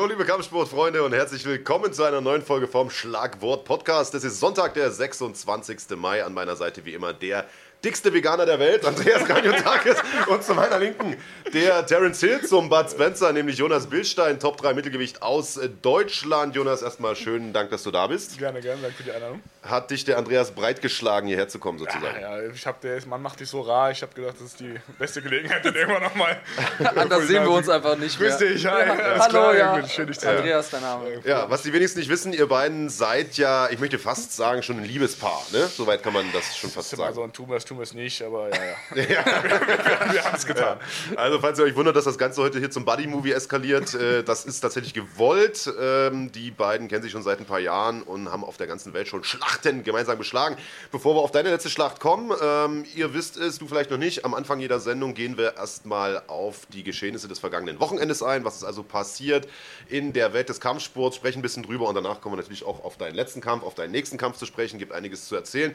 Hallo liebe Kampfsportfreunde und herzlich willkommen zu einer neuen Folge vom Schlagwort Podcast. Es ist Sonntag, der 26. Mai. An meiner Seite wie immer der dickste Veganer der Welt, Andreas Graniotakis. und zu meiner Linken der Terence Hill zum Bud Spencer, nämlich Jonas Bildstein, Top 3 Mittelgewicht aus Deutschland. Jonas, erstmal schönen Dank, dass du da bist. Gerne, gerne, danke für die Einladung. Hat dich der Andreas breitgeschlagen, hierher zu kommen sozusagen? Ja, ja ich hab der, man macht dich so rar, ich habe gedacht, das ist die beste Gelegenheit, dann irgendwann nochmal. Anders sehen wir uns einfach nicht mehr. Grüß dich, hi. Ja. Alles Hallo, klar, ja. Schön, dich zu Andreas, dein Name. Ja, was die wenigsten nicht wissen, ihr beiden seid ja, ich möchte fast sagen, schon ein Liebespaar. Ne? Soweit kann man das schon fast Mal sagen. so ein tun wir es nicht, aber ja, ja. wir haben es getan. Also, falls ihr euch wundert, dass das Ganze heute hier zum Buddy-Movie eskaliert, äh, das ist tatsächlich gewollt. Ähm, die beiden kennen sich schon seit ein paar Jahren und haben auf der ganzen Welt schon Schlachten gemeinsam geschlagen. Bevor wir auf deine letzte Schlacht kommen, ähm, ihr wisst es, du vielleicht noch nicht, am Anfang jeder Sendung gehen wir erstmal auf die Geschehnisse des vergangenen Wochenendes ein, was ist also passiert in der Welt des Kampfsports, sprechen ein bisschen drüber und danach kommen wir natürlich auch auf deinen letzten Kampf, auf deinen nächsten Kampf zu sprechen, gibt einiges zu erzählen.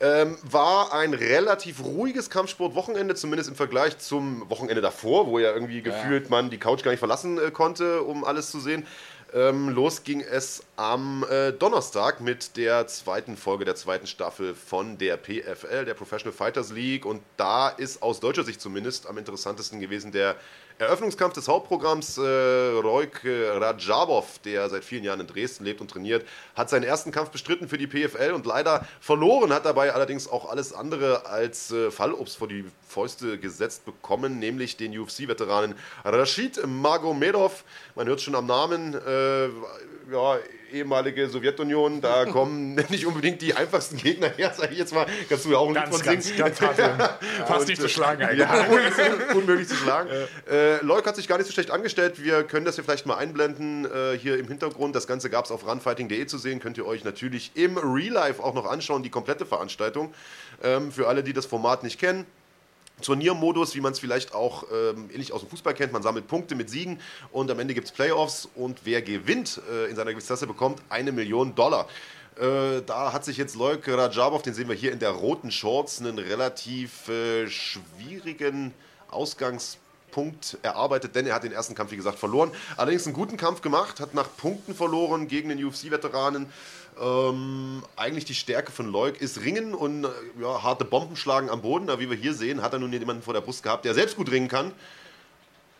Ähm, war ein relativ ruhiges Kampfsportwochenende, zumindest im Vergleich zum Wochenende davor, wo ja irgendwie gefühlt man die Couch gar nicht verlassen äh, konnte, um alles zu sehen. Ähm, los ging es am äh, Donnerstag mit der zweiten Folge der zweiten Staffel von der PFL, der Professional Fighters League. Und da ist aus deutscher Sicht zumindest am interessantesten gewesen der Eröffnungskampf des Hauptprogramms. Äh, Roik Rajabov, der seit vielen Jahren in Dresden lebt und trainiert, hat seinen ersten Kampf bestritten für die PFL und leider verloren, hat dabei allerdings auch alles andere als äh, Fallobst vor die Fäuste gesetzt bekommen, nämlich den UFC-Veteranen Rashid Magomedov. Man hört schon am Namen, äh, ja, ehemalige Sowjetunion, da kommen nicht unbedingt die einfachsten Gegner her, sage ich jetzt mal. Kannst du ja auch ein Lied Ganz, von ganz, singen. ganz hart. Fast nicht zu schlagen eigentlich. Ja, un unmöglich zu schlagen. Äh, Leuk hat sich gar nicht so schlecht angestellt. Wir können das hier vielleicht mal einblenden äh, hier im Hintergrund. Das Ganze gab es auf runfighting.de zu sehen. Könnt ihr euch natürlich im Real Life auch noch anschauen, die komplette Veranstaltung. Ähm, für alle, die das Format nicht kennen. Turniermodus, wie man es vielleicht auch ähm, ähnlich aus dem Fußball kennt. Man sammelt Punkte mit Siegen und am Ende gibt es Playoffs und wer gewinnt äh, in seiner Gewichtsklasse bekommt eine Million Dollar. Äh, da hat sich jetzt Leuk Rajabov, den sehen wir hier in der roten Shorts, einen relativ äh, schwierigen Ausgangspunkt erarbeitet, denn er hat den ersten Kampf, wie gesagt, verloren. Allerdings einen guten Kampf gemacht, hat nach Punkten verloren gegen den UFC-Veteranen. Ähm, eigentlich die Stärke von Leuk ist Ringen und äh, ja, harte Bomben schlagen am Boden. Aber wie wir hier sehen, hat er nun jemanden vor der Brust gehabt, der selbst gut ringen kann.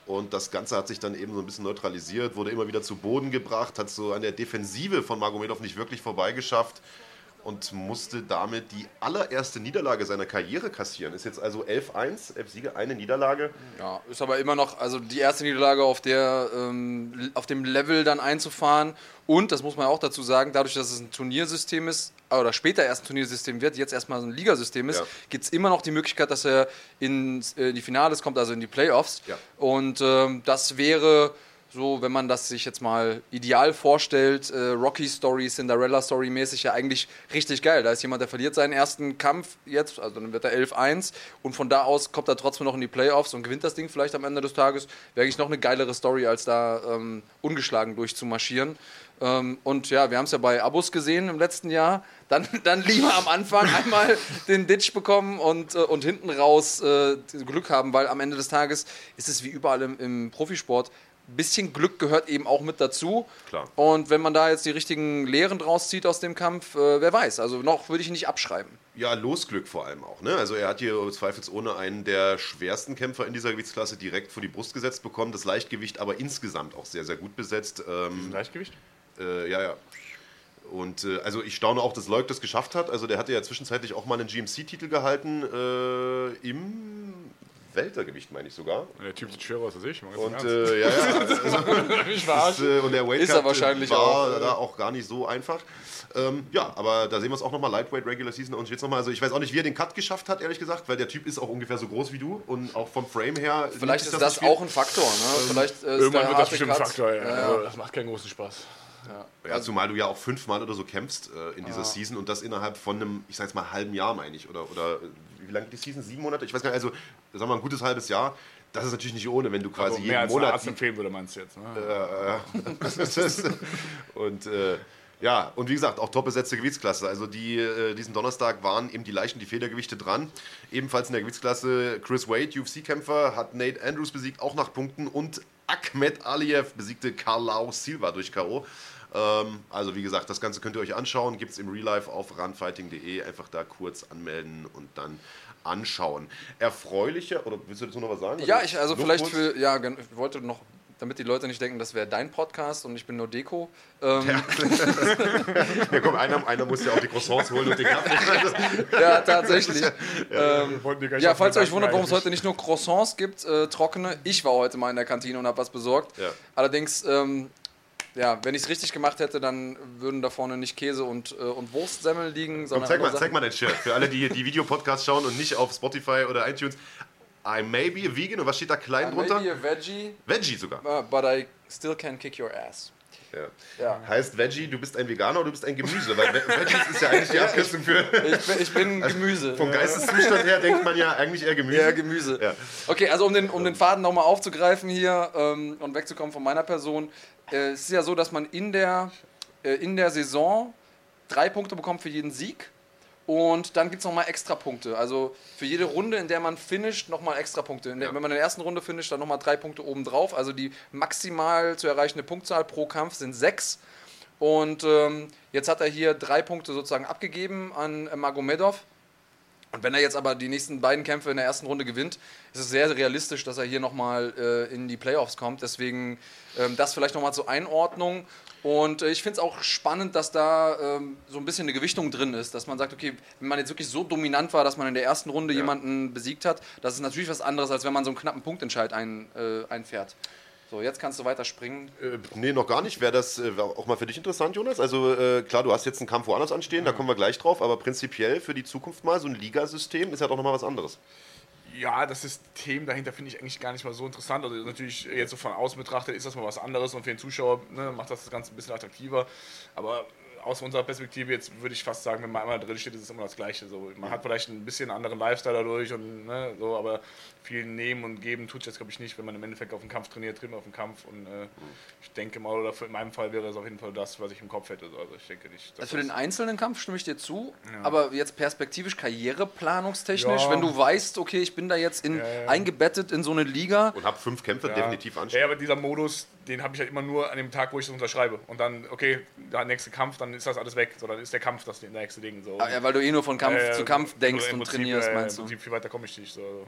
Und das Ganze hat sich dann eben so ein bisschen neutralisiert, wurde immer wieder zu Boden gebracht, hat so an der Defensive von Magomedov nicht wirklich vorbeigeschafft und musste damit die allererste Niederlage seiner Karriere kassieren. Ist jetzt also 11-1, 11 Siege, eine Niederlage. Ja, ist aber immer noch, also die erste Niederlage auf, der, ähm, auf dem Level dann einzufahren. Und, das muss man auch dazu sagen, dadurch, dass es ein Turniersystem ist, oder später erst ein Turniersystem wird, jetzt erstmal ein Ligasystem ist, Ja. gibt es immer noch die Möglichkeit, dass er in, in die Finales kommt, also in die Playoffs. Ja. Und ähm, das wäre so, wenn man das sich jetzt mal ideal vorstellt, äh, Rocky Story, Cinderella Story mäßig ja eigentlich richtig geil. Da ist jemand, der verliert seinen ersten Kampf jetzt, also dann wird er 11-1 und von da aus kommt er trotzdem noch in die Playoffs und gewinnt das Ding vielleicht am Ende des Tages. Wäre eigentlich noch eine geilere Story, als da ähm, ungeschlagen durchzumarschieren. Ähm, und ja, wir haben es ja bei Abos gesehen im letzten Jahr. Dann, dann lieber am Anfang einmal den Ditch bekommen und, äh, und hinten raus äh, Glück haben, weil am Ende des Tages ist es wie überall im, im Profisport. Ein bisschen Glück gehört eben auch mit dazu. Klar. Und wenn man da jetzt die richtigen Lehren draus zieht aus dem Kampf, äh, wer weiß. Also noch würde ich ihn nicht abschreiben. Ja, Losglück vor allem auch. Ne? Also er hat hier zweifelsohne einen der schwersten Kämpfer in dieser Gewichtsklasse direkt vor die Brust gesetzt bekommen. Das Leichtgewicht aber insgesamt auch sehr, sehr gut besetzt. Ähm, Leichtgewicht? Äh, ja, ja. Und äh, also ich staune auch, dass Leuk das geschafft hat. Also der hatte ja zwischenzeitlich auch mal einen GMC-Titel gehalten äh, im Weltergewicht, meine ich sogar. Der Typ sieht schwerer aus als ich. Und äh, ja, ja. Also, ich das, äh, und der Weight Ist er äh, wahrscheinlich war auch, äh. da auch gar nicht so einfach. Ähm, ja, aber da sehen wir es auch nochmal, Lightweight Regular Season und jetzt nochmal, also ich weiß auch nicht, wie er den Cut geschafft hat, ehrlich gesagt, weil der Typ ist auch ungefähr so groß wie du und auch vom Frame her. Vielleicht ist das viel. auch ein Faktor. Ne? Vielleicht äh, ist Irgendwann wird das bestimmt ein Faktor. Ja. Ja, ja. Also, das macht keinen großen Spaß. Ja, zumal du ja auch fünfmal oder so kämpfst äh, in dieser Ja. Season und das innerhalb von einem, ich sag jetzt mal, halben Jahr, meine ich. Oder, oder äh, wie lange die Season? Sieben Monate? Ich weiß gar nicht, also sagen wir mal ein gutes halbes Jahr. Das ist natürlich nicht ohne, wenn du quasi Also mehr jeden als Monat. Arzt empfehlen würde, meinst du jetzt. Ne? und äh, ja, und wie gesagt, auch top besetzte Gewichtsklasse. Also die, äh, diesen Donnerstag waren eben die Leichen, die Federgewichte dran. Ebenfalls in der Gewichtsklasse Chris Wade, UFC-Kämpfer, hat Nate Andrews besiegt, auch nach Punkten. Und Ahmed Aliyev besiegte Carlau Silva durch K.O. Ähm, also wie gesagt, das Ganze könnt ihr euch anschauen. Gibt es im Real Life auf runfighting.de. Einfach da kurz anmelden und dann anschauen. Erfreulicher, oder willst du dazu noch was sagen? Ja, ich, also vielleicht kurz? für, ja, ich wollte noch, damit die Leute nicht denken, das wäre dein Podcast und ich bin nur Deko. Ähm, ja. Ja, komm, einer, einer muss ja auch die Croissants holen und den Kaffee. tatsächlich. ähm, Wollten wir gar nicht ja, falls ihr euch wundert, warum es heute nicht nur Croissants gibt, äh, trockene. Ich war heute mal in der Kantine und habe was besorgt. Ja. Allerdings, ähm, ja, wenn ich es richtig gemacht hätte, dann würden da vorne nicht Käse und, äh, und Wurstsemmeln liegen, Komm, sondern zeig mal, zeig mal dein Shirt. Für alle, die die Videopodcasts schauen und nicht auf Spotify oder iTunes. I may be a vegan. Und was steht da klein Sachen. drunter? Maybe a veggie, Veggie sogar. but I still can kick your ass. Ja. Heißt Veggie, du bist ein Veganer oder du bist ein Gemüse? Weil Ve- Veggies ist ja eigentlich die Abkürzung für. Ich bin, ich bin Gemüse. Vom Geisteszustand her denkt man ja eigentlich eher Gemüse. Ja, Gemüse. Ja. Okay, also um den, um den Faden nochmal aufzugreifen hier ähm, und wegzukommen von meiner Person. Äh, es ist ja so, dass man in der, äh, in der Saison drei Punkte bekommt für jeden Sieg. Und dann gibt es nochmal extra Punkte. Also für jede Runde, in der man finisht, nochmal extra Punkte. Der, Ja. Wenn man in der ersten Runde finisht, dann nochmal drei Punkte obendrauf. Also die maximal zu erreichende Punktzahl pro Kampf sind sechs. Und ähm, jetzt hat er hier drei Punkte sozusagen abgegeben an äh, Magomedov. Und wenn er jetzt aber die nächsten beiden Kämpfe in der ersten Runde gewinnt, ist es sehr realistisch, dass er hier nochmal äh, in die Playoffs kommt. Deswegen ähm, das vielleicht nochmal zur Einordnung. Und äh, ich finde es auch spannend, dass da ähm, so ein bisschen eine Gewichtung drin ist, dass man sagt, okay, wenn man jetzt wirklich so dominant war, dass man in der ersten Runde jemanden besiegt hat, das ist natürlich was anderes, als wenn man so einen knappen Punktentscheid ein, äh, einfährt. So, jetzt kannst du weiter springen. Äh, nee, noch gar nicht. Wäre das äh, auch mal für dich interessant, Jonas? Also äh, klar, du hast jetzt einen Kampf woanders anstehen, da kommen wir gleich drauf, aber prinzipiell für die Zukunft mal so ein Ligasystem ist ja doch nochmal was anderes. Ja, das System dahinter finde ich eigentlich gar nicht mal so interessant. Also natürlich jetzt so von außen betrachtet ist das mal was anderes und für den Zuschauer ne, macht das das Ganze ein bisschen attraktiver. Aber aus unserer Perspektive jetzt würde ich fast sagen, wenn man einmal drin steht, ist es immer das Gleiche. So, man hat vielleicht ein bisschen anderen Lifestyle dadurch und ne, so, aber viel nehmen und geben tut jetzt glaube ich nicht, wenn man im Endeffekt auf den Kampf trainiert, drin auf den Kampf und äh, ich denke mal oder in meinem Fall wäre es auf jeden Fall das, was ich im Kopf hätte. Also ich denke nicht. Also für den einzelnen Kampf stimme ich dir zu, aber jetzt perspektivisch karriereplanungstechnisch, Ja. wenn du weißt, okay, ich bin da jetzt in, Ja, ja. eingebettet in so eine Liga, Und hab fünf Kämpfe Ja. definitiv anstehen. Ja, aber dieser Modus, den habe ich halt immer nur an dem Tag, wo ich das unterschreibe. Und dann, okay, der nächste Kampf, dann ist das alles weg. So, dann ist der Kampf das nächste Ding. So. Ah, ja, weil du eh nur von Kampf Äh, zu Kampf denkst Prinzip, und trainierst, äh, meinst Im du? Prinzip viel weiter komme ich nicht. So. also.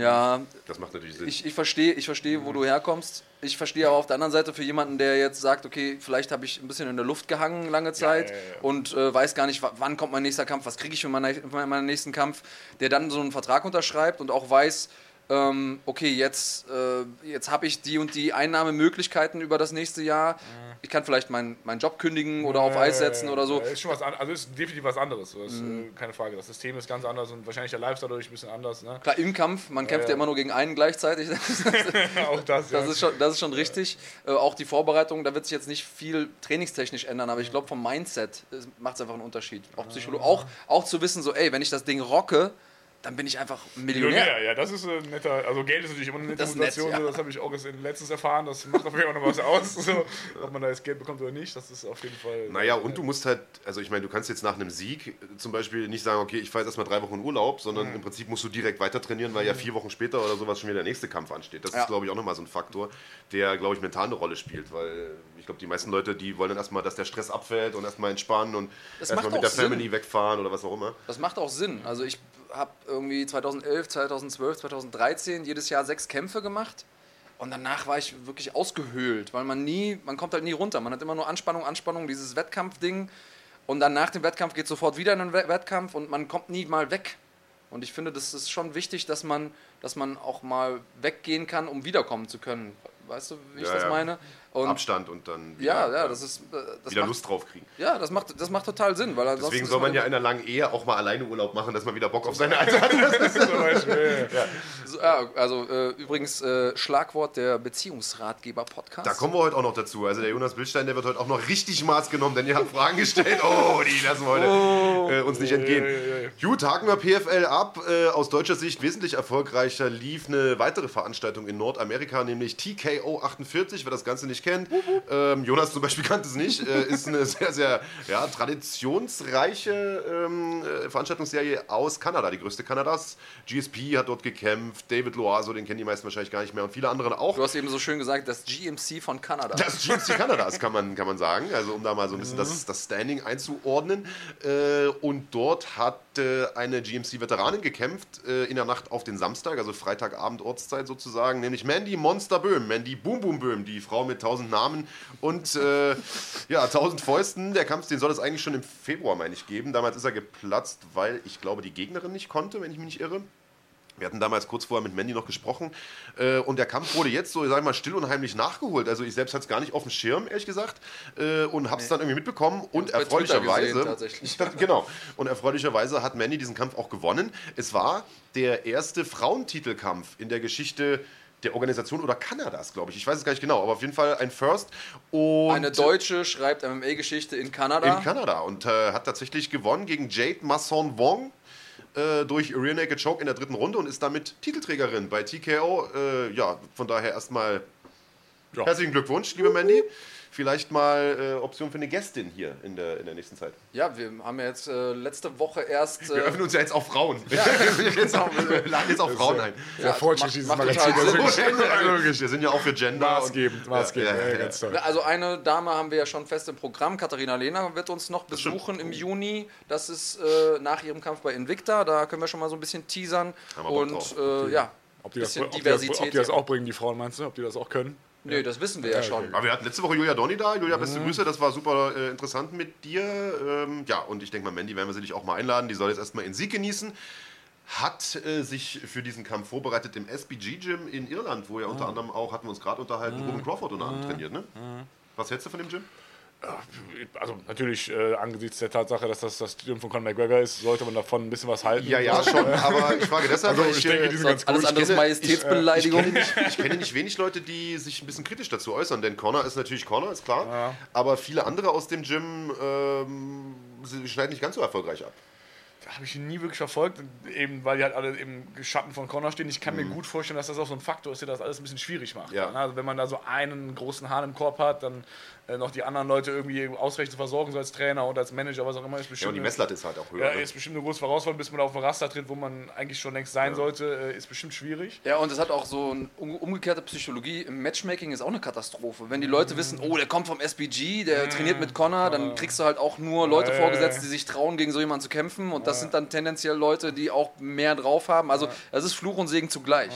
Ja, Das macht natürlich Sinn. ich, ich verstehe, ich verstehe, wo du herkommst. Ich verstehe aber auf der anderen Seite für jemanden, der jetzt sagt, okay, vielleicht habe ich ein bisschen in der Luft gehangen lange Zeit ja, ja. und äh, weiß gar nicht, wa- wann kommt mein nächster Kampf, was kriege ich für meinen, für meinen nächsten Kampf, der dann so einen Vertrag unterschreibt und auch weiß, ähm, okay, jetzt, äh, jetzt habe ich die und die Einnahmemöglichkeiten über das nächste Jahr. Ich kann vielleicht meinen meinen Job kündigen oder auf Eis setzen oder so. Ist schon was an, also ist definitiv was anderes. Das ist, Mhm. äh, keine Frage. Das System ist ganz anders und wahrscheinlich der Lifestyle dadurch ein bisschen anders. Ne? Klar, im Kampf, man kämpft ja, ja. immer nur gegen einen gleichzeitig. Auch das, ja. Das ist schon, das ist schon richtig. Äh, auch die Vorbereitung, da wird sich jetzt nicht viel trainingstechnisch ändern, aber ich glaube, vom Mindset macht es einfach einen Unterschied. Auch Psycholo auch, auch zu wissen, so, ey, wenn ich das Ding rocke, dann bin ich einfach Millionär. Millionär, ja, das ist ein netter, also Geld ist natürlich immer eine nette Das ist nett, Motivation, ja. das habe ich auch letztens erfahren, das macht auf jeden Fall noch was aus, so, ob man da jetzt Geld bekommt oder nicht, das ist auf jeden Fall... Naja, und du musst halt, also ich meine, du kannst jetzt nach einem Sieg äh, zum Beispiel nicht sagen, okay, ich fahre jetzt erstmal drei Wochen in Urlaub, sondern Mhm. im Prinzip musst du direkt weiter trainieren, weil ja vier Wochen später oder sowas schon wieder der nächste Kampf ansteht. Das Ja. ist, glaube ich, auch nochmal so ein Faktor, der, glaube ich, mental eine Rolle spielt, weil ich glaube, die meisten Leute, die wollen dann erstmal, dass der Stress abfällt und erstmal entspannen und Das erstmal mit der Sinn. Family wegfahren oder was auch immer. Das macht auch Sinn. Also ich habe irgendwie 2011, 2012, 2013 jedes Jahr sechs Kämpfe gemacht. Und danach war ich wirklich ausgehöhlt, weil man nie, man kommt halt nie runter. Man hat immer nur Anspannung, Anspannung, dieses Wettkampfding. Und dann nach dem Wettkampf geht sofort wieder in We- Wettkampf und man kommt nie mal weg. Und ich finde, das ist schon wichtig, dass man, dass man auch mal weggehen kann, um wiederkommen zu können. Weißt du, wie ich Ja, das ja. meine? Und Abstand und dann ja, wieder, ja, äh, das ist äh, das wieder macht, Lust drauf kriegen. Ja, das macht, das macht total Sinn, weil Deswegen soll man ja in einer langen Ehe auch mal alleine Urlaub machen, dass man wieder Bock auf seine alte hat. Zum Beispiel, ja. So, ja, also äh, übrigens äh, Schlagwort der Beziehungsratgeber-Podcast. Da kommen wir heute auch noch dazu. Also der Jonas Bildstein, der wird heute auch noch richtig Maß genommen, denn ihr habt Fragen gestellt. Oh, die lassen wir heute äh, uns nicht entgehen. Gut, haken wir PFL ab. Äh, aus deutscher Sicht wesentlich erfolgreicher lief eine weitere Veranstaltung in Nordamerika, nämlich TK TKO 48, wer das Ganze nicht kennt. Ähm, Jonas zum Beispiel kannte es nicht. Äh, ist eine sehr, sehr ja, traditionsreiche ähm, äh, Veranstaltungsserie aus Kanada, die größte Kanadas. GSP hat dort gekämpft, David Loazo, den kennen die meisten wahrscheinlich gar nicht mehr und viele andere auch. Du hast eben so schön gesagt, das GMC von Kanada. Das GMC Kanadas kann man, kann man sagen, also um da mal so ein bisschen das, das Standing einzuordnen. Äh, und dort hat eine GMC-Veteranin gekämpft äh, in der Nacht auf den Samstag, also Freitagabend Ortszeit sozusagen, nämlich Mandy Monster Böhm, Mandy Boom Boom Böhm, die Frau mit tausend Namen und äh, ja, tausend Fäusten. Der Kampf, den soll es eigentlich schon im Februar, meine ich, geben. Damals ist er geplatzt, weil ich glaube, die Gegnerin nicht konnte, wenn ich mich nicht irre. Wir hatten damals kurz vorher mit Mandy noch gesprochen äh, und der Kampf wurde jetzt so, sag ich mal, still und heimlich nachgeholt. Also ich selbst hatte es gar nicht auf dem Schirm, ehrlich gesagt, äh, und habe es dann irgendwie mitbekommen und erfreulicherweise, gesehen, genau, und erfreulicherweise hat Mandy diesen Kampf auch gewonnen. Es war der erste Frauentitelkampf in der Geschichte der Organisation oder Kanadas, glaube ich. Ich weiß es gar nicht genau, aber auf jeden Fall ein First. Und Eine Deutsche schreibt MMA-Geschichte in Kanada. in Kanada und äh, hat tatsächlich gewonnen gegen Jade Masson Wong äh, durch Rear Naked Choke in der dritten Runde und ist damit Titelträgerin bei TKO. Äh, ja, von daher erstmal Ja. herzlichen Glückwunsch, liebe Mandy. Vielleicht mal äh, Option für eine Gästin hier in der, in der nächsten Zeit. Ja, wir haben ja jetzt äh, letzte Woche erst. Wir Äh, öffnen uns ja jetzt auf Frauen. jetzt auch, wir laden jetzt auf Frauen ein. Ja, fortschrittlich, macht- dieses Magazin. also Wir sind ja auch für Gender. Maßgebend, maßgebend. Ja, ja, Ja, ja. ganz toll. also eine Dame haben wir ja schon fest im Programm. Katharina Lehner wird uns noch besuchen im Juni. Das ist äh, nach ihrem Kampf bei Invicta. Da können wir schon mal so ein bisschen teasern. Haben wir Bock Und äh, ja, Ob die, das, bisschen ob, die das, ob die das auch bringen, die Frauen, meinst du? Ob die das auch können? Nee, das wissen wir ja, Ja, schon. okay. Aber wir hatten letzte Woche Julia Donny da. Julia, beste Grüße. Das war super äh, interessant mit dir. Ähm, ja, und ich denke mal, Mandy werden wir sicherlich auch mal einladen. Die soll jetzt erstmal in Sieg genießen. Hat äh, sich für diesen Kampf vorbereitet im SBG-Gym in Irland, wo ja unter anderem auch, hatten wir uns gerade unterhalten, Ruben Crawford unter anderem trainiert. Ne? Was hältst du von dem Gym? Also natürlich äh, angesichts der Tatsache, dass das das Gym von Conor McGregor ist, sollte man davon ein bisschen was halten. Ja, ja, schon. Aber ich frage deshalb, Also weil ich ich, denke, äh, die sind ganz Alles andere ist kenne- Majestätsbeleidigung. Ich kenne, nicht, ich kenne nicht wenig Leute, die sich ein bisschen kritisch dazu äußern, denn Connor ist natürlich Connor, ist klar. Aber viele andere aus dem Gym ähm, sie schneiden nicht ganz so erfolgreich ab. habe ich nie wirklich verfolgt, eben weil die halt alle im Schatten von Connor stehen. Ich kann Mhm. mir gut vorstellen, dass das auch so ein Faktor ist, der das alles ein bisschen schwierig macht. Ja. Also wenn man da so einen großen Hahn im Korb hat, dann äh, noch die anderen Leute irgendwie ausreichend zu versorgen, so als Trainer und als Manager, was auch immer, ist Ja, bestimmt, und die Messlatte ist halt auch höher. ja, ne? ist bestimmt eine große Herausforderung, bis man auf ein Raster tritt, wo man eigentlich schon längst sein sollte, äh, ist bestimmt schwierig. Ja, und es hat auch so eine um, umgekehrte Psychologie. Im Matchmaking ist auch eine Katastrophe. Wenn die Leute wissen, oh, der kommt vom SBG, der trainiert mit Connor, dann kriegst du halt auch nur Leute Ja, ja, vorgesetzt, ja. die sich trauen, gegen so jemanden zu kämpfen. Und das sind dann tendenziell Leute, die auch mehr drauf haben. Also, das ist Fluch und Segen zugleich.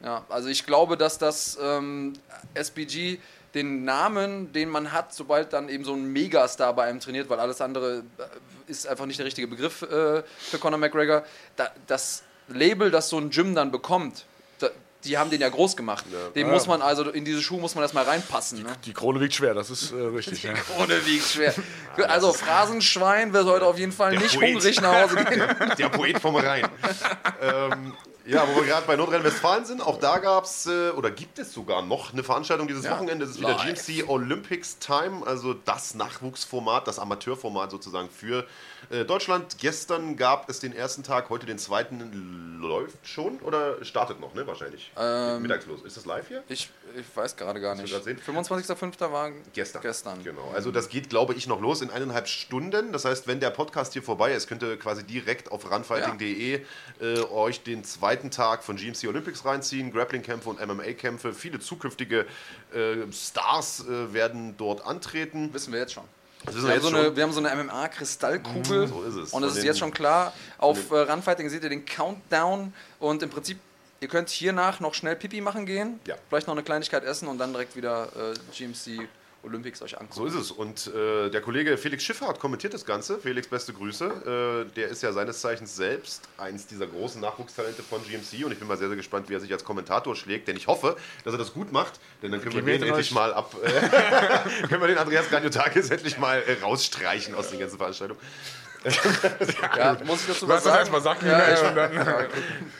Ja, also ich glaube, dass das ähm, SBG den Namen, den man hat, sobald dann eben so ein Megastar bei einem trainiert, weil alles andere äh, ist einfach nicht der richtige Begriff äh, für Conor McGregor, da, das Label, das so ein Gym dann bekommt, da, die haben den ja groß gemacht. Den muss man also, in diese Schuhe muss man erstmal reinpassen. Ne? Die Krone wiegt schwer, das ist äh, richtig. ja. Ohne wiegt schwer. Also Phrasenschwein wird heute auf jeden Fall Der nicht Poet. hungrig nach Hause gehen. Der Poet vom Rhein. ähm, ja, wo wir gerade bei Nordrhein-Westfalen sind, auch da gab es äh, oder gibt es sogar noch eine Veranstaltung dieses Ja, Wochenende. Das ist wieder. GMC Olympics Time, also das Nachwuchsformat, das Amateurformat sozusagen für äh, Deutschland. Gestern gab es den ersten Tag, heute den zweiten. Läuft schon oder startet noch, ne? Wahrscheinlich. Ähm, Mittagslos. Ist das live hier? Ich, ich weiß gerade gar nicht. wir grad sehen? 25.05. war Gestern. Gestern. Genau. Also das geht, glaube ich, noch los in eineinhalb Stunden. Das heißt, wenn der Podcast hier vorbei ist, könnt ihr quasi direkt auf runfighting.de äh, euch den zweiten Tag von GMC Olympics reinziehen. Grappling-Kämpfe und MMA-Kämpfe. Viele zukünftige äh, Stars äh, werden dort antreten. Wissen wir jetzt schon. Wir haben, so eine, wir haben so eine MMA-Kristallkugel. So ist es. Und es ist jetzt schon klar. Auf äh, Runfighting seht ihr den Countdown. Und im Prinzip, ihr könnt hiernach noch schnell Pipi machen gehen. Ja. Vielleicht noch eine Kleinigkeit essen und dann direkt wieder äh, GMC Olympics euch angucken. So ist es. Und äh, der Kollege Felix Schifffahrt kommentiert das Ganze. Felix, beste Grüße. Äh, der ist ja seines Zeichens selbst eins dieser großen Nachwuchstalente von GMC. Und ich bin mal sehr, sehr gespannt, wie er sich als Kommentator schlägt. Denn ich hoffe, dass er das gut macht. Denn dann können wir Gehen wir den endlich mal ab. Äh, können wir den Andreas Graniotakis endlich mal äh, rausstreichen aus der ganzen Veranstaltung. Ja, muss ich dazu was sagen? erstmal sacken Ja, ich- und dann.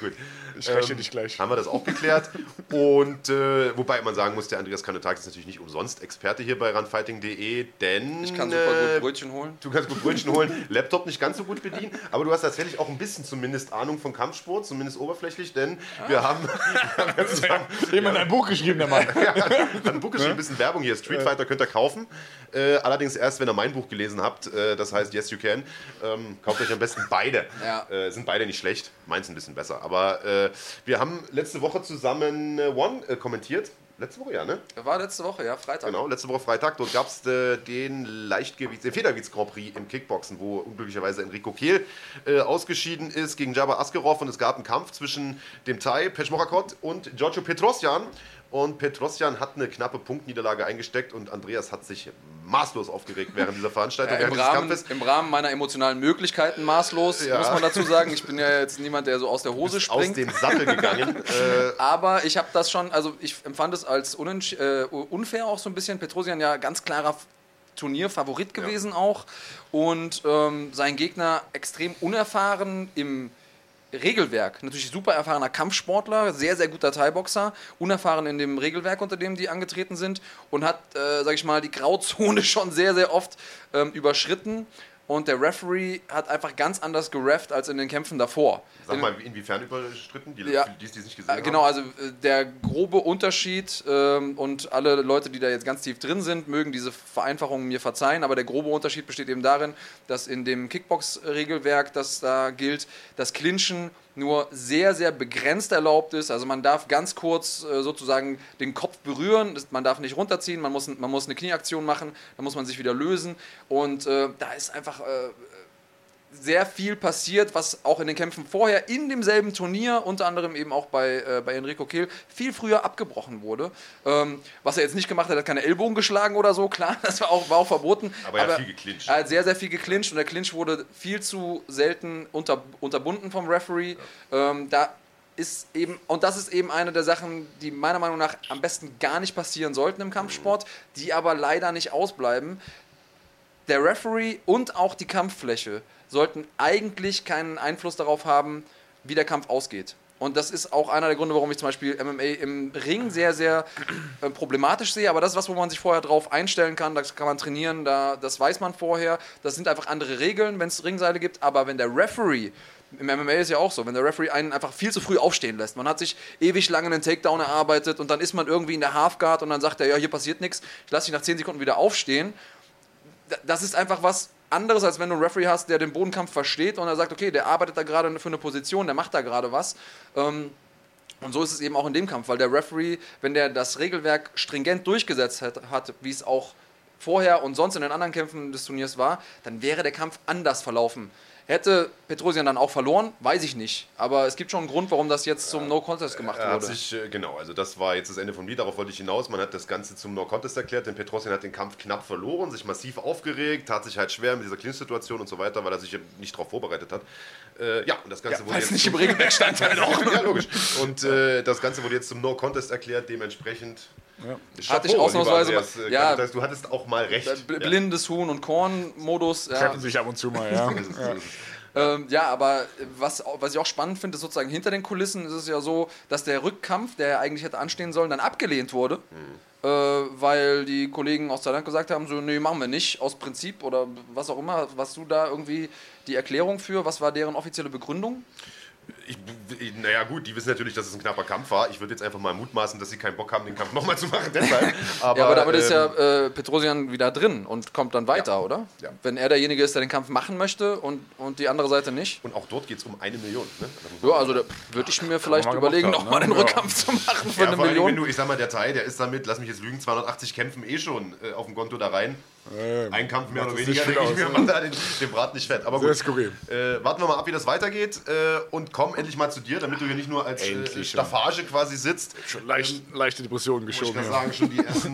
Gut. Ich rechne dich gleich. Haben wir das auch geklärt. Und äh, wobei man sagen muss, der Andreas Kanetakis ist natürlich nicht umsonst Experte hier bei runfighting.de, denn. Ich kann super äh, gut Brötchen holen. Du kannst gut Brötchen holen, Laptop nicht ganz so gut bedienen, aber du hast tatsächlich auch ein bisschen zumindest Ahnung von Kampfsport, zumindest oberflächlich, denn wir haben, wir haben ja zusammen, Jemand ein Buch geschrieben, der Mann. ja, hat ein Buch geschrieben, ein bisschen Werbung hier. Street Fighter könnt ihr kaufen. Äh, allerdings erst, wenn ihr mein Buch gelesen habt. Äh, das heißt Yes You Can. Ähm, kauft euch am besten beide. Ja. Äh, sind beide nicht schlecht. Meins ein bisschen besser. Aber äh, wir haben letzte Woche zusammen äh, One äh, kommentiert. Letzte Woche, ja, ne? War letzte Woche, ja, Freitag. Genau, letzte Woche Freitag. Dort gab es äh, den Leichtgewichts-, den Federgewichts-Grand Prix im Kickboxen, wo unglücklicherweise Enrico Kehl äh, ausgeschieden ist gegen Jabba Askerov und es gab einen Kampf zwischen dem Thai Peshmorakot und Giorgio Petrosyan. Und Petrosyan hat eine knappe Punktniederlage eingesteckt und Andreas hat sich maßlos aufgeregt während dieser Veranstaltung, Ja, im, während Rahmen. Im Rahmen meiner emotionalen Möglichkeiten maßlos, Ja. muss man dazu sagen. Ich bin ja jetzt niemand, der so aus der Hose Aus springt. dem Sattel gegangen. äh, Aber ich habe das schon, also ich empfand es als äh, unfair auch so ein bisschen. Petrosian ja ganz klarer Turnierfavorit gewesen auch. Und ähm, sein Gegner extrem unerfahren im Regelwerk. Natürlich super erfahrener Kampfsportler, sehr, sehr guter Thai-Boxer, unerfahren in dem Regelwerk, unter dem die angetreten sind und hat, äh, sag ich mal, die Grauzone schon sehr, sehr oft ähm, überschritten. Und der Referee hat einfach ganz anders gerefft als in den Kämpfen davor. sag mal, inwiefern überstritten? Die, Ja. die, es nicht gesehen äh, haben. Genau, also äh, der grobe Unterschied ähm, und alle Leute, die da jetzt ganz tief drin sind, mögen diese Vereinfachungen mir verzeihen, aber der grobe Unterschied besteht eben darin, dass in dem Kickbox-Regelwerk, das da gilt, das Clinchen nur sehr, sehr begrenzt erlaubt ist. Also man darf ganz kurz äh, sozusagen den Kopf berühren, man darf nicht runterziehen, man muss, man muss eine Knieaktion machen, dann muss man sich wieder lösen. Und äh, da ist einfach... Äh, sehr viel passiert, was auch in den Kämpfen vorher in demselben Turnier, unter anderem eben auch bei, äh, bei Enrico Kehl, viel früher abgebrochen wurde. Ähm, was er jetzt nicht gemacht hat, er hat keine Ellbogen geschlagen oder so, klar, das war auch, war auch verboten. Aber er hat viel geclincht. Er hat sehr, sehr viel geclincht und der Clinch wurde viel zu selten unter, unterbunden vom Referee. Ähm, da ist eben, und das ist eben eine der Sachen, die meiner Meinung nach am besten gar nicht passieren sollten im Kampfsport, die aber leider nicht ausbleiben der Referee und auch die Kampffläche sollten eigentlich keinen Einfluss darauf haben, wie der Kampf ausgeht. Und das ist auch einer der Gründe, warum ich zum Beispiel MMA im Ring sehr, sehr äh, problematisch sehe. Aber das ist was, wo man sich vorher drauf einstellen kann. Das kann man trainieren, da, das weiß man vorher. Das sind einfach andere Regeln, wenn es Ringseile gibt. Aber wenn der Referee, im MMA ist ja auch so, wenn der Referee einen einfach viel zu früh aufstehen lässt. Man hat sich ewig lange einen Takedown erarbeitet und dann ist man irgendwie in der Halfguard und dann sagt er, ja, hier passiert nichts. Ich lasse dich nach 10 Sekunden wieder aufstehen das ist einfach was anderes, als wenn du einen Referee hast, der den Bodenkampf versteht und er sagt, okay, der arbeitet da gerade für eine Position, der macht da gerade was. Ähm, und so ist es eben auch in dem Kampf, weil der Referee, wenn der das Regelwerk stringent durchgesetzt hat, hat wie es auch vorher und sonst in den anderen Kämpfen des Turniers war, dann wäre der Kampf anders verlaufen. Hätte Petrosian dann auch verloren? Weiß ich nicht. Aber es gibt schon einen Grund, warum das jetzt zum No-Contest gemacht Er hat wurde. sich, äh, genau, also das war jetzt das Ende von mir, darauf wollte ich hinaus. Man hat das Ganze zum No-Contest erklärt, denn Petrosian hat den Kampf knapp verloren, sich massiv aufgeregt, tat sich halt schwer mit dieser Clinch-Situation und so weiter, weil er sich nicht darauf vorbereitet hat. Äh, ja, und das Ganze wurde Weil es jetzt nicht im Regelwerk stand halt auch. ja, logisch. Und äh, das Ganze wurde jetzt zum No-Contest erklärt, dementsprechend. Hatte ich ausnahmsweise mal- Andreas, ja. du hattest auch mal recht. Bl- Blindes Huhn und Korn-Modus. Ja. Treffen sich ab und zu mal, ja. Ja. Ähm, ja, aber was, was ich auch spannend finde, ist sozusagen hinter den Kulissen ist es ja so, dass der Rückkampf, der ja eigentlich hätte anstehen sollen, dann abgelehnt wurde. Äh, weil die Kollegen aus Thailand gesagt haben, so, nee, machen wir nicht, aus Prinzip oder was auch immer. Was du da irgendwie die Erklärung für? Was war deren offizielle Begründung? Ich, naja, gut, die wissen natürlich, dass es ein knapper Kampf war. Ich würde jetzt einfach mal mutmaßen, dass sie keinen Bock haben, den Kampf nochmal zu machen. Deshalb. Aber, ja, aber damit ist ähm, ja äh, Petrosian wieder drin und kommt dann weiter, oder? Ja. Wenn er derjenige ist, der den Kampf machen möchte und, und die andere Seite nicht. Und auch dort geht es um eine Million. Ne? Ja, also da würde ich mir vielleicht mal überlegen, nochmal ne? den Ja. Rückkampf zu machen für Ja, eine allem, wenn Million. du, ich sag mal, der Thai, der ist damit, lass mich jetzt lügen, 280 Kämpfen eh schon äh, auf dem Konto da rein. Ein Kampf mehr oder weniger, denke ich mir, ne? macht da den, den Brat nicht fett. Aber gut, äh, warten wir mal ab, wie das weitergeht äh, und komm endlich mal zu dir, damit du hier nicht nur als äh, Staffage quasi sitzt. Schon leicht, leichte Depressionen Ich geschoben. kann Ja. sagen, schon die ersten,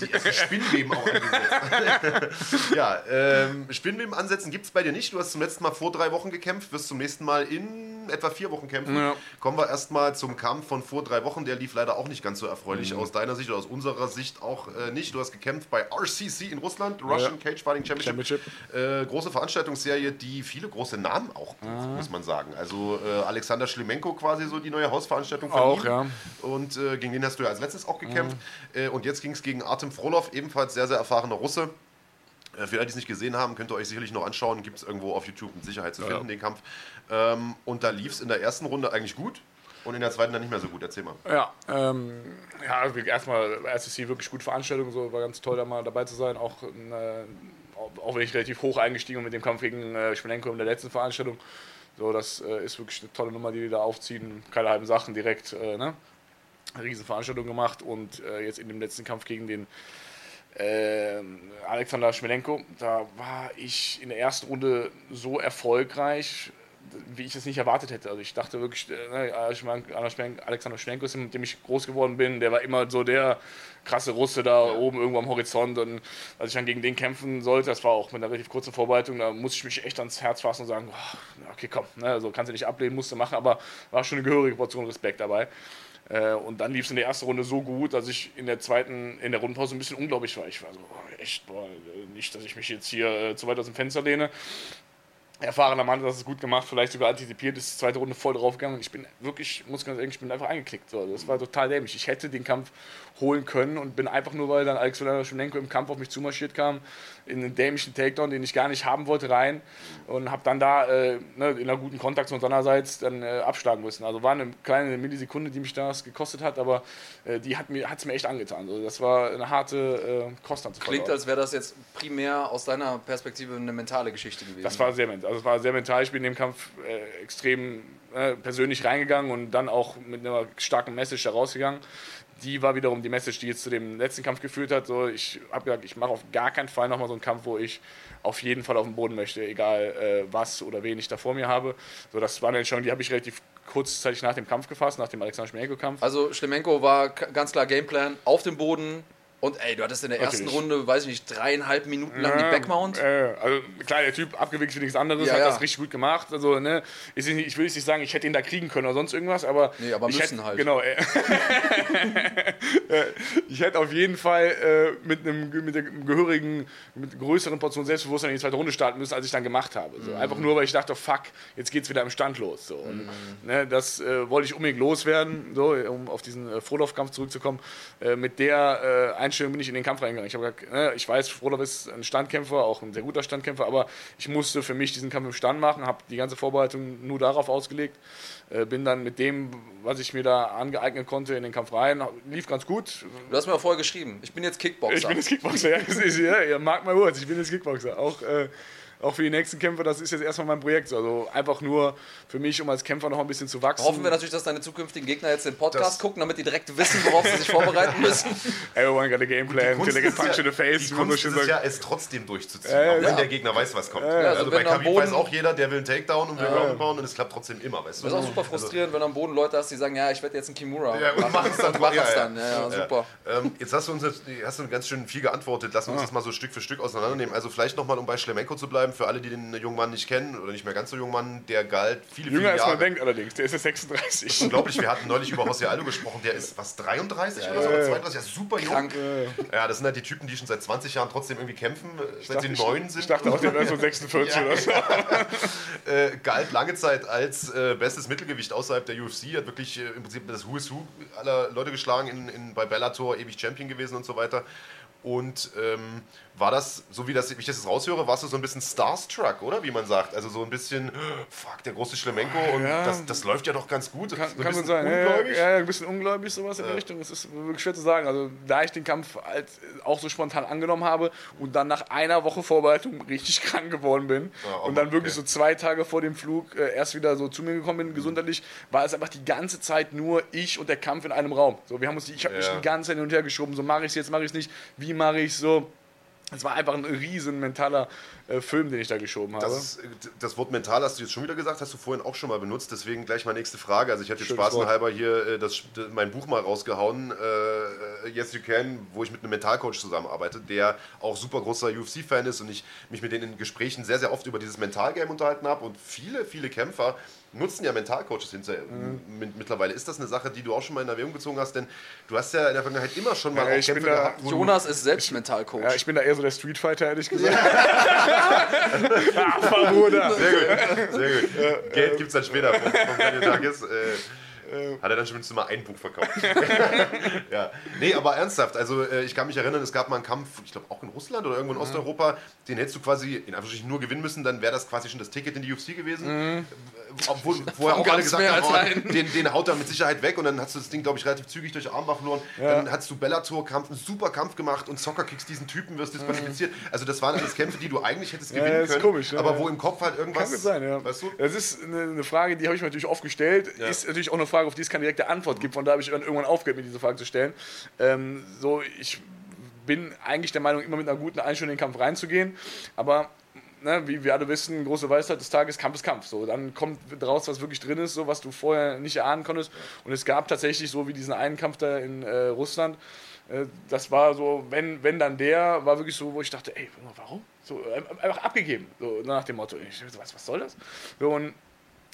die ersten Spinnweben auch angesetzt. ja, ähm, Spinnweben ansetzen gibt es bei dir nicht. Du hast zum letzten Mal vor drei Wochen gekämpft, wirst zum nächsten Mal in etwa vier Wochen kämpfen. Ja. Kommen wir erstmal zum Kampf von vor drei Wochen. Der lief leider auch nicht ganz so erfreulich aus deiner Sicht oder aus unserer Sicht auch äh, nicht. Du hast gekämpft bei RCC in Russland, Russian Ja. Cage Fighting Championship. Championship. Äh, große Veranstaltungsserie, die viele große Namen auch bucht, muss man sagen. Also äh, Alexander Schlemenko quasi so die neue Hausveranstaltung von Auch, ihm. ja. Und äh, gegen den hast du ja als letztes auch gekämpft. Äh, und jetzt ging es gegen Artem Frolov, ebenfalls sehr, sehr erfahrener Russe. Äh, Für alle, die es nicht gesehen haben, könnt ihr euch sicherlich noch anschauen. Gibt es irgendwo auf YouTube mit Sicherheit zu finden, den Kampf. Ähm, und da lief es in der ersten Runde eigentlich gut und in der zweiten dann nicht mehr so gut. Erzähl mal. Ja, ähm, ja, erstmal SSC wirklich gute Veranstaltung, so war ganz toll, da mal dabei zu sein. Auch, äh, auch- wenn ich relativ hoch eingestiegen bin mit dem Kampf gegen äh, Schmelenko in der letzten Veranstaltung. So, das äh, ist wirklich eine tolle Nummer, die die da aufziehen. Keine halben Sachen direkt, äh, ne? Eine riesen Veranstaltung gemacht und äh, jetzt in dem letzten Kampf gegen den ähm, Alexander Schmelenko, da war ich in der ersten Runde so erfolgreich, wie ich es nicht erwartet hätte. Also ich dachte wirklich, äh, ne, Alexander Schmelenko ist, mit dem ich groß geworden bin, der war immer so der krasse Russe da oben irgendwo am Horizont. Und als ich dann gegen den kämpfen sollte, das war auch mit einer relativ kurzen Vorbereitung, da musste ich mich echt ans Herz fassen und sagen, oh, okay, komm, ne, also kannst du nicht ablehnen, musst du machen, aber war schon eine gehörige Portion Respekt dabei. Äh, Und dann lief es in der ersten Runde so gut, dass ich in der zweiten, in der Rundenpause ein bisschen unglaublich war. Ich war so, boah, echt, boah, nicht, dass ich mich jetzt hier äh, zu weit aus dem Fenster lehne. Erfahrener Mann, das ist gut gemacht, vielleicht sogar antizipiert, ist die zweite Runde voll draufgegangen. Und ich bin wirklich, muss ganz ehrlich, ich bin einfach eingeklickt. So. Das war total dämlich. Ich hätte den Kampf holen können und bin einfach nur, weil dann Alexander Schmelenko im Kampf auf mich zumarschiert kam, in einen dämlichen Takedown, den ich gar nicht haben wollte, rein und habe dann da äh, ne, in einer guten Kontaktion seinerseits dann äh, abschlagen müssen. Also war eine kleine Millisekunde, die mich das gekostet hat, aber äh, die hat mir hat's mir echt angetan. Also das war eine harte äh, Kost Klingt, als wäre das jetzt primär aus deiner Perspektive eine mentale Geschichte gewesen. Das war sehr mental. Also es war sehr mental. Ich bin in dem Kampf äh, extrem äh, persönlich reingegangen und dann auch mit einer starken Message da rausgegangen. Die war wiederum die Message, die jetzt zu dem letzten Kampf geführt hat. So, ich habe gesagt, ich mache auf gar keinen Fall nochmal so einen Kampf, wo ich auf jeden Fall auf den Boden möchte, egal äh, was oder wen ich da vor mir habe. So, das war eine Entscheidung, die habe ich relativ kurzzeitig nach dem Kampf gefasst, nach dem Alexander Schmelenko-Kampf. Also Schlemenko war ganz klar Gameplan auf dem Boden und ey, du hattest in der ersten Natürlich. Runde, weiß ich nicht, dreieinhalb Minuten lang die Backmount. Äh, also klar, der Typ abgewichst wie nichts anderes, Ja, hat ja. das richtig gut gemacht. Also, ne, nicht, ich will jetzt nicht sagen, ich hätte ihn da kriegen können oder sonst irgendwas, aber. Nee, aber ich müssen hätte, halt. Genau. Äh, ich hätte auf jeden Fall äh, mit einem mit der gehörigen, mit größeren Portion Selbstbewusstsein in die zweite Runde starten müssen, als ich dann gemacht habe. So. Einfach nur, weil ich dachte, fuck, jetzt geht's wieder im Stand los. So. Und, ne, das äh, wollte ich unbedingt loswerden, so, um auf diesen äh, Frodov-Kampf zurückzukommen. Äh, mit der äh, Einstellung bin ich in den Kampf reingegangen. Ich habe gesagt, ne, ich weiß, Frodov ist ein Standkämpfer, auch ein sehr guter Standkämpfer, aber ich musste für mich diesen Kampf im Stand machen, habe die ganze Vorbereitung nur darauf ausgelegt. Äh, bin dann mit dem, was ich mir da angeeignet konnte, in den Kampf rein. Lief ganz gut. Du hast mir vorher geschrieben, ich bin jetzt Kickboxer. Ich bin jetzt Kickboxer, ja, das ist, ja, ihr mag mal Words, ich bin jetzt Kickboxer. Auch, äh, auch für die nächsten Kämpfe, das ist jetzt erstmal mein Projekt. Also einfach nur für mich, um als Kämpfer noch ein bisschen zu wachsen. Hoffen wir natürlich, dass deine zukünftigen Gegner jetzt den Podcast Das- gucken, damit die direkt wissen, worauf sie sich vorbereiten müssen. Everyone got a game plan, till they get ist ja- in the face, Die Kunst schön ist es sagt. ja, es trotzdem durchzuziehen, Ja, auch wenn ja. der Gegner weiß, was kommt. also also, bei wenn am Khabib weiß auch jeder, der will einen Takedown und will Ground Pound und es klappt trotzdem immer, weißt du? Das ist auch super frustrierend, wenn du am Boden Leute hast, die sagen, ja, ich werde jetzt ein Kimura. Ja, und machen es dann. Machen ja, es dann, ja, ja, super. Ähm, jetzt hast du uns jetzt, hast du ganz schön viel geantwortet. Lass uns das mal so Stück für Stück auseinandernehmen. Also vielleicht nochmal, um bei Schlemenko zu bleiben, für alle, die den jungen Mann nicht kennen oder nicht mehr ganz so jungen Mann, der galt viele, viele Jünger als Jahre. man denkt allerdings, der ist jetzt 36. Unglaublich, wir hatten neulich über José Aldo gesprochen, der ist was 33 oder so, oder 32, ja, super jung. Krank. Ja, das sind halt die Typen, die schon seit 20 Jahren trotzdem irgendwie kämpfen, äh, seit sie Ich- neun sind. Ich dachte auch, der wäre so 46 oder so. äh, galt lange Zeit als äh, bestes Mittelgewicht außerhalb der UFC, hat wirklich äh, im Prinzip das Who is Who aller Leute geschlagen, in, in, bei Bellator ewig Champion gewesen und so weiter. Und ähm, war das, so wie, das, wie ich das jetzt raushöre, warst du so ein bisschen Starstruck, oder? Wie man sagt. Also so ein bisschen, fuck, der große Schlemenko und Ja. das, das läuft ja doch ganz gut. Kann, so kann sein. Ja, ungläubig. Ja, ja, ein bisschen ungläubig, sowas in der Richtung. Es ist wirklich schwer zu sagen. Also, da ich den Kampf halt auch so spontan angenommen habe und dann nach einer Woche Vorbereitung richtig krank geworden bin Ja, aber und dann wirklich okay. so zwei Tage vor dem Flug äh, erst wieder so zu mir gekommen bin, gesundheitlich, war es einfach die ganze Zeit nur ich und der Kampf in einem Raum. So, wir haben uns, die- ich habe mich die ganze Zeit hin und her geschoben. So, mache ich es jetzt, mache ich es nicht, wie mache ich es so. Es war einfach ein riesen mentaler äh, Film, den ich da geschoben habe. Das, ist, äh, das Wort mental hast du jetzt schon wieder gesagt, hast du vorhin auch schon mal benutzt, deswegen gleich mal nächste Frage. Also ich hatte jetzt spaßenhalber hier äh, das, das, mein Buch mal rausgehauen, äh, Yes You Can, wo ich mit einem Mentalcoach zusammenarbeite, der auch super großer UFC-Fan ist und ich mich mit denen in Gesprächen sehr, sehr oft über dieses Mentalgame unterhalten habe und viele, viele Kämpfer nutzen ja Mentalcoaches hinterher. Mhm. Mittlerweile ist das eine Sache, die du auch schon mal in Erwägung gezogen hast, denn du hast ja in der Vergangenheit immer schon mal Ja, auch ich Kämpfe bin da- gehabt, Jonas ist selbst Mentalcoach. Ja, ich bin da eher so der Street Fighter, ehrlich gesagt. Ah, Bruder. Sehr gut, sehr gut. Geld gibt es dann später vom, vom Douglas. Äh, hat er dann schon mal ein Buch verkauft. ja. Nee, aber ernsthaft, also äh, ich kann mich erinnern, es gab mal einen Kampf, ich glaube auch in Russland oder irgendwo in Osteuropa, den hättest du quasi in Anführungsstrichen nur gewinnen müssen, dann wäre das quasi schon das Ticket in die UFC gewesen. Äh, Obwohl vorher auch alle gesagt haben, oh, den, den haut er mit Sicherheit weg und dann hast du das Ding, glaube ich, relativ zügig durch Armbar verloren. Dann hast du Bellator-Kampf, einen super Kampf gemacht und Soccer-Kicks diesen Typen, wirst disqualifiziert. Also das waren alles Kämpfe, die du eigentlich hättest Ja, gewinnen ist können, komisch, ne? aber Ja. wo im Kopf halt irgendwas... Kann sein, ja. Weißt du? Das ist eine, eine Frage, die habe ich mir natürlich oft gestellt. Ist natürlich auch eine Frage, auf die es keine direkte Antwort gibt. Von da habe ich irgendwann aufgehört, mir diese Frage zu stellen. Ähm, so, ich bin eigentlich der Meinung, immer mit einer guten Einstellung in den Kampf reinzugehen. Aber ne, wie wir alle wissen, große Weisheit des Tages, Kampf ist Kampf. So, dann kommt raus, was wirklich drin ist, so was du vorher nicht erahnen konntest. Und es gab tatsächlich so wie diesen einen Kampf da in äh, Russland. äh, Das war so, wenn, wenn dann der, war wirklich so, wo ich dachte, ey, warum? So, einfach abgegeben, so nach dem Motto. Ich, was, was soll das? So, und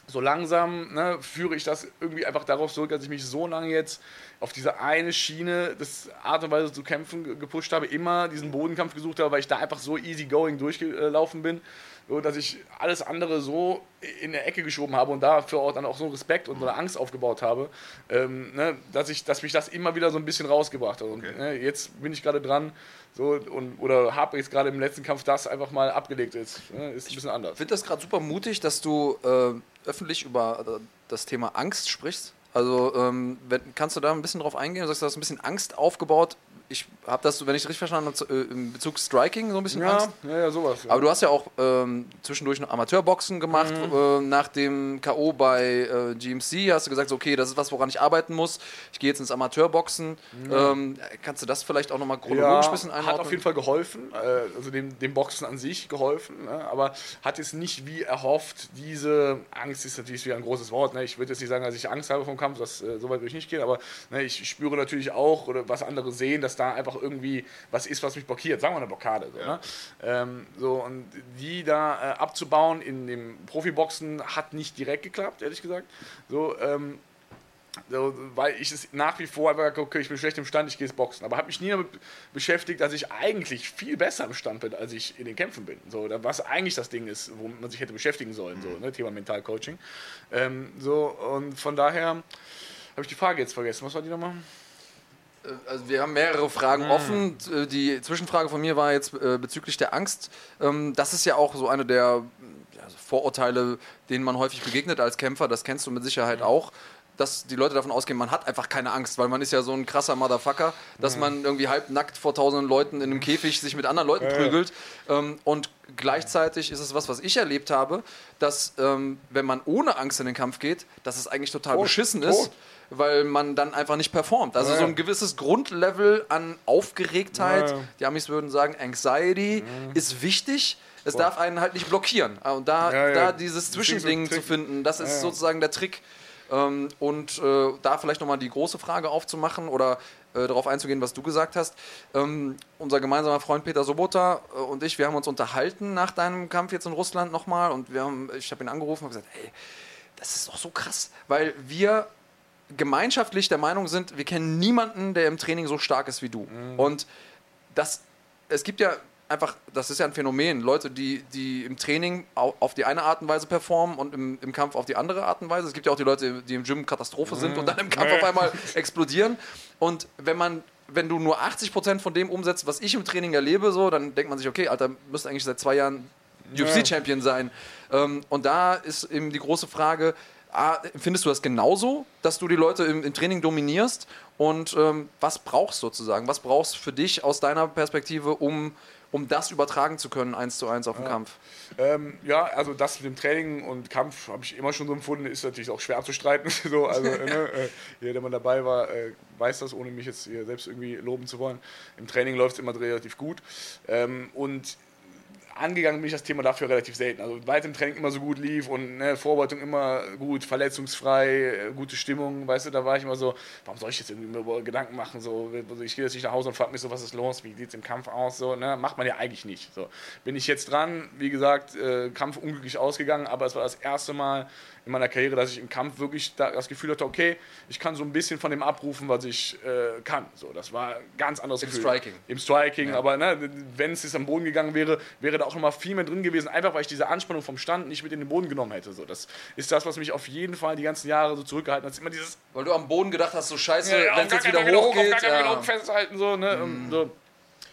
so langsam ne, führe ich das irgendwie einfach darauf zurück, dass ich mich so lange jetzt auf diese eine Schiene, das Art und Weise zu kämpfen, ge- gepusht habe, immer diesen Bodenkampf gesucht habe, weil ich da einfach so easy going durchgelaufen bin, dass ich alles andere so in der Ecke geschoben habe und dafür auch dann auch so Respekt und so eine Angst aufgebaut habe, ähm, ne, dass, ich, dass mich das immer wieder so ein bisschen rausgebracht hat. Und Okay. ne, jetzt bin ich gerade dran, so, und, oder habe jetzt gerade im letzten Kampf das einfach mal abgelegt. Ist, ne, ist ein bisschen anders. Ich finde das gerade super mutig, dass du äh, öffentlich über äh, das Thema Angst sprichst. Also ähm, wenn, kannst du da ein bisschen drauf eingehen? Du sagst, du hast ein bisschen Angst aufgebaut. Ich habe das, wenn ich es richtig verstanden habe, äh, in Bezug Striking so ein bisschen Ja, Angst. ja, ja, sowas. Ja. Aber du hast ja auch ähm, zwischendurch noch Amateurboxen gemacht. Äh, nach dem K.O. bei äh, GMC hast du gesagt, okay, das ist was, woran ich arbeiten muss. Ich gehe jetzt ins Amateurboxen. Ähm, kannst du das vielleicht auch nochmal chronologisch ein bisschen einordnen? hat auf jeden Fall geholfen, äh, also dem, dem Boxen an sich geholfen, ne? aber hat jetzt nicht wie erhofft, diese Angst ist natürlich wieder ein großes Wort, ne? ich würde jetzt nicht sagen, dass ich Angst habe vom Kampf, das, äh, so weit würde ich nicht gehen, aber ne, ich spüre natürlich auch, oder was andere sehen, dass da einfach irgendwie was ist, was mich blockiert, sagen wir eine Blockade. So, ne? ähm, so und die da äh, abzubauen in dem Profiboxen hat nicht direkt geklappt, ehrlich gesagt. So, ähm, so, weil ich es nach wie vor einfach, okay, ich bin schlecht im Stand, ich gehe jetzt boxen. Aber habe mich nie damit beschäftigt, dass ich eigentlich viel besser im Stand bin, als ich in den Kämpfen bin. So, was eigentlich das Ding ist, womit man sich hätte beschäftigen sollen, so, ne, Thema Mentalcoaching. Ähm, so, und von daher habe ich die Frage jetzt vergessen. Was war die nochmal? Also wir haben mehrere Fragen offen. Äh, Die Zwischenfrage von mir war jetzt äh, bezüglich der Angst. Ähm, das ist ja auch so eine der ja, so Vorurteile, denen man häufig begegnet als Kämpfer. Das kennst du mit Sicherheit auch. Dass die Leute davon ausgehen, man hat einfach keine Angst, weil man ist ja so ein krasser Motherfucker, dass man irgendwie halb nackt vor tausenden Leuten in einem Käfig sich mit anderen Leuten prügelt. Ähm, und gleichzeitig ist es was, was ich erlebt habe, dass ähm, wenn man ohne Angst in den Kampf geht, dass es eigentlich total Tot. beschissen Tot. ist weil man dann einfach nicht performt. Also Ja, so ja. ein gewisses Grundlevel an Aufgeregtheit, Ja, ja. die Amis würden sagen, Anxiety ist wichtig. Es darf einen halt nicht blockieren. Und da, Ja, ja. da dieses Zwischending zu finden, das ist Ja, ja. sozusagen der Trick. Ähm, und äh, da vielleicht nochmal die große Frage aufzumachen oder äh, darauf einzugehen, was du gesagt hast. Ähm, unser gemeinsamer Freund Peter Sobota äh, und ich, wir haben uns unterhalten nach deinem Kampf jetzt in Russland nochmal und wir haben, ich habe ihn angerufen und gesagt, hey, das ist doch so krass, weil wir gemeinschaftlich der Meinung sind, wir kennen niemanden, der im Training so stark ist wie du. Und das, es gibt ja einfach, das ist ja ein Phänomen, Leute, die, die im Training au- auf die eine Art und Weise performen und im, im Kampf auf die andere Art und Weise. Es gibt ja auch die Leute, die im Gym Katastrophe sind und dann im Kampf auf einmal explodieren. Und wenn man wenn du nur 80% von dem umsetzt, was ich im Training erlebe, so, dann denkt man sich, okay, Alter, müsste eigentlich seit zwei Jahren UFC-Champion sein. Ähm, und da ist eben die große Frage, A, findest du das genauso, dass du die Leute im, im Training dominierst? Und ähm, was brauchst du sozusagen? Was brauchst du für dich aus deiner Perspektive, um, um das übertragen zu können, eins zu eins auf den Kampf? Ähm, ja, also das mit dem Training und Kampf habe ich immer schon so empfunden, ist natürlich auch schwer abzustreiten. so, also, ne, äh, jeder, der mal dabei war, äh, weiß das, ohne mich jetzt hier selbst irgendwie loben zu wollen. Im Training läuft es immer relativ gut. Ähm, und angegangen bin ich das Thema dafür relativ selten. Also weit im Training immer so gut lief und ne, Vorbereitung immer gut, verletzungsfrei, äh, gute Stimmung, weißt du, da war ich immer so, warum soll ich jetzt irgendwie über Gedanken machen, so, ich gehe jetzt nicht nach Hause und frage mich so, was ist los, wie sieht es im Kampf aus, so, ne, macht man ja eigentlich nicht. So. Bin ich jetzt dran, wie gesagt, äh, Kampf unglücklich ausgegangen, aber es war das erste Mal in meiner Karriere, dass ich im Kampf wirklich das Gefühl hatte, okay, ich kann so ein bisschen von dem abrufen, was ich äh, kann. So, das war ein ganz anderes Im Gefühl. Striking. Im Striking, ja. aber ne, wenn es jetzt am Boden gegangen wäre, wäre da auch noch mal viel mehr drin gewesen, einfach weil ich diese Anspannung vom Stand nicht mit in den Boden genommen hätte. So, das ist das, was mich auf jeden Fall die ganzen Jahre so zurückgehalten hat. Immer dieses, weil du am Boden gedacht hast, so scheiße, ja, wenn es jetzt wieder hochgeht. Hoch, ja. festhalten, so, ne, mm. so.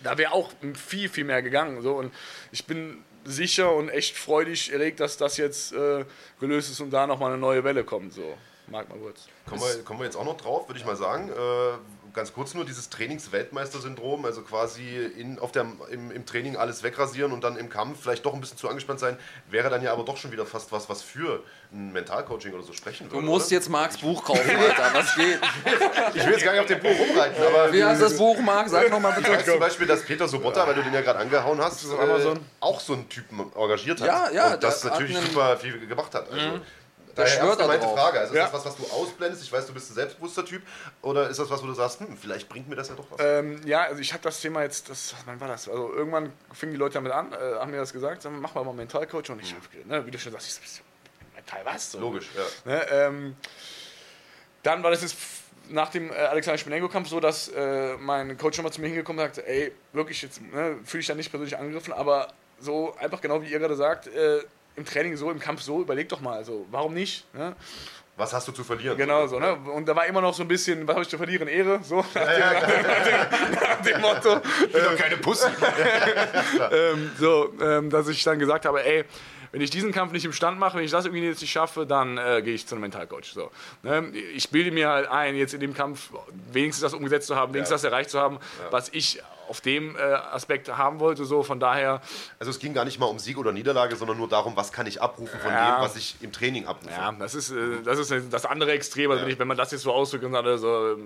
Da wäre auch viel, viel mehr gegangen. So. Und ich bin sicher und echt freudig erregt, dass das jetzt äh, gelöst ist und da nochmal eine neue Welle kommt. So. Mag mal kurz. Kommen wir, kommen wir jetzt auch noch drauf, würde ich mal sagen. Äh, ganz kurz nur dieses Trainingsweltmeister-Syndrom, also quasi in, auf der, im, im, Training alles wegrasieren und dann im Kampf vielleicht doch ein bisschen zu angespannt sein, wäre dann ja aber doch schon wieder fast was, was für ein Mentalcoaching oder so sprechen würde. Du musst oder? jetzt Marks Buch kaufen, Alter, was geht? ich will jetzt gar nicht auf dem Buch rumreiten, aber... Wie heißt das Buch, Marc? Sag nochmal bitte. Ich weiß zum Beispiel, dass Peter Sobotta, weil du den ja gerade angehauen hast, äh, auch so einen Typen engagiert hat. Ja, ja. Und das natürlich super viel gemacht hat. Also, mhm. Der schwört da meine Frage. Also ist ja. das was, was du ausblendest? Ich weiß, du bist ein selbstbewusster Typ. Oder ist das was, wo du sagst, hm, vielleicht bringt mir das ja doch was? Ähm, ja, also ich habe das Thema jetzt, das, wann war das? Also irgendwann fingen die Leute damit an, äh, haben mir das gesagt, sagen, mach mal mal Mentalcoach. Und ich, mhm. ne, wie du schon sagst, ich, Mental was? So. Logisch, ja. Ne, ähm, dann war das jetzt nach dem äh, Alexander Spimenko-Kampf so, dass äh, mein Coach nochmal zu mir hingekommen und sagte, ey, wirklich, jetzt ne, fühle ich da nicht persönlich angegriffen, aber so einfach genau wie ihr gerade sagt, äh, im Training so, im Kampf so, überleg doch mal, also warum nicht? Ne? Was hast du zu verlieren? Genau so, ne? Und da war immer noch so ein bisschen, was habe ich zu verlieren? Ehre, so nach, ja, dem, ja, nach, dem, nach dem, Motto. Ich bin doch keine Pussy. ähm, so, ähm, dass ich dann gesagt habe, ey, wenn ich diesen Kampf nicht im Stand mache, wenn ich das irgendwie jetzt nicht schaffe, dann äh, gehe ich zu einem Mentalcoach. So. Ne? Ich bilde mir halt ein, jetzt in dem Kampf wenigstens das umgesetzt zu haben, wenigstens ja. das erreicht zu haben, ja. was ich auf dem äh, Aspekt haben wollte. So von daher. Also es ging gar nicht mal um Sieg oder Niederlage, sondern nur darum, was kann ich abrufen von ja. dem, was ich im Training abrufe. Ja, das ist, äh, das, ist das andere Extrem. Also wenn, ich, wenn man das jetzt so ausdrückt und also,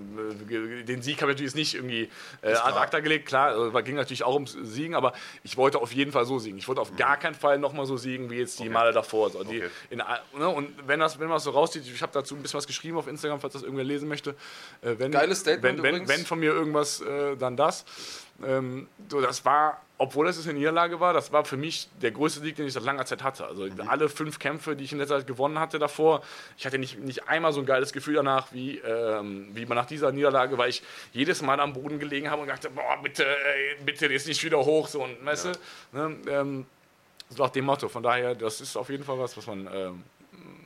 äh, den Sieg habe ich natürlich nicht irgendwie äh, ad acta gelegt. Klar, also, ging natürlich auch ums Siegen, aber ich wollte auf jeden Fall so siegen. Ich wollte auf mhm. gar keinen Fall nochmal so siegen wie jetzt die okay. Male davor. So, die, okay. in, ne, und wenn, das, wenn man das so rauszieht, ich habe dazu ein bisschen was geschrieben auf Instagram, falls das irgendwer lesen möchte. Äh, wenn, Geiles Statement wenn, wenn, wenn, von mir irgendwas, äh, dann das. Ähm, so, das war, obwohl es eine Niederlage war, das war für mich der größte Sieg, den ich seit langer Zeit hatte. Also mhm. alle fünf Kämpfe, die ich in letzter Zeit gewonnen hatte davor, ich hatte nicht, nicht einmal so ein geiles Gefühl danach, wie, ähm, wie nach dieser Niederlage, weil ich jedes Mal am Boden gelegen habe und dachte, boah, bitte, ey, bitte, jetzt nicht wieder hoch, so und weißt ja. ne, ähm, so nach dem Motto. Von daher, das ist auf jeden Fall was, was man ähm,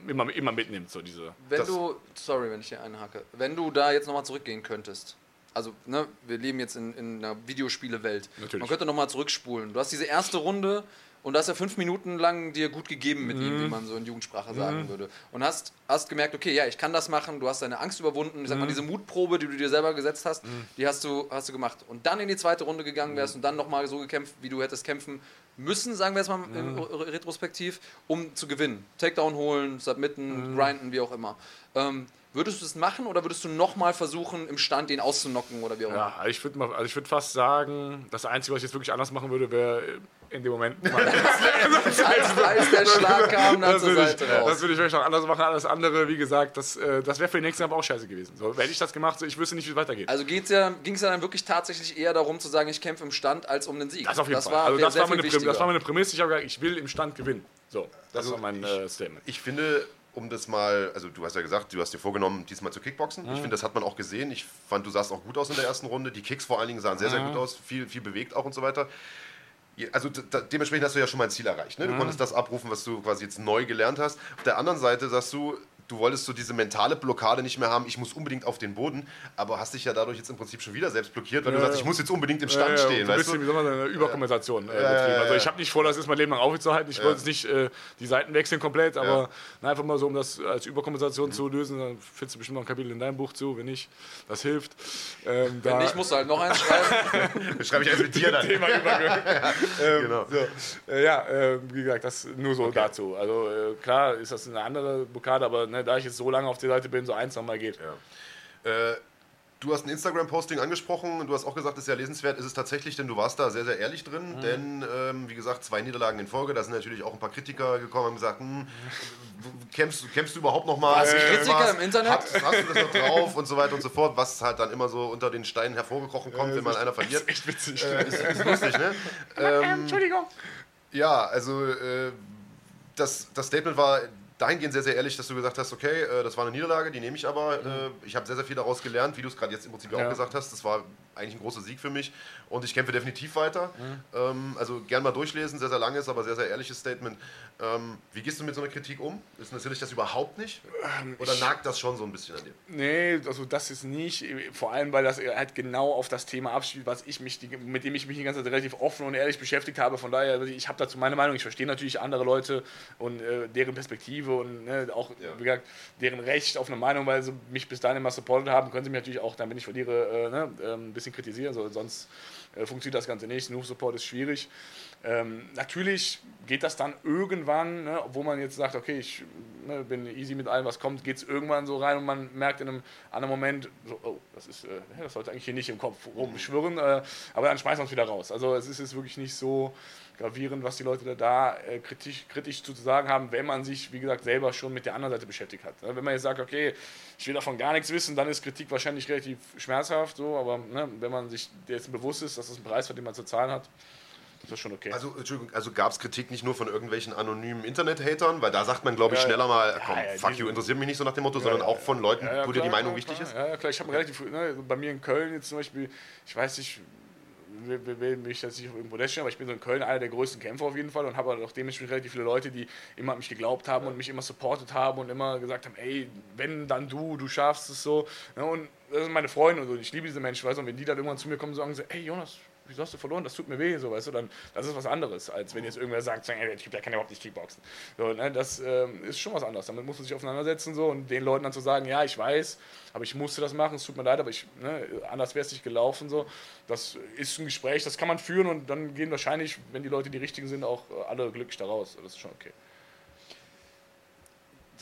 immer, immer mitnimmt, so diese. Wenn du, sorry, wenn ich hier einhacke, wenn du da jetzt nochmal zurückgehen könntest, also ne, wir leben jetzt in, in einer Videospielewelt. Natürlich. Man könnte nochmal zurückspulen. Du hast diese erste Runde und hast ja fünf Minuten lang dir gut gegeben mit mhm. ihm, wie man so in Jugendsprache sagen mhm. würde. Und hast, hast gemerkt, okay, ja, ich kann das machen, du hast deine Angst überwunden. Ich sag mal, mhm. diese Mutprobe, die du dir selber gesetzt hast, mhm. die hast du, hast du gemacht. Und dann in die zweite Runde gegangen wärst mhm. und dann nochmal so gekämpft, wie du hättest kämpfen müssen, sagen wir jetzt mal mhm. retrospektiv, um zu gewinnen. Takedown holen, submitten, grinden, wie auch immer. Ähm, Würdest du es machen oder würdest du nochmal versuchen, im Stand den auszunocken oder wie auch immer? Ja, ich würde also würd fast sagen, das Einzige, was ich jetzt wirklich anders machen würde, wäre in dem Moment. als, als der Schlag kam, dann das zur Seite ich, raus. Das würde ich vielleicht noch anders machen. Alles andere, wie gesagt, das, äh, das wäre für den nächsten Jahr auch scheiße gewesen. So, hätte ich das gemacht, so, ich wüsste nicht, wie es weitergeht. Also ja, ging es ja dann wirklich tatsächlich eher darum zu sagen, ich kämpfe im Stand, als um den Sieg. Das auf jeden das Fall. War, also das, war meine das war meine Prämisse. Ich habe gesagt, ich will im Stand gewinnen. So, das also war mein ich, äh, Statement. Ich finde, um das mal, also du hast ja gesagt, du hast dir vorgenommen, diesmal zu Kickboxen. Mhm. Ich finde, das hat man auch gesehen. Ich fand, du sahst auch gut aus in der ersten Runde. Die Kicks vor allen Dingen sahen sehr, sehr gut aus, viel, viel bewegt auch und so weiter. Also da, dementsprechend hast du ja schon mal ein Ziel erreicht. Ne? Du mhm. konntest das abrufen, was du quasi jetzt neu gelernt hast. Auf der anderen Seite sagst du, du wolltest so diese mentale Blockade nicht mehr haben, ich muss unbedingt auf den Boden, aber hast dich ja dadurch jetzt im Prinzip schon wieder selbst blockiert, weil ja, du sagst, ich muss jetzt unbedingt im Stand ja, stehen. ein bisschen, wie soll man eine Überkompensation äh, betrieben. Also ich habe nicht vor, das ist mein Leben lang aufzuhalten, ich wollte jetzt nicht äh, die Seiten wechseln komplett, aber na, einfach mal so, um das als Überkompensation mhm. zu lösen, dann findest du bestimmt noch ein Kapitel in deinem Buch zu, wenn nicht, das hilft. Ähm, wenn nicht, musst du halt noch eins schreiben. schreibe ich erst mit dir dann. Thema ähm, genau. so. äh, ja, äh, wie gesagt, das nur so okay. dazu. Also äh, klar ist das eine andere Blockade, aber ne, da ich jetzt so lange auf der Seite bin, so eins nochmal geht. Ja. Äh, Du hast ein Instagram-Posting angesprochen, du hast auch gesagt, es ist ja lesenswert, ist es tatsächlich, denn du warst da sehr, sehr ehrlich drin, mhm. denn, ähm, wie gesagt, zwei Niederlagen in Folge, da sind natürlich auch ein paar Kritiker gekommen und gesagt, hm, kämpfst, kämpfst du überhaust noch mal? Was, Kritiker was, im Internet? Hast, hast, du das noch drauf und so weiter und so fort, was halt dann immer so unter den Steinen hervorgekrochen kommt, wenn mal einer verliert. Das ist echt witzig. Äh, ist, ist lustig, ne? ähm, Entschuldigung. Ja, also äh, das, das Statement war dahingehend sehr, sehr ehrlich, dass du gesagt hast, okay, äh, das war eine Niederlage, die nehme ich aber. Mhm. Äh, ich habe sehr, sehr viel daraus gelernt, wie du es gerade jetzt im Prinzip ja. auch gesagt hast. Das war eigentlich ein großer Sieg für mich und ich kämpfe definitiv weiter. Mhm. Ähm, also gern mal durchlesen, sehr, sehr langes, aber sehr, sehr ehrliches Statement. Ähm, wie gehst du mit so einer Kritik um? Ist natürlich das überhaupt nicht? Ähm, Oder nagt das schon so ein bisschen an dir? Nee, also das ist nicht. Vor allem, weil das halt genau auf das Thema abspielt, was ich mich, mit dem ich mich die ganze Zeit relativ offen und ehrlich beschäftigt habe. Von daher, also ich habe dazu meine Meinung. Ich verstehe natürlich andere Leute und äh, deren Perspektive und ne, auch, ja. wie gesagt, deren Recht auf eine Meinung, weil sie mich bis dahin immer supportet haben, können sie mich natürlich auch, dann wenn ich verliere, äh, ne, äh, ein bisschen kritisieren. So, sonst äh, funktioniert das Ganze nicht. Noob Support ist schwierig. Ähm, natürlich geht das dann irgendwann, ne, wo man jetzt sagt, okay, ich ne, bin easy mit allem, was kommt, geht es irgendwann so rein und man merkt in einem anderen Moment, so, oh, das, ist, äh, das sollte eigentlich hier nicht im Kopf rumschwirren, äh, aber dann schmeißt man es wieder raus. Also es ist jetzt wirklich nicht so gravierend, was die Leute da äh, kritisch, kritisch zu sagen haben, wenn man sich, wie gesagt, selber schon mit der anderen Seite beschäftigt hat. Ne, wenn man jetzt sagt, okay, ich will davon gar nichts wissen, dann ist Kritik wahrscheinlich relativ schmerzhaft, so, aber ne, wenn man sich dessen bewusst ist, dass das ein Preis hat, den man zu zahlen hat, das ist schon okay. Also, also gab es Kritik nicht nur von irgendwelchen anonymen Internet-Hatern, weil da sagt man, glaube ich, ja, schneller mal, komm, ja, ja, fuck you, interessiert mich nicht so nach dem Motto, sondern auch von Leuten, wo dir die Meinung wichtig ist? Ja, klar, ich habe relativ, ne, bei mir in Köln jetzt zum Beispiel, ich weiß nicht, will mich jetzt nicht irgendwo stellen, aber ich bin so in Köln einer der größten Kämpfer auf jeden Fall und habe halt auch dementsprechend relativ viele Leute, die immer an mich geglaubt haben und mich immer supportet haben und immer gesagt haben, ey, wenn, dann du, du schaffst es so. Und das sind meine Freunde und so, ich liebe diese Menschen, weißt du, und wenn die dann irgendwann zu mir kommen und sagen, so, ey Jonas, wieso hast du verloren? Das tut mir weh, so, weißt du, dann, das ist was anderes, als wenn jetzt irgendwer sagt, ey, der Typ, der kann überhaupt nicht Kickboxen. So, ne, das ähm, ist schon was anderes. Damit muss man sich auseinandersetzen, so, und den Leuten dann zu sagen, ja, ich weiß, aber ich musste das machen, es tut mir leid, aber ich, ne, anders wäre es nicht gelaufen, so. Das ist ein Gespräch, das kann man führen und dann gehen wahrscheinlich, wenn die Leute die richtigen sind, auch alle glücklich daraus. Das ist schon okay.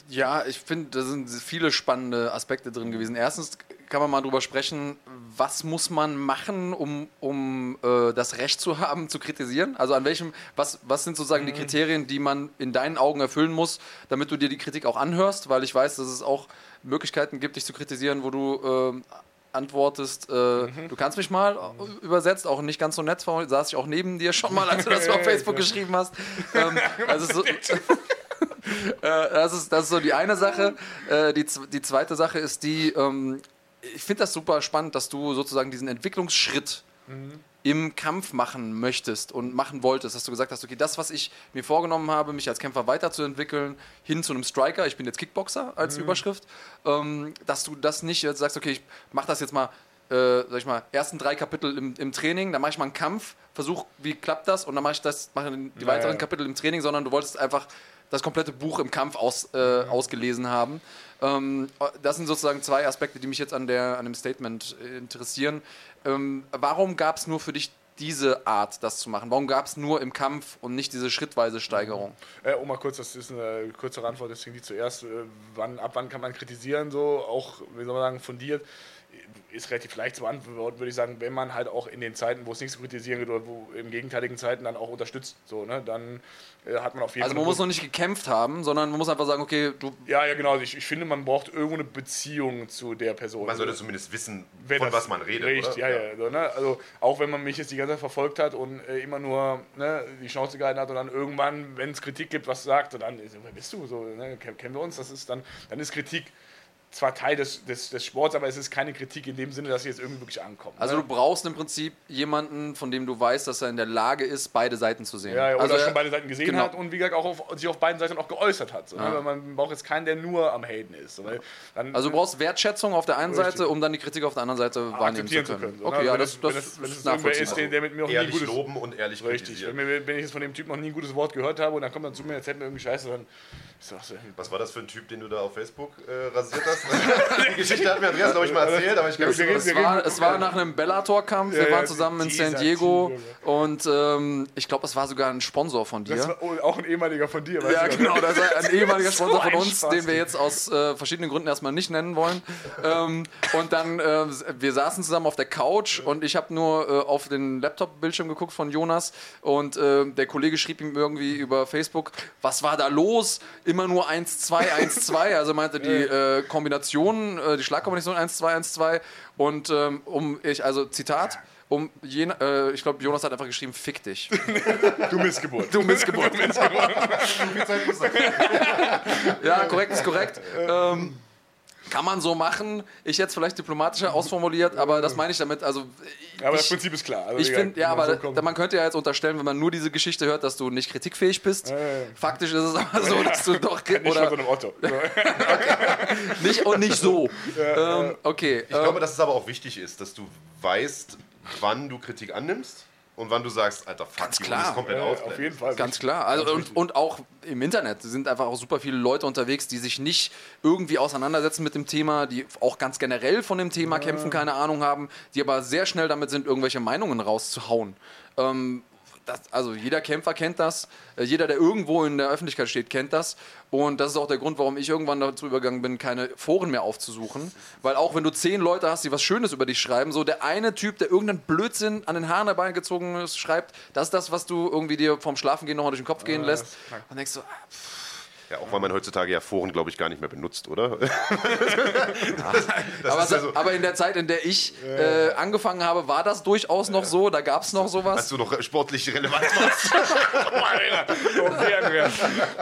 Ja, ich finde, da sind viele spannende Aspekte drin gewesen. Erstens kann man mal drüber sprechen, was muss man machen, um, um äh, das Recht zu haben, zu kritisieren? Also an welchem, was, was sind sozusagen die mhm. Kriterien, die man in deinen Augen erfüllen muss, damit du dir die Kritik auch anhörst? Weil ich weiß, dass es auch Möglichkeiten gibt, dich zu kritisieren, wo du äh, antwortest, äh, mhm. du kannst mich mal mhm. übersetzt, auch nicht ganz so nett, saß ich auch neben dir schon mal, als du das auf Facebook geschrieben hast. Ähm, also so, äh, das, ist, das ist so die eine Sache. Äh, die, die zweite Sache ist die, ähm, ich finde das super spannend, dass du sozusagen diesen Entwicklungsschritt mhm. im Kampf machen möchtest und machen wolltest, dass du gesagt hast, okay, das, was ich mir vorgenommen habe, mich als Kämpfer weiterzuentwickeln, hin zu einem Striker, ich bin jetzt Kickboxer als mhm. Überschrift, ähm, dass du das nicht jetzt sagst, okay, ich mache das jetzt mal äh, sag ich mal, ersten drei Kapitel im, im Training, dann mache ich mal einen Kampf, versuche, wie klappt das und dann mache ich das, mache die ja, weiteren. Kapitel im Training, sondern du wolltest einfach das komplette Buch im Kampf aus, äh, ausgelesen haben. Ähm, das sind sozusagen zwei Aspekte, die mich jetzt an, der, an dem Statement äh, interessieren. Ähm, warum gab es nur für dich diese Art, das zu machen? Warum gab es nur im Kampf und nicht diese schrittweise Steigerung? Äh, um mal kurz, das ist eine kürzere Antwort, deswegen die zuerst. Äh, wann, ab wann kann man kritisieren, so auch, wie soll man sagen, fundiert? Ist relativ leicht zu beantworten, würde ich sagen, wenn man halt auch in den Zeiten, wo es nichts zu kritisieren gibt oder wo in gegenteiligen Zeiten dann auch unterstützt, so, ne, dann äh, hat man auf jeden Fall. Also man muss noch nicht gekämpft haben, sondern man muss einfach sagen, okay, du. Ja, ja, genau. Ich, ich finde, man braucht irgendwo eine Beziehung zu der Person. Man sollte zumindest wissen, von was man redet. Richtig, oder? ja, ja. So, ne? Also auch wenn man mich jetzt die ganze Zeit verfolgt hat und äh, immer nur ne, die Schnauze gehalten hat und dann irgendwann, wenn es Kritik gibt, was sagt, dann, wer bist du? So, ne? kennen wir uns? Das ist dann, dann ist Kritik zwar Teil des, des, des, Sports, aber es ist keine Kritik in dem Sinne, dass sie jetzt irgendwie wirklich ankommt. Also ne? du brauchst im Prinzip jemanden, von dem du weißt, dass er in der Lage ist, beide Seiten zu sehen. Ja, ja oder also, schon beide Seiten gesehen genau. hat und wie gesagt auch auf, sich auf beiden Seiten auch geäußert hat. So, ne? ja. Man braucht jetzt keinen, der nur am Haten ist. So, dann, also du brauchst Wertschätzung auf der einen richtig. Seite, um dann die Kritik auf der anderen Seite wahrnehmen zu können. Zu können so, okay, ne? ja, das, das, das, wenn es irgendwer ist, der, der mit mir auch ehrlich nie gutes, loben und ehrlich Richtig. Wenn, wenn, ich jetzt von dem Typ noch nie ein gutes Wort gehört habe und dann kommt dann zu mir, jetzt hätten wir irgendwie Scheiße, dann was war das für ein Typ, den du da auf Facebook äh, rasiert hast? Die Geschichte hat mir Andreas, glaube ich, mal erzählt, aber ich reden- Es wir war, es war nach einem Bellator-Kampf, wir Ja, waren zusammen in San Diego und ähm, ich glaube, es war sogar ein Sponsor von dir. Das war oh, auch ein ehemaliger von dir, weißt Ja, genau, das ist ein ehemaliger So Sponsor von uns, den wir jetzt aus äh, verschiedenen Gründen erstmal nicht nennen wollen. Ähm, und dann, äh, wir saßen zusammen auf der Couch und ich habe nur äh, auf den Laptop-Bildschirm geguckt von Jonas und äh, der Kollege schrieb ihm irgendwie über Facebook, was war da los? Immer nur 1-2, 1-2, also meinte die äh, Kombination, äh, die Schlagkombination 1-2, 1-2 und ähm, um, ich, also Zitat, um jen, äh, ich glaube, Jonas hat einfach geschrieben, fick dich. Du Missgeburt. Du Missgeburt. Ja, korrekt ist korrekt. Ähm, kann man so machen. Ich jetzt vielleicht diplomatischer ausformuliert, aber das meine ich damit. Also Aber das ich, Prinzip ist klar. Also, ich finde, ja, aber so man könnte ja jetzt unterstellen, wenn man nur diese Geschichte hört, dass du nicht kritikfähig bist. ja. Faktisch ist es aber so, dass du doch nicht von so oder einem Otto. Nicht und nicht so. ähm, okay. Ich glaube, dass es aber auch wichtig ist, dass du weißt, wann du Kritik annimmst und wann du sagst, Alter, fuck, Ganz you, klar. es komplett Ja, ausblenden. auf jeden Fall. Ganz klar. Also und, und auch im Internet sind einfach auch super viele Leute unterwegs, die sich nicht irgendwie auseinandersetzen mit dem Thema, die auch ganz generell von dem Thema kämpfen, keine Ahnung haben, die aber sehr schnell damit sind, irgendwelche Meinungen rauszuhauen. Ähm, das, also jeder Kämpfer kennt das, äh, jeder, der irgendwo in der Öffentlichkeit steht, kennt das. Und das ist auch der Grund, warum ich irgendwann dazu übergegangen bin, keine Foren mehr aufzusuchen. Weil auch wenn du zehn Leute hast, die was Schönes über dich schreiben, so der eine Typ, der irgendeinen Blödsinn an den Haaren herbeigezogen ist, schreibt, das ist das, was du irgendwie dir vom Schlafengehen nochmal durch den Kopf gehen lässt. Und denkst so, ah, Ja, auch weil man heutzutage ja Foren, glaube ich, gar nicht mehr benutzt, oder? aber, ist ja so- aber in der Zeit, in der ich äh, angefangen habe, war das durchaus noch so. Da gab es noch sowas. Als du noch sportlich relevant warst. Okay, Andreas.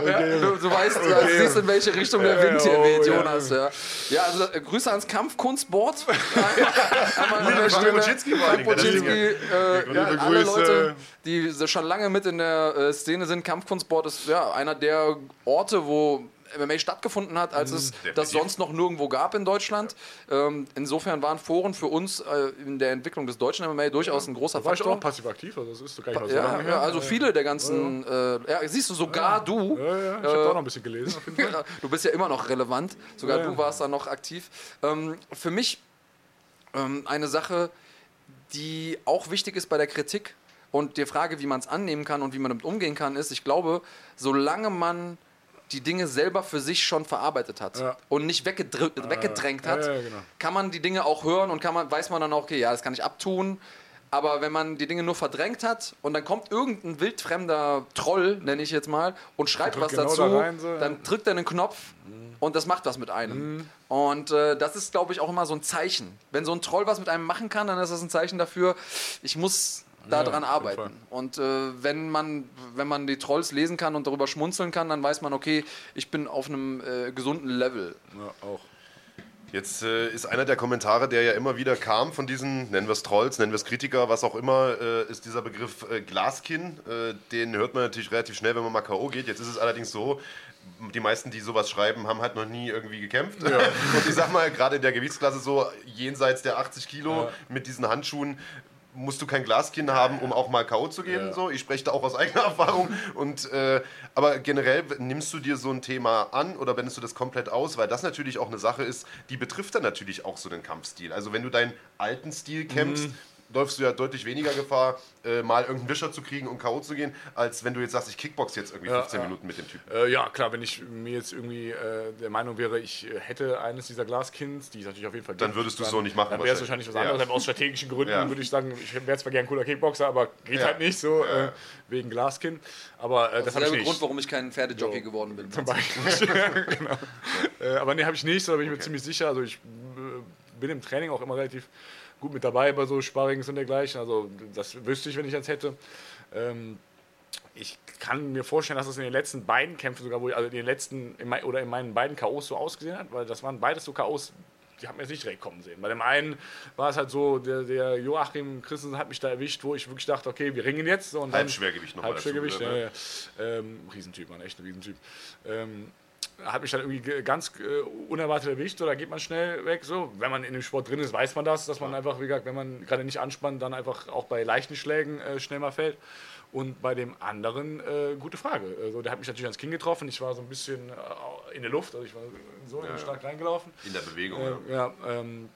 Ja, du, du weißt, du siehst, in welche Richtung der Wind hier oh, weht. Jonas. Ja, ja also äh, Grüße ans Kampfkunstboard. Frank allen Frank Boczynski, äh, ja, alle. Leute, die schon lange mit in der äh, Szene sind. Kampfkunstboard ist ja einer der Orte, wo MMA stattgefunden hat, als es das definitiv. sonst noch nirgendwo gab in Deutschland. Ähm, insofern waren Foren für uns äh, in der Entwicklung des deutschen MMA durchaus ein großer War ich Faktor. auch passiv aktiv, also das ist gar nicht mal so Ja, ja, also viele der ganzen, äh, ja, siehst du, sogar du, Ja, ja, ich habe auch noch ein bisschen gelesen. Ja, du bist ja immer noch relevant, sogar Ja, ja. du warst da noch aktiv. Ähm, für mich ähm, eine Sache, die auch wichtig ist bei der Kritik und die Frage, wie man es annehmen kann und wie man damit umgehen kann, ist, ich glaube, solange man die Dinge selber für sich schon verarbeitet hat Ja. und nicht weggedrü- weggedrängt hat, ja, genau. kann man die Dinge auch hören und kann man, weiß man dann auch, okay, ja, das kann ich abtun. Aber wenn man die Dinge nur verdrängt hat und dann kommt irgendein wildfremder Troll, nenne ich jetzt mal, und schreibt was genau dazu, da rein, so, dann drückt er einen Knopf und das macht was mit einem. Und äh, das ist, glaube ich, auch immer so ein Zeichen. Wenn so ein Troll was mit einem machen kann, dann ist das ein Zeichen dafür, ich muss daran jeden arbeiten. Und äh, wenn, man, wenn man die Trolls lesen kann und darüber schmunzeln kann, dann weiß man, okay, ich bin auf einem äh, gesunden Level. Ja, auch. Jetzt äh, ist einer der Kommentare, der ja immer wieder kam von diesen, nennen wir es Trolls, nennen wir es Kritiker, was auch immer, äh, ist dieser Begriff äh, Glaskin. Äh, den hört man natürlich relativ schnell, wenn man mal K.O. geht. Jetzt ist es allerdings so, die meisten, die sowas schreiben, haben halt noch nie irgendwie gekämpft. Und ich sag mal, gerade in der Gewichtsklasse so jenseits der 80 Kilo Ja. mit diesen Handschuhen musst du kein Glaskin haben, um auch mal K.O. zu gehen. Ja. So. Ich spreche da auch aus eigener Erfahrung. Und, äh, aber generell nimmst du dir so ein Thema an oder wendest du das komplett aus, weil das natürlich auch eine Sache ist, die betrifft dann natürlich auch so den Kampfstil. Also wenn du deinen alten Stil kämpfst, läufst du ja deutlich weniger Gefahr, äh, mal irgendeinen Wischer zu kriegen und K.O. zu gehen, als wenn du jetzt sagst, ich kickbox jetzt irgendwie Ja, 15 ja. Minuten mit dem Typen. Äh, ja, klar, wenn ich mir jetzt irgendwie äh, der Meinung wäre, ich äh, hätte eines dieser Glaskins, die es natürlich auf jeden Fall Dann würdest du es so nicht machen, Dann wäre es wahrscheinlich. wahrscheinlich was anderes. Ja. Aus strategischen Gründen Ja. würde ich sagen, ich wäre zwar gern ein cooler Kickboxer, aber geht Ja. halt nicht so, Ja. äh, wegen Glaskin. Aber äh, das ist habe ich der. Grund, warum ich kein Pferdejockey So. geworden bin. Zum Beispiel. Ja, genau. äh, aber nee, habe ich nicht, so da bin ich mir ziemlich sicher. Also ich äh, bin im Training auch immer relativ gut mit dabei bei so Sparrings und dergleichen. Also das wüsste ich, wenn ich das hätte. Ähm, ich kann mir vorstellen, dass es in den letzten beiden Kämpfen sogar, wo ich, also in den letzten in mein, oder in meinen beiden K.O.s so ausgesehen hat, weil das waren beides so K.O.s, die haben mir jetzt nicht direkt kommen sehen. Bei dem einen war es halt so, der, der Joachim Christensen hat mich da erwischt, wo ich wirklich dachte, okay, wir ringen jetzt. So, und Halbschwergewicht noch mal dazu, Halbschwergewicht, oder? ja, ja. Ähm, Riesentyp, Mann, echt ein Riesentyp. Ähm, hat mich dann irgendwie ge- ganz äh, unerwartet erwischt, so, da geht man schnell weg. So. Wenn man in dem Sport drin ist, weiß man das, dass man einfach, wie gesagt, wenn man gerade nicht anspannt, dann einfach auch bei leichten Schlägen äh, schnell mal fällt. Und bei dem anderen, äh, gute Frage. Also, der hat mich natürlich ans Kinn getroffen. Ich war so ein bisschen äh, in der Luft, also ich war so Ja, ja. stark reingelaufen. In der Bewegung. Äh, ja. ja, ähm,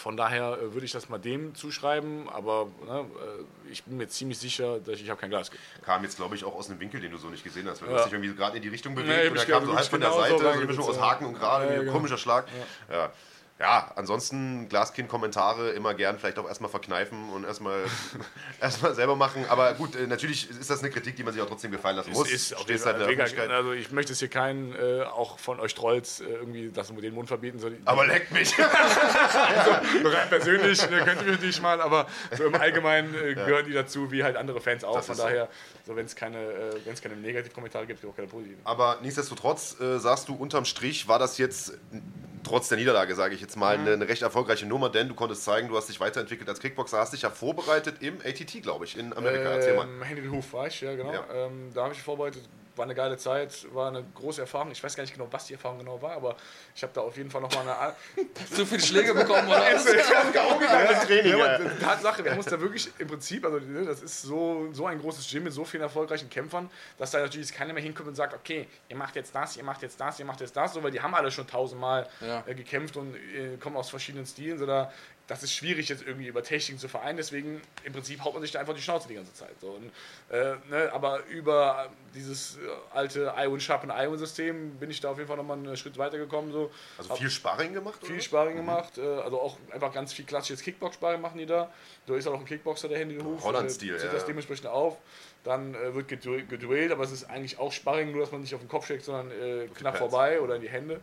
von daher äh, würde ich das mal dem zuschreiben, aber ne, äh, ich bin mir ziemlich sicher, dass ich, ich habe kein Glas. Kam jetzt, glaube ich, auch aus einem Winkel, den du so nicht gesehen hast. Weil du Ja. hast dich irgendwie gerade in die Richtung bewegt Nee, und er kam so halb von der Seite, so eine Mischung aus. Haken und gerade, Ja, ein genau. komischer Schlag. Ja. Ja, ansonsten Glaskind-Kommentare immer gern, vielleicht auch erstmal verkneifen und erstmal, erstmal selber machen. Aber gut, äh, natürlich ist das eine Kritik, die man sich auch trotzdem gefallen lassen muss. Ist Stehst jeden halt in also ich möchte es hier keinen, äh, auch von euch Trolls, äh, irgendwie das mit den Mund verbieten. So, Aber leckt mich. so rein persönlich äh, könnt ihr natürlich mal, aber so im Allgemeinen äh, gehören die dazu, wie halt andere Fans auch. Das Von ist so. So, wenn es keine, äh, keine Negativkommentare gibt, gibt es auch keine positiven. Aber nichtsdestotrotz äh, sagst du, unterm Strich war das jetzt, trotz der Niederlage, sage ich jetzt mal, Mhm. eine, eine recht erfolgreiche Nummer, denn du konntest zeigen, du hast dich weiterentwickelt als Kickboxer, hast dich ja vorbereitet im ATT, glaube ich, in Amerika. Erzähl mal. Ähm, Henry Hoof war ich, ja genau. Ja. Ähm, da habe ich vorbereitet. War eine geile Zeit, war eine große Erfahrung. Ich weiß gar nicht genau, was die Erfahrung genau war, aber ich habe da auf jeden Fall nochmal eine. Zu viele Schläge bekommen oder was? Training, Ja, aber Tatsache, wir mussten da wirklich im Prinzip, also ne, das ist so, so ein großes Gym mit so vielen erfolgreichen Kämpfern, dass da natürlich keiner mehr hinkommt und sagt, okay, ihr macht jetzt das, ihr macht jetzt das, ihr macht jetzt das, so, weil die haben alle schon tausendmal Ja. äh, gekämpft und äh, kommen aus verschiedenen Stilen, so da, das ist schwierig jetzt irgendwie über Technik zu vereinen, deswegen im Prinzip haut man sich da einfach die Schnauze die ganze Zeit. So. Und, äh, ne, aber über dieses äh, alte Iron Sharpen Iron System bin ich da auf jeden Fall nochmal einen Schritt weitergekommen. So. Also viel Sparring gemacht? Viel oder? Sparring gemacht, äh, also auch einfach ganz viel klassisches Kickbox-Sparring machen die da. Da ist auch ein Kickboxer, der Handy Huf. Holland-Stil, äh, ja, das dementsprechend auf. Dann äh, wird gedu- geduellt, aber es ist eigentlich auch Sparring, nur dass man nicht auf den Kopf schlägt, sondern äh, knapp vorbei oder in die Hände.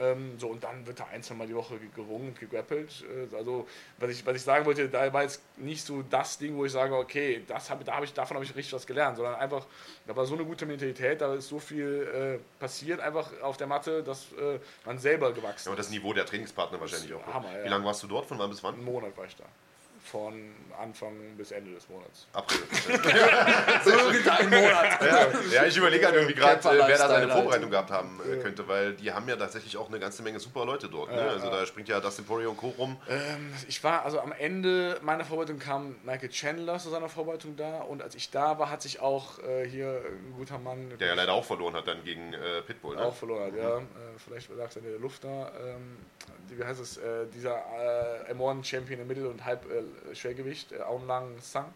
Ähm, so, und dann wird da ein, zwei Mal die Woche ge- gerungen und gegrappelt. Äh, also, was ich, was ich sagen wollte, da war jetzt nicht so das Ding, wo ich sage, okay, das hab, da hab ich, davon habe ich richtig was gelernt, sondern einfach, da war so eine gute Mentalität, da ist so viel äh, passiert einfach auf der Matte, dass äh, man selber gewachsen Ja, aber das Niveau der Trainingspartner wahrscheinlich auch. ne? Hammer, ja. Wie lange warst du dort? Von wann bis Einen wann? Monat war ich da. Von Anfang bis Ende des Monats. April. Irgendein Monat. ja, ja, ich überlege halt irgendwie gerade, äh, wer da seine halt. Vorbereitung gehabt haben äh, könnte, weil die haben ja tatsächlich auch eine ganze Menge super Leute dort. Ne? Also da springt ja Dustin Poirier und Co. rum. Ähm, ich war, also am Ende meiner Vorbereitung kam Michael Chandler zu seiner Vorbereitung da und als ich da war, hat sich auch äh, hier ein guter Mann Der ja leider auch verloren hat dann gegen Pitbull. Ne? auch verloren hat, ja. Äh, vielleicht lag es in der Luft da. Ähm, wie heißt es? Dieser äh, M1-Champion im Mittel- und Halb-Schwergewicht, äh, Aung Lang Sang.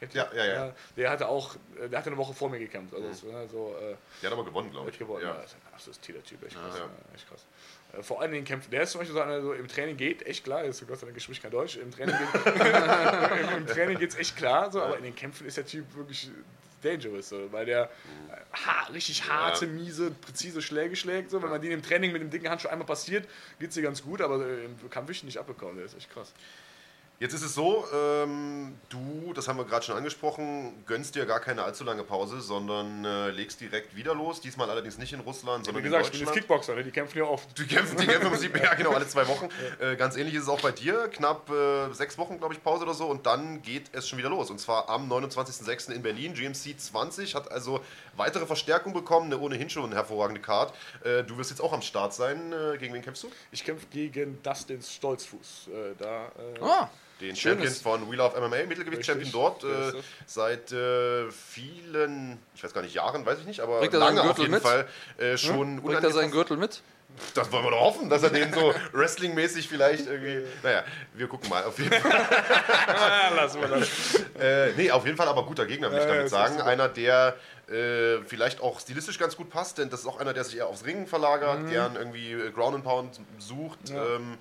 Ihr? Ja, ja, ja. Der hatte auch, äh, der hatte eine Woche vor mir gekämpft. Also, war so, äh, Der hat aber gewonnen, glaube ich. Gewonnen, ja. Ja. Das ist ein absolutes Tiertyp, echt krass. Ja. Ja. echt krass. Äh, Vor allen Dingen kämpft, der ist zum Beispiel so einer, so im Training geht echt klar, ist Gott sei Dank spricht kein Deutsch, im Training, geht, im, im Training geht's echt klar, so, aber in den Kämpfen ist der Typ wirklich dangerous, so, weil der äh, ha, richtig harte, miese, präzise Schläge schlägt, so, wenn man den im Training mit dem dicken Handschuh einmal passiert, geht's dir ganz gut, aber äh, im Kampf ich nicht abbekommen, der ist echt krass. Jetzt ist es so, ähm, du, das haben wir gerade schon angesprochen, gönnst dir gar keine allzu lange Pause, sondern äh, legst direkt wieder los. Diesmal allerdings nicht in Russland, Wie sondern gesagt, in ich bin. Kickboxer, ne? die kämpfen ja oft. Die kämpfen, die kämpfen im ja genau, alle zwei Wochen. Äh, ganz ähnlich ist es auch bei dir. Knapp äh, sechs Wochen, glaube ich, Pause oder so. Und dann geht es schon wieder los. Und zwar am 29.06. in Berlin. GMC 20 hat also weitere Verstärkung bekommen. Eine ohnehin schon eine hervorragende Card. Äh, du wirst jetzt auch am Start sein. Äh, gegen wen kämpfst du? Ich kämpfe gegen Dustin Stolzfuß. Äh, da, äh, Ah, Den Schönes. Champion von Wheel of MMA, Mittelgewicht-Champion dort. Äh, seit äh, vielen, ich weiß gar nicht, Jahren, weiß ich nicht, aber Bringt er lange seinen auf Gürtel jeden mit? Fall äh, schon bringt er seinen Gürtel mit? Das wollen wir doch hoffen, dass er den so wrestlingmäßig vielleicht irgendwie. Naja, wir gucken mal. Auf jeden Fall. Lassen wir das. Äh, nee, auf jeden Fall aber guter Gegner, will ich damit sagen. Einer, der äh, vielleicht auch stilistisch ganz gut passt, denn das ist auch einer, der sich eher aufs Ringen verlagert, Mhm. gern irgendwie äh, Ground and Pound sucht. Ja. Ähm,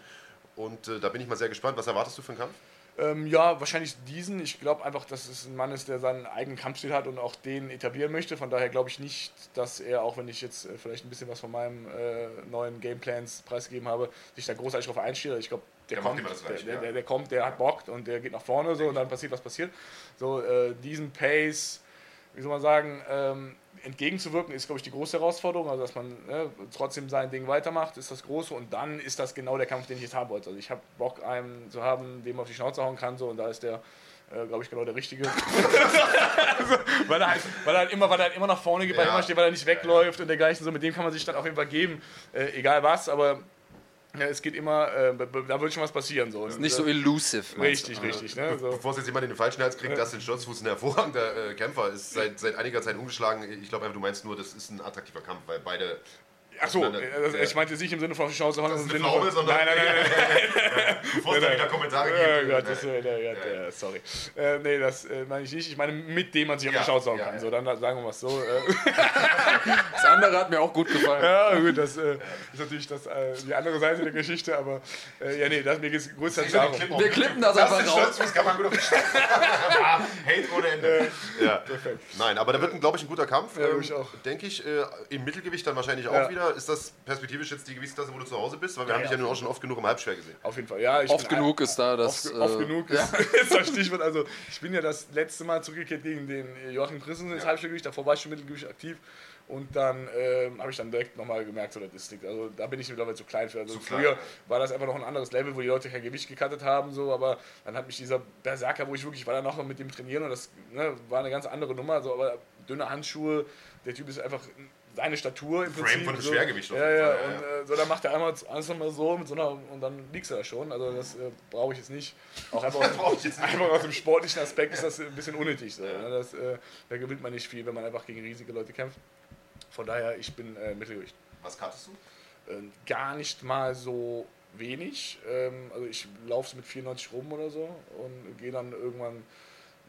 und äh, da bin ich mal sehr gespannt. Was erwartest du für einen Kampf? Ähm, ja, wahrscheinlich diesen. Ich glaube einfach, dass es ein Mann ist, der seinen eigenen Kampfstil hat und auch den etablieren möchte. Von daher glaube ich nicht, dass er, auch wenn ich jetzt äh, vielleicht ein bisschen was von meinem äh, neuen Gameplans preisgegeben habe, sich da großartig drauf einstellt. Ich glaube, der, Der kommt, der, Gleiche, der, ja. der, der kommt, der hat Bock und der geht nach vorne so und dann passiert, was passiert. So, äh, diesen Pace, wie soll man sagen, ähm, entgegenzuwirken, ist, glaube ich, die große Herausforderung. Also, dass man ne, trotzdem sein Ding weitermacht, ist das Große. Und dann ist das genau der Kampf, den ich jetzt haben wollte. Also, ich habe Bock, einen zu haben, dem man auf die Schnauze hauen kann. So, und da ist der äh, glaube ich, genau der Richtige. also, weil, er halt, weil, er halt immer, weil er halt immer nach vorne geht, weil, Ja. er immer steht, weil er nicht wegläuft und dergleichen. So, mit dem kann man sich dann auf jeden Fall geben, äh, egal was, aber ja, es geht immer, äh, da wird schon was passieren. So. Nicht so elusive. meinst Richtig, richtig. Ne? So. Bevor es jetzt jemand in den falschen Hals kriegt, Dustin Sturzfuß ein hervorragender äh, Kämpfer ist seit, seit einiger Zeit umgeschlagen. Ich glaube einfach, du meinst nur, das ist ein attraktiver Kampf, weil beide. Achso, auseinander- also ich meinte nicht im Sinne von Chance Holland, Das ist eine sondern- Nein, nein, nein, nein. Bevor es da wieder Kommentare Ja, gibt. Gott, äh, das, äh, ja, der, sorry. Äh, nee, das äh, meine ich nicht. Ich meine, mit dem man sich auf Ja, die Schnauze hauen ja, kann. ja. So, dann sagen wir mal so. Äh, Das andere hat mir auch gut gefallen. ja, gut, das äh, ist natürlich das, äh, die andere Seite der Geschichte, aber äh, ja, nee, das, mir geht es größtenteils darum. Wir klippen das einfach raus. Sturzfuß kann man gut auf die Schnauze. Hate ohne Ende. Ja. Nein, aber da wird, glaube ich, ein guter Kampf. Ja, ähm, ich auch. Denke ich. Äh, Im Mittelgewicht dann wahrscheinlich auch Ja. Wieder. Ist das perspektivisch jetzt die Gewichtsklasse, wo du zu Hause bist? Weil wir Ja, haben dich ja, ja nun auch schon oft genug im Halbschwer gesehen. Auf jeden Fall, ja. Ich Oft bin genug ist da das. Oft, oft äh, genug ist, ist das Stichwort. Also, ich bin ja das letzte Mal zurückgekehrt gegen den Joachim Christensen ins Halbschwergewicht. Davor war ich schon Mittelgewicht aktiv. Und dann ähm, habe ich dann direkt nochmal gemerkt, so, das ist nichts. Also da bin ich mittlerweile zu klein für. Also Zu früher klein. war das einfach noch ein anderes Level, wo die Leute kein Gewicht gecuttet haben, so, aber dann hat mich dieser Berserker, wo ich wirklich war dann noch mit dem trainieren und das ne, war eine ganz andere Nummer, so, aber dünne Handschuhe, der Typ ist einfach seine Statur im Frame Prinzip. von einem so. Schwergewicht auf Ja, jeden ja, Fall, ja, und äh, so, dann macht er einmal alles nochmal so mit so einer und dann liegst du da schon. Also das äh, brauche ich jetzt nicht. Auch einfach, aus, brauche ich jetzt nicht. einfach aus dem sportlichen Aspekt ist das ein bisschen unnötig. So, ne? das, äh, da gewinnt man nicht viel, wenn man einfach gegen riesige Leute kämpft. Von daher, ich bin äh, Mittelgewicht. Was cuttest du? Ähm, gar nicht mal so wenig. Ähm, also ich laufe mit 94 rum oder so und gehe dann irgendwann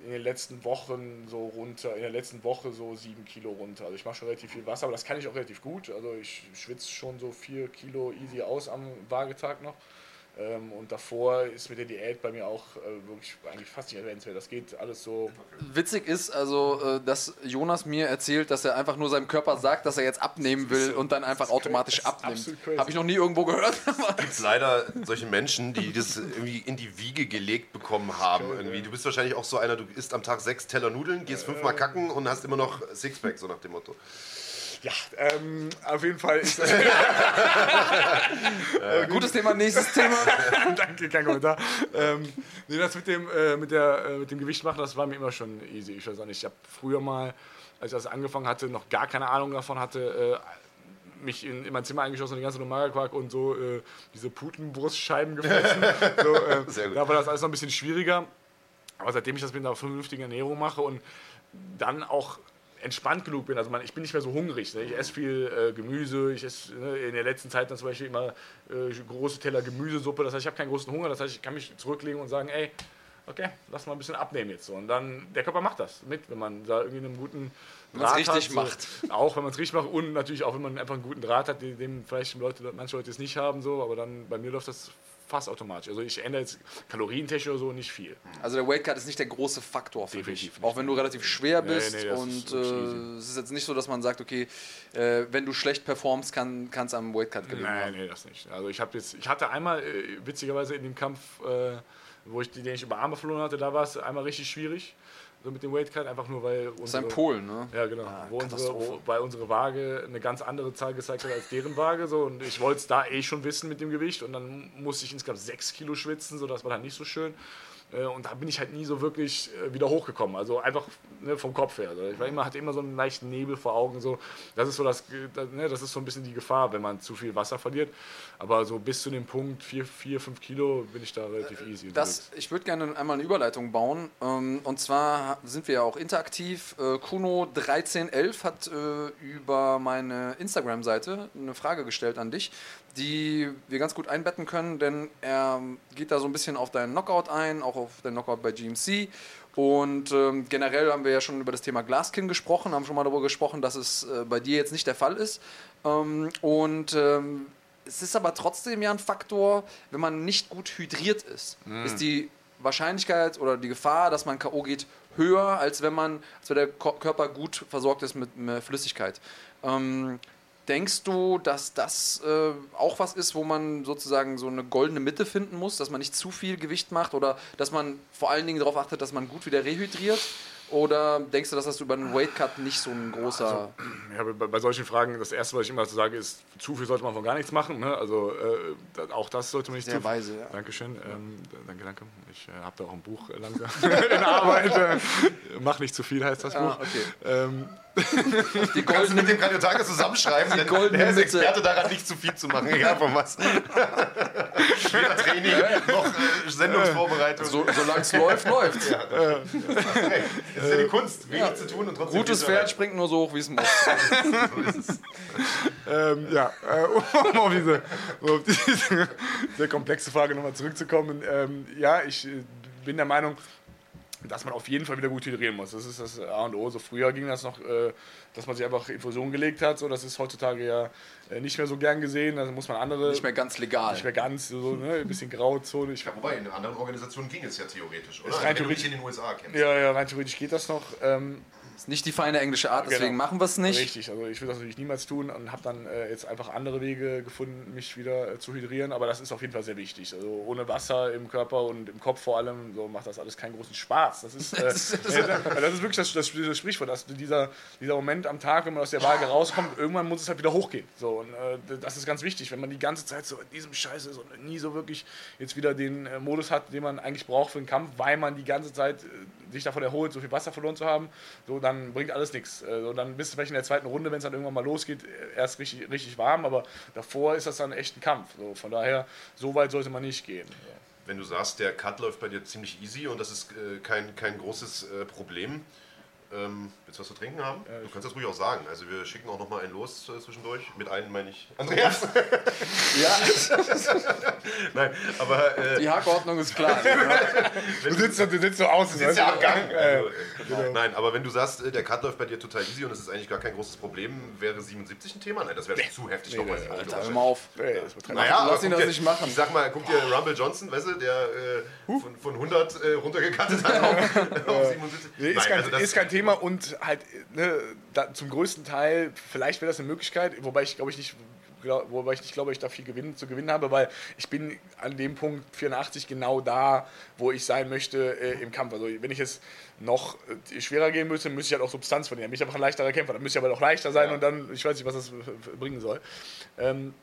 in den letzten Wochen so runter, in der letzten Woche so sieben Kilo runter. Also ich mache schon relativ viel Wasser, aber das kann ich auch relativ gut. Also ich schwitze schon so vier Kilo easy aus am Waagetag noch. Ähm, und davor ist mit der Diät bei mir auch äh, wirklich eigentlich fast nicht erwähnenswert. Das geht alles so. Witzig ist also, äh, dass Jonas mir erzählt, dass er einfach nur seinem Körper sagt, dass er jetzt abnehmen will und dann einfach automatisch abnimmt. Habe ich noch nie irgendwo gehört. gibt es leider solche Menschen, die das irgendwie in die Wiege gelegt bekommen haben. Irgendwie. Du bist wahrscheinlich auch so einer, du isst am Tag sechs Teller Nudeln, gehst fünfmal kacken und hast immer noch Sixpack, so nach dem Motto. Ja, ähm, auf jeden Fall ist das. Gutes Thema, nächstes Thema. Danke, kein Kommentar. ähm, nee, das mit dem, äh, mit, der, äh, mit dem Gewicht machen, das war mir immer schon easy. Ich weiß auch nicht. Ich habe früher mal, als ich das angefangen hatte, noch gar keine Ahnung davon hatte, äh, mich in, in mein Zimmer eingeschossen und die ganze Zeit nur Magerquark und so äh, diese Putenbrustscheiben gefressen. so, äh. Da war das alles noch ein bisschen schwieriger. Aber seitdem ich das mit einer vernünftigen Ernährung mache und dann auch entspannt genug bin, also man, ich bin nicht mehr so hungrig. Ne? Ich esse viel äh, Gemüse, ich esse ne, in der letzten Zeit dann zum Beispiel immer äh, große Teller Gemüsesuppe. Das heißt, ich habe keinen großen Hunger, das heißt, ich kann mich zurücklegen und sagen, ey, okay, lass mal ein bisschen abnehmen jetzt. So. Und dann, der Körper macht das mit, wenn man da irgendwie einen guten Draht richtig hat, so. macht. Auch wenn man es richtig macht und natürlich auch, wenn man einfach einen guten Draht hat, den, den vielleicht Leute, manche Leute es nicht haben, so, aber dann bei mir läuft das fast automatisch. Also ich ändere jetzt kalorientechnisch oder so nicht viel. Also der Weightcut ist nicht der große Faktor für Definitiv dich. Auch wenn du relativ schwer bist nee, das und äh, es ist jetzt nicht so, dass man sagt, okay, äh, wenn du schlecht performst, kann es am Weightcut gelingen. Nein, nee, das nicht. Also ich habe jetzt, ich hatte einmal äh, witzigerweise in dem Kampf, äh, wo ich den ich über Arme verloren hatte, da war es einmal richtig schwierig, so mit dem Weightcut, einfach nur weil Das ist ein unsere, Polen, ne? ja genau, Ah, wo unsere, wo, weil unsere Waage eine ganz andere Zahl gezeigt hat als deren Waage so. Und ich wollte es da eh schon wissen mit dem Gewicht. Und dann musste ich insgesamt sechs Kilo schwitzen, so. Das war dann nicht so schön. Äh, Und da bin ich halt nie so wirklich äh, wieder hochgekommen. Also einfach ne, vom Kopf her. Also ich war immer, hatte immer so einen leichten Nebel vor Augen. So. Das ist so das, das, ne, das ist so ein bisschen die Gefahr, wenn man zu viel Wasser verliert. Aber so bis zu dem Punkt 4, 4 5 Kilo bin ich da relativ easy. Das, ich würde gerne einmal eine Überleitung bauen. Ähm, und zwar sind wir ja auch interaktiv. Äh, Kuno1311 hat äh, über meine Instagram-Seite eine Frage gestellt an dich, die wir ganz gut einbetten können, denn er geht da so ein bisschen auf deinen Knockout ein, auch auf den Knockout bei GMC. Und ähm, generell haben wir ja schon über das Thema Glaskin gesprochen, haben schon mal darüber gesprochen, dass es äh, bei dir jetzt nicht der Fall ist. Ähm, und ähm, es ist aber trotzdem ja ein Faktor, wenn man nicht gut hydriert ist, ist die Wahrscheinlichkeit oder die Gefahr, dass man K.O. geht, höher, als wenn man, als wenn der Körper gut versorgt ist mit, mit Flüssigkeit. Ähm, denkst du, dass das äh, auch was ist, wo man sozusagen so eine goldene Mitte finden muss, dass man nicht zu viel Gewicht macht oder dass man vor allen Dingen darauf achtet, dass man gut wieder rehydriert? Oder denkst du, dass das über einen Weightcut nicht so ein großer. Also, ja, bei, bei, solchen Fragen, das Erste, was ich immer sage, ist, zu viel sollte man von gar nichts machen. Ne? Also äh, auch das sollte man nicht Sehr zu weise, ja. Dankeschön. Ähm, danke, danke. Ich äh, habe da auch ein Buch äh, langsam in Arbeit. Äh, mach nicht zu viel heißt das ah, Buch. Okay. Ähm, die goldene mit dem Kardiotage zusammenschreiben, die denn er ist Experte daran, nicht zu viel zu machen, egal von was. Weder Training noch äh, Sendungsvorbereitung. So, solange es läuft, läuft ja, das, das ist ja die Kunst, wenig ja. zu tun und trotzdem. Gutes Pferd springt nur so hoch, wie es muss. so ist es. Ähm, ja, äh, um auf diese, um auf diese sehr komplexe Frage nochmal zurückzukommen. Ähm, ja, ich äh, bin der Meinung, dass man auf jeden Fall wieder gut hydrieren muss. Das ist das A und O. So früher ging das noch, äh, dass man sich einfach Infusion gelegt hat. So, das ist heutzutage ja äh, nicht mehr so gern gesehen. Also muss man andere. Nicht mehr ganz legal. Nicht mehr ganz, so, ne, ein bisschen Grauzone. Ich, ja, wobei, in anderen Organisationen ging es ja theoretisch, oder? Rein theoretisch, in den USA kennst. Ja, ja, rein theoretisch geht das noch. Ist nicht die feine englische Art, deswegen genau. machen wir es nicht. Richtig, also ich würde das natürlich niemals tun und habe dann äh, jetzt einfach andere Wege gefunden, mich wieder äh, zu hydrieren, aber das ist auf jeden Fall sehr wichtig. Also ohne Wasser im Körper und im Kopf vor allem, so macht das alles keinen großen Spaß. Das ist, äh, das, ist wirklich das, das, das Sprichwort, dass dieser, dieser Moment am Tag, wenn man aus der Waage rauskommt, irgendwann muss es halt wieder hochgehen. So, und äh, das ist ganz wichtig, wenn man die ganze Zeit so in diesem Scheiß ist und nie so wirklich jetzt wieder den äh, Modus hat, den man eigentlich braucht für den Kampf, weil man die ganze Zeit äh, sich davon erholt, so viel Wasser verloren zu haben, so dann bringt alles nichts nichts. Also dann bist du vielleicht in der zweiten Runde, wenn es dann irgendwann mal losgeht, erst richtig, richtig warm, aber davor ist das dann echt ein Kampf. So, von daher, so weit sollte man nicht gehen. Wenn du sagst, der Cut läuft bei dir ziemlich easy und das ist äh, kein, kein großes äh, Problem, ähm, willst du was zu trinken haben? Ja, du kannst das ruhig auch sagen. Also wir schicken auch noch mal einen los äh, zwischendurch. Mit einem meine ich Andreas. ja. Nein, aber... Äh, Die Hackordnung ist klar. du, sitzt, du sitzt so aus. Du sitzt ja am Gang. Äh, genau. Nein, aber wenn du sagst, äh, der Cut läuft bei dir total easy und es ist eigentlich gar kein großes Problem, wäre 77 ein Thema? Nein, das wäre nee. zu heftig. Nee, nee, Alter, hör mal auf. Nee, naja, Lass ihn das nicht machen. Ich sag mal, guck dir Rumble Johnson, weißt du, der äh, von, von 100 äh, runtergekattet hat auf, auf 77. Nee, ist, Nein, kein, also ist kein Thema und halt ne, da, zum größten Teil, vielleicht wäre das eine Möglichkeit, wobei ich glaube ich nicht wobei ich nicht glaube, ich da viel Gewinn, zu gewinnen habe, weil ich bin an dem Punkt 84 genau da, wo ich sein möchte äh, im Kampf. Also wenn ich es noch äh, schwerer gehen müsste, müsste ich halt auch Substanz verlieren. Dann bin ich einfach ein leichterer Kämpfer. Dann müsste ich aber auch leichter sein ja. und dann, ich weiß nicht, was das bringen soll. Ähm,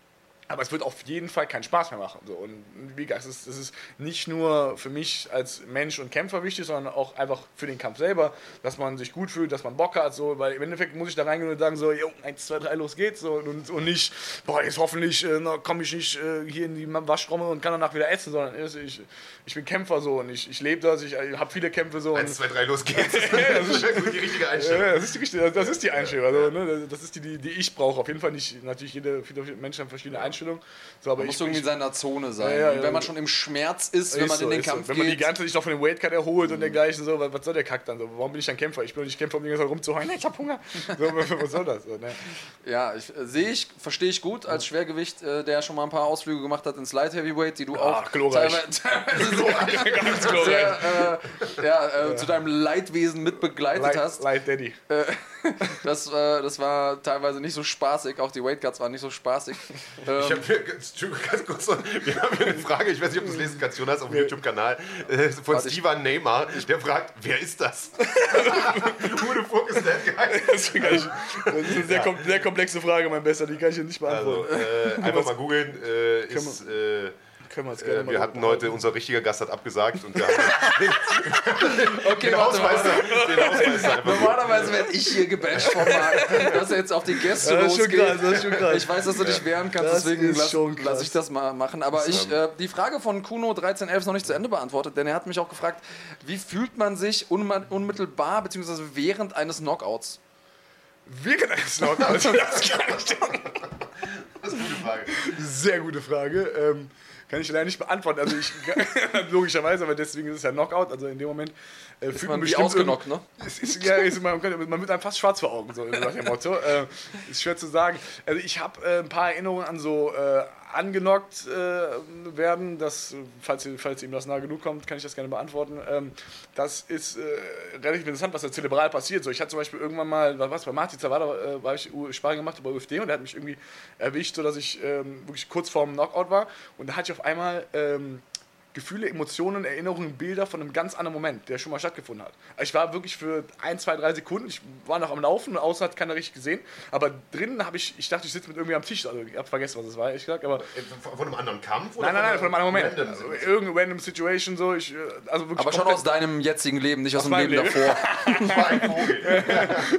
aber es wird auf jeden Fall keinen Spaß mehr machen. So. Und wie gesagt, es ist, es ist nicht nur für mich als Mensch und Kämpfer wichtig, sondern auch einfach für den Kampf selber, dass man sich gut fühlt, dass man Bock hat. So. Weil im Endeffekt muss ich da reingehen und sagen, so, jo, 1, 2, 3, los geht's. So. Und, und nicht, boah, jetzt hoffentlich äh, komme ich nicht äh, hier in die Waschtrommel und kann danach wieder essen, sondern ich, ich bin Kämpfer so und ich, ich lebe das, ich, ich habe viele Kämpfe so. 1, 2, 3, los geht's. das ist die richtige Einstellung. Ja, das ist die, das ist die Einstellung. Also, ne, das ist die, die, die ich brauche. Auf jeden Fall nicht, natürlich jede, viele Menschen haben verschiedene Einstellungen. So, man muss irgendwie in seiner Zone sein. Ja, ja, wenn man schon im Schmerz ist, wenn man so, in den Kampf so. Wenn man die ganze Zeit sich noch von dem Weightcut erholt mhm. und dergleichen, so, was, was, soll der Kack dann? So, warum bin ich dann Kämpfer? Ich bin nicht Kämpfer, um die ganze Zeit rumzuheulen. Nee, ich hab Hunger. So, was soll das? So, ne? Ja, ich, äh, sehe ich, verstehe ich gut als Schwergewicht, äh, der schon mal ein paar Ausflüge gemacht hat ins Light Heavyweight, die du Ach, auch glorreich. teilweise, teilweise sehr, äh, ja, äh, zu deinem Leidwesen mitbegleitet Light, hast. Light Daddy. Äh, das, äh, das war teilweise nicht so spaßig, auch die Weight Cuts waren nicht so spaßig. Ähm, ich habe ganz kurz, wir haben hier eine Frage, ich weiß nicht, ob du es lesen kannst, Jonas, auf dem YouTube-Kanal, äh, von Warte, Steven Neymar, der fragt, wer ist das? Who the fuck is that guy? Das ist, eine sehr, ja. kom sehr, komplexe Frage, mein Bester, die kann ich dir nicht beantworten. Also, äh, einfach mal googeln, äh, ist können wir uns gerne äh, Wir hatten heute, unser richtiger Gast hat abgesagt und wir haben okay, den, Ausmeister Normalerweise werde ich hier gebasht von Marc, dass er jetzt auf die Gäste ja, losgeht. Krass, ich weiß, dass du dich wehren kannst, das deswegen lasse lass ich das mal machen. Aber ich, äh, die Frage von Kuno 1311 ist noch nicht zu Ende beantwortet, denn er hat mich auch gefragt, wie fühlt man sich unmittelbar bzw. während eines Knockouts? Während eines Knockouts? das, das ist eine gute Frage. Sehr gute Frage. Ähm, kann ich leider nicht beantworten. Also ich, logischerweise, aber deswegen ist es ja Knockout. Also in dem Moment äh, fühlt man bestimmt ausgenockt, ne? Ist, ist, ja, ist, man, man, wird einem fast schwarz vor Augen, so nach dem Motto. Äh, ist schwer zu sagen. Also ich habe äh, ein paar Erinnerungen an so äh, angenockt äh, werden. Das, falls, falls ihm das nahe genug kommt, kann ich das gerne beantworten. Ähm, das ist äh, relativ interessant, was da zelebral passiert. So, ich hatte zum Beispiel irgendwann mal, was bei Martin Zawada, äh, war ich Sparring gemacht bei UFD und der hat mich irgendwie erwischt, sodass ich ähm, wirklich kurz vorm Knockout war. Und da hatte ich auf einmal ähm, Gefühle, Emotionen, Erinnerungen, Bilder von einem ganz anderen Moment, der schon mal stattgefunden hat. Also ich war wirklich für ein, zwei, drei Sekunden, ich war noch am Laufen und außen hat keiner richtig gesehen, aber drinnen habe ich, ich dachte, ich sitze mit irgendwie am Tisch, also ich habe vergessen, was es war, ehrlich gesagt, aber... Äh, Von einem anderen Kampf? Nein, nein, nein, von einem anderen Moment. random Also, Situation? irgendeine random Situation, so, ich, äh, also wirklich Aber schon aus deinem jetzigen Leben, nicht aus, Aus dem Leben, Leben. davor. war ein Vogel.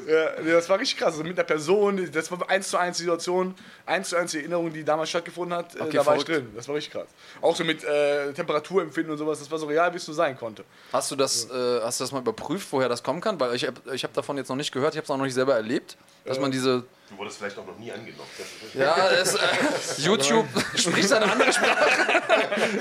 Ja, das war richtig krass. Also mit der Person, das war eins zu eins Situation, eins zu eins die Erinnerung, die damals stattgefunden hat, äh, Okay, da war ich verrückt. drin. Das war richtig krass. Auch so mit äh, Temperaturempfinden und sowas, das war so real, wie es so sein konnte. Hast du das, äh, hast du das mal überprüft, woher das kommen kann? Weil ich habe ich hab davon jetzt noch nicht gehört, ich habe es auch noch nicht selber erlebt, dass man diese. Du wurdest vielleicht auch noch nie ist- Ja, es, äh, YouTube spricht eine andere Sprache.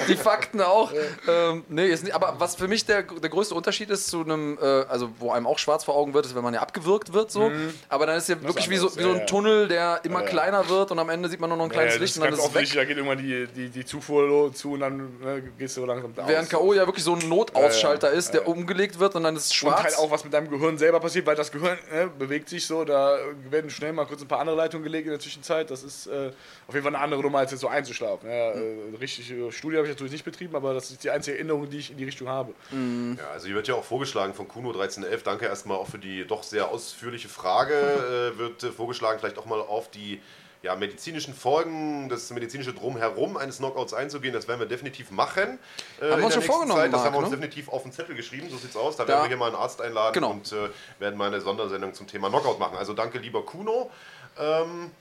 Die Fakten auch. Ähm, nee, ist nicht, aber was für mich der, der größte Unterschied ist zu einem, äh, also wo einem auch schwarz vor Augen wird, ist, wenn man ja abgewürgt wird so. Aber dann ist ja wirklich wie so, wie so ja, ein ja. Tunnel, der immer Ja. kleiner wird und am Ende sieht man nur noch ein kleines Licht das und dann ist es weg. da geht irgendwann die, die, die Zufuhr zu und dann ne, gehst du langsam da Während. K.O. ja wirklich so ein Notausschalter ist, der umgelegt wird und dann ist es Und schwarz. halt auch, was mit deinem Gehirn selber passiert, weil das Gehirn ne, bewegt sich so, da werden schnell mal kurz ein paar andere Leitungen gelegt in der Zwischenzeit. Das ist äh, auf jeden Fall eine andere Nummer, als jetzt so einzuschlafen. Ja, äh, richtig äh, Studie habe ich natürlich nicht betrieben, aber das ist die einzige Erinnerung, die ich in die Richtung habe. Ja, also hier wird ja auch vorgeschlagen von Kuno 1311, danke erstmal auch für die doch sehr ausführliche Frage, äh, wird äh, vorgeschlagen, vielleicht auch mal auf die ja, medizinischen Folgen, das medizinische Drumherum eines Knockouts einzugehen. Das werden wir definitiv machen. Äh, in wir uns schon vorgenommen, Zeit. Das Marc, haben wir uns ne? definitiv auf den Zettel geschrieben, so sieht's aus. Da, Da- werden wir hier mal einen Arzt einladen Genau. und äh, werden mal eine Sondersendung zum Thema Knockout machen. Also danke, lieber Kuno. Ähm,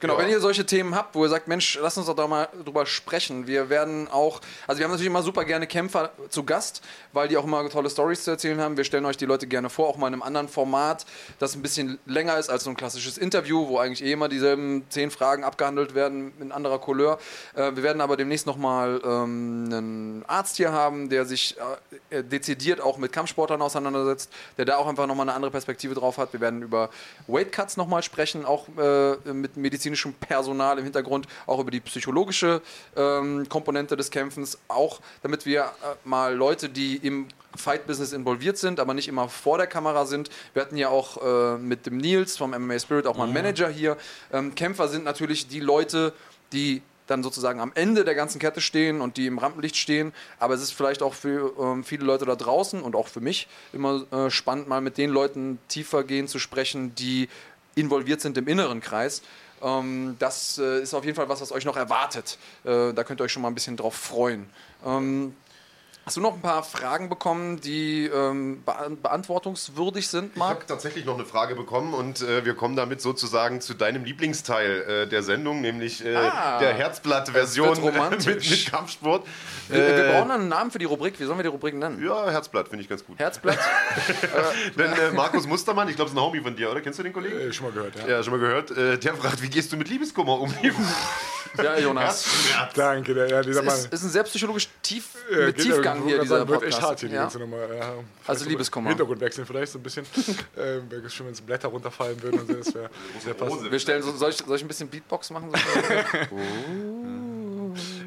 Genau, Ja. wenn ihr solche Themen habt, wo ihr sagt, Mensch, lass uns doch da mal drüber sprechen. Wir werden auch, also wir haben natürlich immer super gerne Kämpfer zu Gast, weil die auch immer tolle Stories zu erzählen haben. Wir stellen euch die Leute gerne vor, auch mal in einem anderen Format, das ein bisschen länger ist als so ein klassisches Interview, wo eigentlich eh immer dieselben zehn Fragen abgehandelt werden in anderer Couleur. Äh, wir werden aber demnächst nochmal ähm, einen Arzt hier haben, der sich äh, dezidiert auch mit Kampfsportlern auseinandersetzt, der da auch einfach nochmal eine andere Perspektive drauf hat. Wir werden über Weight Cuts nochmal sprechen, auch äh, mit medizinischem Personal im Hintergrund, auch über die psychologische ähm, Komponente des Kämpfens, auch damit wir äh, mal Leute, die im Fight-Business involviert sind, aber nicht immer vor der Kamera sind. Wir hatten ja auch äh, mit dem Nils vom MMA Spirit auch mal einen Manager hier. Ähm, Kämpfer sind natürlich die Leute, die dann sozusagen am Ende der ganzen Kette stehen und die im Rampenlicht stehen. Aber es ist vielleicht auch für ähm, viele Leute da draußen und auch für mich immer äh, spannend, mal mit den Leuten tiefer gehen zu sprechen, die involviert sind im inneren Kreis. Ähm, das äh, ist auf jeden Fall was, was euch noch erwartet. Äh, da könnt ihr euch schon mal ein bisschen drauf freuen. Ähm, hast du noch ein paar Fragen bekommen, die ähm, bea- beantwortungswürdig sind, Ich habe Marc? tatsächlich noch eine Frage bekommen und äh, wir kommen damit sozusagen zu deinem Lieblingsteil äh, der Sendung, nämlich äh, Ah, der Herzblatt-Version wird romantisch. mit, mit Kampfsport. Wir, wir Äh, brauchen einen Namen für die Rubrik. Wie sollen wir die Rubrik nennen? ja, Herzblatt finde ich ganz gut. Herzblatt? Denn äh, Markus Mustermann, ich glaube, es ist ein Homie von dir, oder? Kennst du den Kollegen? Äh, schon mal gehört, ja. Ja, schon mal gehört. Äh, der fragt, wie gehst du mit Liebeskummer um? ja, Jonas. Danke, der, ja, dieser Mann. Ist, ist ein sehr psychologisch tief, Ja, mit Tiefgang hier, dieser sagen, wird Podcast. echt hart hier, die ja? ganze Nummer. Ja, Also so Liebeskummer. Hintergrund wechseln vielleicht so ein bisschen. ähm, wäre schön, wenn es Blätter runterfallen würden und so, das wäre sehr passend. Wir stellen so, soll, ich, soll ich ein bisschen Beatbox machen?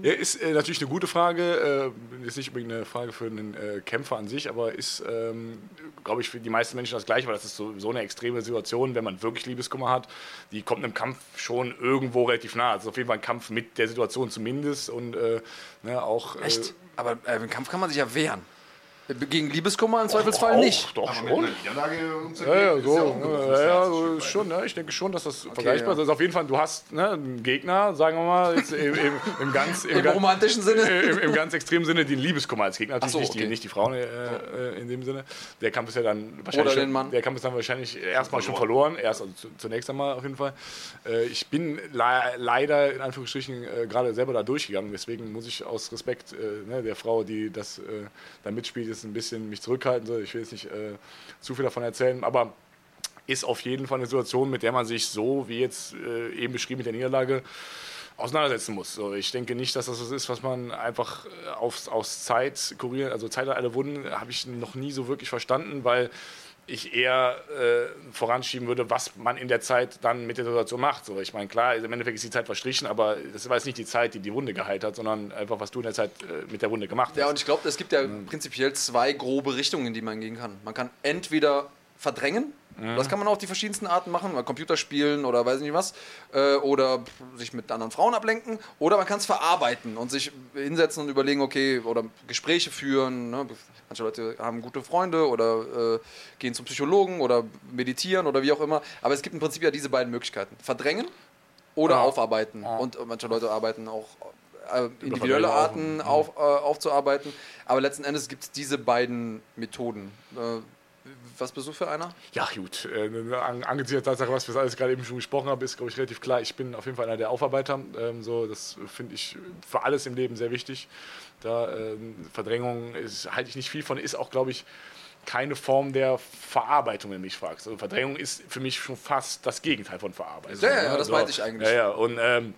Ja, ist äh, natürlich eine gute Frage. Äh, ist nicht unbedingt eine Frage für einen äh, Kämpfer an sich, aber ist, ähm, glaube ich, für die meisten Menschen das Gleiche, weil das ist so, so eine extreme Situation, wenn man wirklich Liebeskummer hat. Die kommt einem Kampf schon irgendwo relativ nah. Also auf jeden Fall ein Kampf mit der Situation zumindest und äh, ne, auch. Äh, Echt? Aber äh, im Kampf kann man sich ja wehren. Gegen Liebeskummer im Zweifelsfall auch, nicht. Doch, Aber mit schon. Ja, ja, ist so, ja ja, so ist schon, ja, ich denke schon, dass das vergleichbar ist. ja. Also auf jeden Fall, du hast ne, einen Gegner, sagen wir mal, jetzt im, im, im ganz, im, Im ganz- romantischen Sinne? im, im ganz extremen Sinne den Liebeskummer als Gegner, natürlich so, nicht, die, okay. nicht die Frauen äh, äh, in dem Sinne. Der Kampf ist ja dann wahrscheinlich Oder den Mann. der Kampf ist dann wahrscheinlich erstmal schon verloren, erst also zu, zunächst einmal auf jeden Fall. Äh, ich bin le leider in Anführungsstrichen äh, gerade selber da durchgegangen, deswegen muss ich aus Respekt äh, ne, der Frau, die das äh, da mitspielt, jetzt ein bisschen mich zurückhalten. So. Ich will jetzt nicht äh, zu viel davon erzählen, aber ist auf jeden Fall eine Situation, mit der man sich so, wie jetzt äh, eben beschrieben mit der Niederlage, auseinandersetzen muss. So, ich denke nicht, dass das was ist, was man einfach äh, aufs, aus Zeit kurieren, also Zeit alle Wunden, habe ich noch nie so wirklich verstanden, weil ich eher äh, voranschieben würde, was man in der Zeit dann mit der Situation macht. So, ich meine, klar, im Endeffekt ist die Zeit verstrichen, aber das war jetzt nicht die Zeit, die die Wunde geheilt hat, sondern einfach, was du in der Zeit äh, mit der Wunde gemacht hast. Ja, und ich glaube, es gibt ja prinzipiell zwei grobe Richtungen, in die man gehen kann. Man kann entweder verdrängen. Das kann man auf die verschiedensten Arten machen, mal Computerspielen oder weiß nicht was. Äh, oder sich mit anderen Frauen ablenken. Oder man kann es verarbeiten und sich hinsetzen und überlegen, okay, oder Gespräche führen. Ne? Manche Leute haben gute Freunde oder äh, gehen zum Psychologen oder meditieren oder wie auch immer. Aber es gibt im Prinzip ja diese beiden Möglichkeiten. Verdrängen oder Ja. aufarbeiten. Ja. Und manche Leute arbeiten auch äh, individuelle. Arten auf, äh, aufzuarbeiten. Aber letzten Endes gibt es diese beiden Methoden. Äh, was bist du für einer? Ja, gut. Äh, an, angesichts der Tatsache, was wir alles gerade eben schon gesprochen haben, ist, glaube ich, relativ klar. Ich bin auf jeden Fall einer der Aufarbeiter. Ähm, so, das finde ich für alles im Leben sehr wichtig. Da ähm, Verdrängung ist, halte ich nicht viel von, ist auch, glaube ich, keine Form der Verarbeitung, wenn du mich fragst. Also Verdrängung ist für mich schon fast das Gegenteil von Verarbeitung. Ja, ja, ja, das So. meinte ich eigentlich. Ja, ja. Und ähm,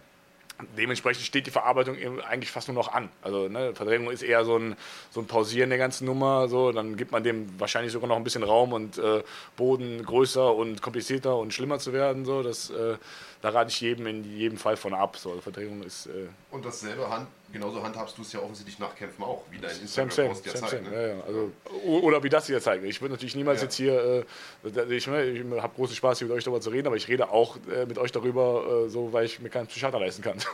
dementsprechend steht die Verarbeitung eigentlich fast nur noch an. Also ne, Verdrängung ist eher so ein, so ein Pausieren der ganzen Nummer. So, dann gibt man dem wahrscheinlich sogar noch ein bisschen Raum und äh, Boden größer und komplizierter und schlimmer zu werden. So, das, äh, da rate ich jedem in jedem Fall von ab. So, also Verdrängung ist äh, Und dasselbe Hand, genauso handhabst du es ja offensichtlich nach Kämpfen auch, wie dein Instagram-Post ja zeigt. Ne? Ja, ja. Also, oder wie das hier zeigt. Ich würde natürlich niemals jetzt hier, äh, ich, ich habe großen Spaß, hier mit euch darüber zu reden, aber ich rede auch äh, mit euch darüber, äh, so, weil ich mir keinen Psychiater leisten kann.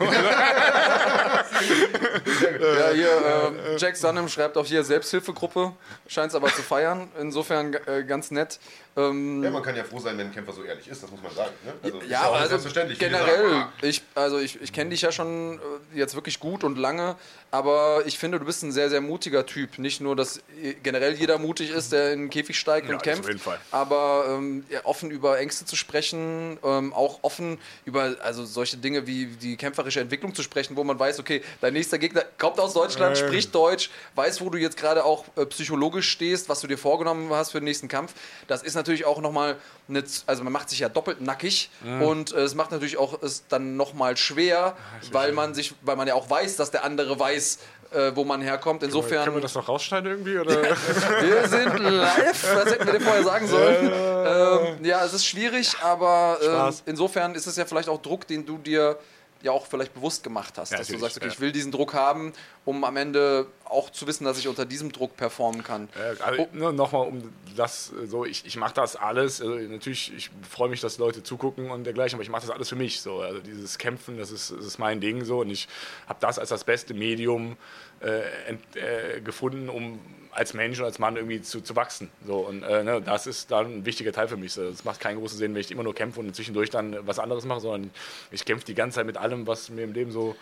Ja, hier, äh, Jack Sunham schreibt auch hier Selbsthilfegruppe, scheint es aber zu feiern. Insofern äh, ganz nett. Ähm, Ja, man kann ja froh sein, wenn ein Kämpfer so ehrlich ist, das muss man sagen. Ne? Also, ist ja, auch also selbstverständlich. Generell, sagen, ah, ich, also ich, ich kenne dich ja schon äh, jetzt wirklich gut und lange, aber ich finde, du bist ein sehr, sehr mutiger Typ. Nicht nur, dass generell jeder mutig ist, der in den Käfig steigt Ja, und kämpft, auf jeden Fall. aber ähm, ja, offen über Ängste zu sprechen, ähm, auch offen über also solche Dinge wie die kämpferische Entwicklung zu sprechen, wo man weiß, okay, dein nächster Gegner kommt aus Deutschland, Ähm. spricht Deutsch, weiß, wo du jetzt gerade auch äh, psychologisch stehst, was du dir vorgenommen hast für den nächsten Kampf. Das ist natürlich auch nochmal, eine, also man macht sich ja doppelt nackig und äh, es macht natürlich auch es dann nochmal schwer, weil man sich, weil man ja auch weiß, dass der andere weiß, äh, wo man herkommt. Insofern. Können wir das noch rausschneiden irgendwie? Oder? Wir sind live, das hätten wir dir vorher sagen sollen. Ähm, ja, es ist schwierig, aber ähm, insofern ist es ja vielleicht auch Druck, den du dir ja auch vielleicht bewusst gemacht hast, Ja, dass du sagst, okay, ja. ich will diesen Druck haben, um am Ende auch zu wissen, dass ich unter diesem Druck performen kann. Äh, also, ne, Nochmal um das äh, so, ich, ich mache das alles. Also, natürlich, ich freue mich, dass Leute zugucken und dergleichen, aber ich mache das alles für mich. So. Also dieses Kämpfen, das ist, das ist mein Ding so und ich habe das als das beste Medium äh, äh, gefunden, um als Mensch und als Mann irgendwie zu, zu wachsen. So, und äh, ne, das ist dann ein wichtiger Teil für mich. So. Es macht keinen großen Sinn, wenn ich immer nur kämpfe und zwischendurch dann was anderes mache, sondern ich kämpfe die ganze Zeit mit allem, was mir im Leben so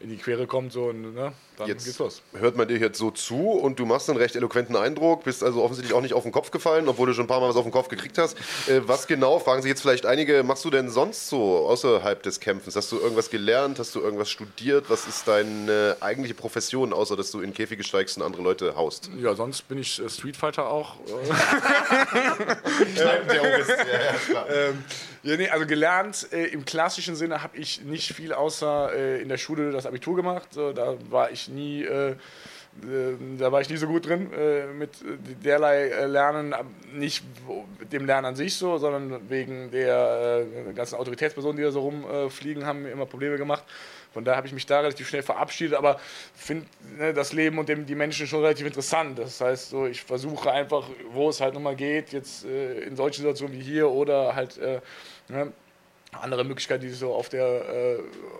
in die Quere kommt. So, und ne, dann Jetzt geht's los. hört man dir jetzt so zu und du machst einen recht eloquenten Eindruck, bist also offensichtlich auch nicht auf den Kopf gefallen, obwohl du schon ein paar Mal was auf den Kopf gekriegt hast. Äh, was genau, fragen sich jetzt vielleicht einige, machst du denn sonst so außerhalb des Kämpfens? Hast du irgendwas gelernt? Hast du irgendwas studiert? Was ist deine eigentliche Profession, außer dass du in Käfige steigst und andere Leute haust? Ja, sonst bin ich äh, Street Fighter auch. Äh, Terrorist, ja, ja, klar. Ähm, ja, nee, also gelernt äh, im klassischen Sinne habe ich nicht viel außer äh, in der Schule das Abitur gemacht. So, da war ich nie, äh, äh, da war ich nie so gut drin äh, mit äh, derlei Lernen, nicht dem Lernen an sich so, sondern wegen der ganzen Autoritätspersonen, die da so rumfliegen, haben mir immer Probleme gemacht. Von daher habe ich mich da relativ schnell verabschiedet, aber finde ne, das Leben und die Menschen schon relativ interessant. Das heißt, so, ich versuche einfach, wo es halt nochmal geht, jetzt in solchen Situationen wie hier oder halt ne, andere Möglichkeiten, die sich so auf, der, äh,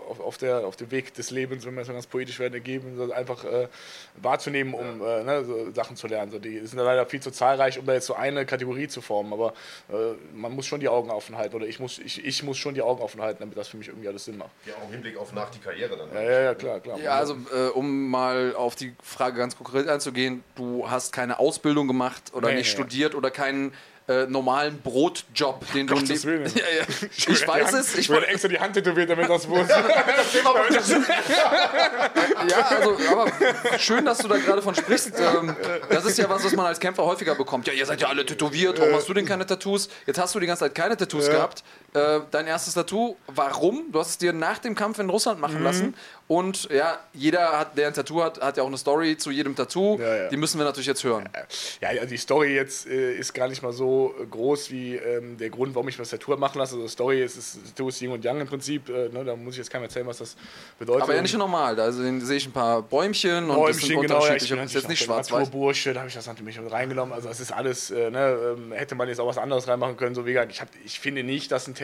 auf, auf, der, auf dem Weg des Lebens, wenn wir es mal ganz poetisch werden, ergeben, so einfach äh, wahrzunehmen, um äh, ne, so Sachen zu lernen. So, die sind da leider viel zu zahlreich, um da jetzt so eine Kategorie zu formen, aber äh, man muss schon die Augen offen halten oder ich muss, ich, ich muss schon die Augen offen halten, damit das für mich irgendwie alles Sinn macht. Ja, auch im Hinblick auf nach die Karriere dann. Ja, ja, ja klar, klar. Ja, also äh, um mal auf die Frage ganz konkret einzugehen, du hast keine Ausbildung gemacht oder Nee, nicht nee. studiert oder keinen äh, normalen Brotjob, den du Gottes Willen. ja, ja. Ich weiß es, ich wurde extra die Hand tätowiert, damit das wohl. Ja, also, aber schön, dass du da gerade von sprichst. Ähm, das ist ja was, was man als Kämpfer häufiger bekommt. Ja, ihr seid ja alle tätowiert, warum hast du denn keine Tattoos? Jetzt hast du die ganze Zeit keine Tattoos gehabt. Äh, dein erstes Tattoo, warum? Du hast es dir nach dem Kampf in Russland machen Mhm. lassen. Und ja, jeder, hat, der ein Tattoo hat, hat ja auch eine Story zu jedem Tattoo. Ja, ja. Die müssen wir natürlich jetzt hören. Ja, also die Story jetzt äh, ist gar nicht mal so groß wie ähm, der Grund, warum ich mir das Tattoo machen lasse. Also Story ist, ist Tattoo ist Yin und Yang im Prinzip. Äh, ne, da muss ich jetzt keinem erzählen, was das bedeutet. Aber ja nicht normal. Da sehe ich ein paar Bäumchen und das Bäumchen, sind genau, ja, ich unterschiedliche. bin das ist jetzt nicht schwarz-weiß. Da habe ich das natürlich mit reingenommen. Also es ist alles, äh, ne, ähm, hätte man jetzt auch was anderes reinmachen können. So wie gesagt, ich, hab, ich finde nicht, dass ein Tattoo,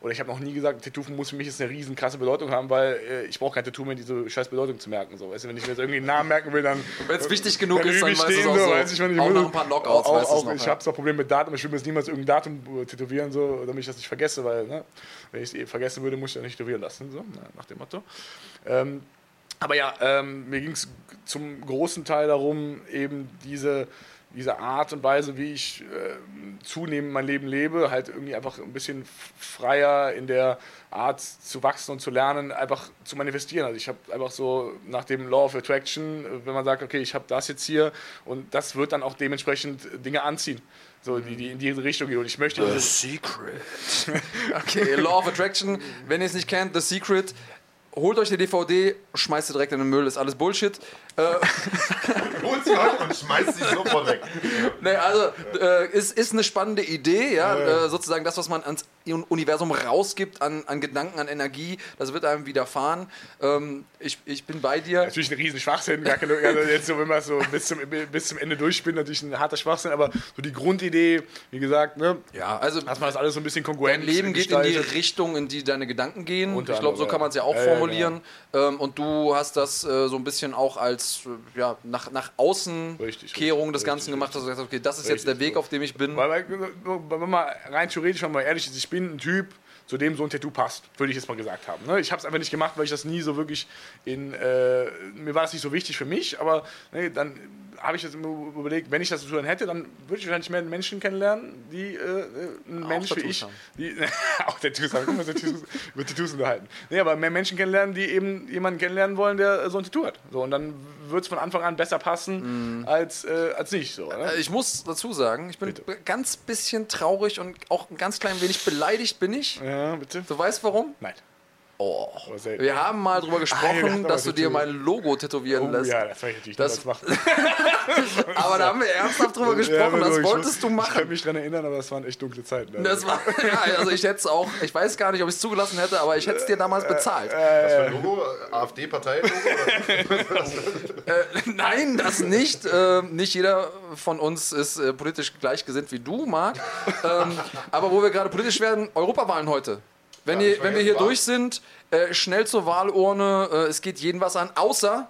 oder ich habe noch nie gesagt, Tattoo muss für mich jetzt eine riesen krasse Bedeutung haben, weil äh, ich brauche kein Tattoo mehr, diese scheiß Bedeutung zu merken. So. Weißt du, wenn ich mir jetzt irgendwie einen Namen merken will, dann... Wenn es wichtig genug ist, dann ich weißt du so. weiß ich, wenn ich auch muss- noch ein paar Knockouts, auch, auch, noch. Ich ja. habe zwar Problem mit Datum, ich will mir jetzt niemals irgendein Datum äh, tätowieren, so, damit ich das nicht vergesse, weil ne, wenn ich es eh vergessen würde, muss ich ja nicht tätowieren lassen, so, na, nach dem Motto. Ähm, aber ja, ähm, mir ging es zum großen Teil darum, eben diese, diese Art und Weise, wie ich äh, zunehmend mein Leben lebe, halt irgendwie einfach ein bisschen freier in der Art zu wachsen und zu lernen, einfach zu manifestieren. Also ich habe einfach so nach dem Law of Attraction, äh, wenn man sagt, okay, ich habe das jetzt hier und das wird dann auch dementsprechend Dinge anziehen, so die, die in diese Richtung gehen. Und ich möchte diese, Secret. okay, Law of Attraction. Wenn ihr es nicht kennt, The Secret. Holt euch die DVD, schmeißt sie direkt in den Müll, ist alles Bullshit. Äh, Holt sie heute und schmeißt sie sofort weg. nee, also, äh, ist, ist eine spannende Idee, ja. Äh, sozusagen das, was man ans Universum rausgibt an, an Gedanken, an Energie, das wird einem widerfahren. Ähm, ich, ich bin bei dir. natürlich ein riesen Schwachsinn, gar keine, also jetzt so, wenn man so bis zum, bis zum Ende durchspinnt, natürlich ein harter Schwachsinn, aber so die Grundidee, wie gesagt, ne, Ja, also dass man das alles so ein bisschen kongruent Dein Leben geht in die. Richtung, in die deine Gedanken gehen. Unter ich glaube, so kann man es ja auch ja. Ja, ja, formulieren. Ähm, und du hast das äh, so ein bisschen auch als ja, nach, nach außen Richtig, Kehrung des Ganzen richtig, gemacht, gesagt hast, okay, das ist jetzt der Weg, auf dem ich bin. Weil, weil, wenn man rein theoretisch, wenn man ehrlich ist, ich bin ein Typ, zu dem so ein Tattoo passt, würde ich jetzt mal gesagt haben. Ne? Ich habe es einfach nicht gemacht, weil ich das nie so wirklich in. Äh, mir war das nicht so wichtig für mich, aber ne, dann habe ich jetzt überlegt, wenn ich das so dann hätte, dann würde ich wahrscheinlich mehr Menschen kennenlernen, die äh, ein Mensch wie ich. haben. Die, auch Tattoos haben, guck mal, Tattoos, über Tattoos unterhalten. Nee, aber mehr Menschen kennenlernen, die eben jemanden kennenlernen wollen, der äh, so ein Tattoo hat. So, und dann wird es von Anfang an besser passen als, äh, als nicht. So, ne? Äh, Ich muss dazu sagen, ich bin Bitte. ganz bisschen traurig und auch ein ganz klein wenig beleidigt bin ich. Ja, bitte? Du weißt warum? Nein. Oh. Wir haben mal drüber gesprochen, das dass du dir mein Logo tätowieren Oh lässt. ja, das werde ich natürlich Das- machen. Aber da haben wir ernsthaft drüber gesprochen, Ja, das ich wolltest muss- du Ich machen. kann mich daran erinnern, aber das waren echt dunkle Zeiten. Also. Das war, ja, also ich hätte es auch, ich weiß gar nicht, ob ich es zugelassen hätte, aber ich hätte es dir damals bezahlt. Was für ein Logo? AfD-Partei-Logo? Nein, das nicht. Ähm, nicht jeder von uns ist äh, politisch gleichgesinnt wie du, Marc. Ähm, aber wo wir gerade politisch werden, Europawahlen heute. Wenn, Ja, ihr, wenn wir hier durch sind, äh, schnell zur Wahlurne. Äh, es geht jeden was an, außer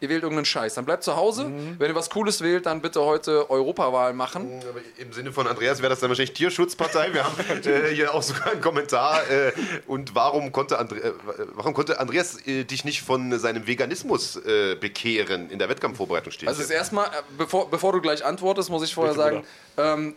ihr wählt irgendeinen Scheiß. Dann bleibt zu Hause. Mhm. Wenn ihr was Cooles wählt, dann bitte heute Europawahl machen. Aber Im Sinne von Andreas wäre das dann wahrscheinlich Tierschutzpartei. Wir haben äh, hier auch sogar einen Kommentar. Äh, und warum konnte, Andre äh, warum konnte Andreas äh, dich nicht von seinem Veganismus äh, bekehren? In der Wettkampfvorbereitung steht Also erstmal, äh, bevor, bevor du gleich antwortest, muss ich vorher Bitte, sagen, ähm,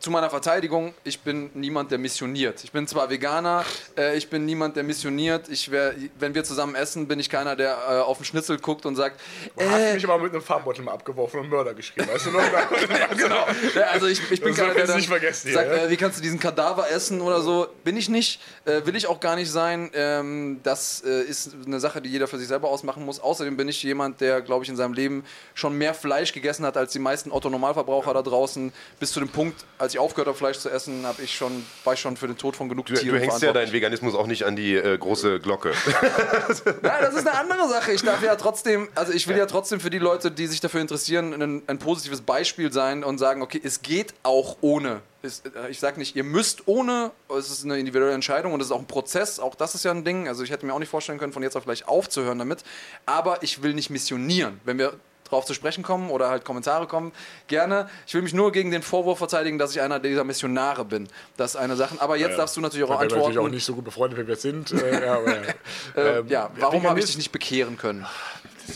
zu meiner Verteidigung, ich bin niemand, der missioniert. Ich bin zwar Veganer, äh, ich bin niemand, der missioniert. Ich wär, wenn wir zusammen essen, bin ich keiner, der äh, auf den Schnitzel guckt und sagt, Du hast äh, mich aber mit einem Farbbeutel mal abgeworfen und Mörder geschrieben, weißt du noch? genau. Ja, also ich, ich bin Das keiner, der dann nicht vergessen hier, sagt, ja? äh, wie kannst du diesen Kadaver essen oder so. Bin ich nicht, äh, will ich auch gar nicht sein. Ähm, das äh, ist eine Sache, die jeder für sich selber ausmachen muss. Außerdem bin ich jemand, der, glaube ich, in seinem Leben schon mehr Fleisch gegessen hat als die meisten Otto-Normalverbraucher da draußen. Bis zu dem Punkt, als ich aufgehört habe, Fleisch zu essen, habe ich schon, war ich schon für den Tod von genug Du, Tieren du hängst ja deinen Veganismus auch nicht an die äh, große Glocke. Nein, das ist eine andere Sache. Ich darf ja trotzdem, also ich will ja trotzdem für die Leute, die sich dafür interessieren, ein, ein positives Beispiel sein und sagen, okay, es geht auch ohne. Äh, ich sage nicht, ihr müsst ohne, es ist eine individuelle Entscheidung und es ist auch ein Prozess, auch das ist ja ein Ding. Also ich hätte mir auch nicht vorstellen können, von jetzt auf gleich aufzuhören damit. Aber ich will nicht missionieren. Wenn wir drauf zu sprechen kommen oder halt Kommentare kommen, gerne. Ich will mich nur gegen den Vorwurf verteidigen, dass ich einer dieser Missionare bin. Das ist eine Sache. Aber jetzt darfst du natürlich auch Wir sind antworten. natürlich auch nicht so gut befreundet, wie wir jetzt sind. Äh, ja, aber, äh, ähm, ja, warum habe ich dich nicht bekehren können?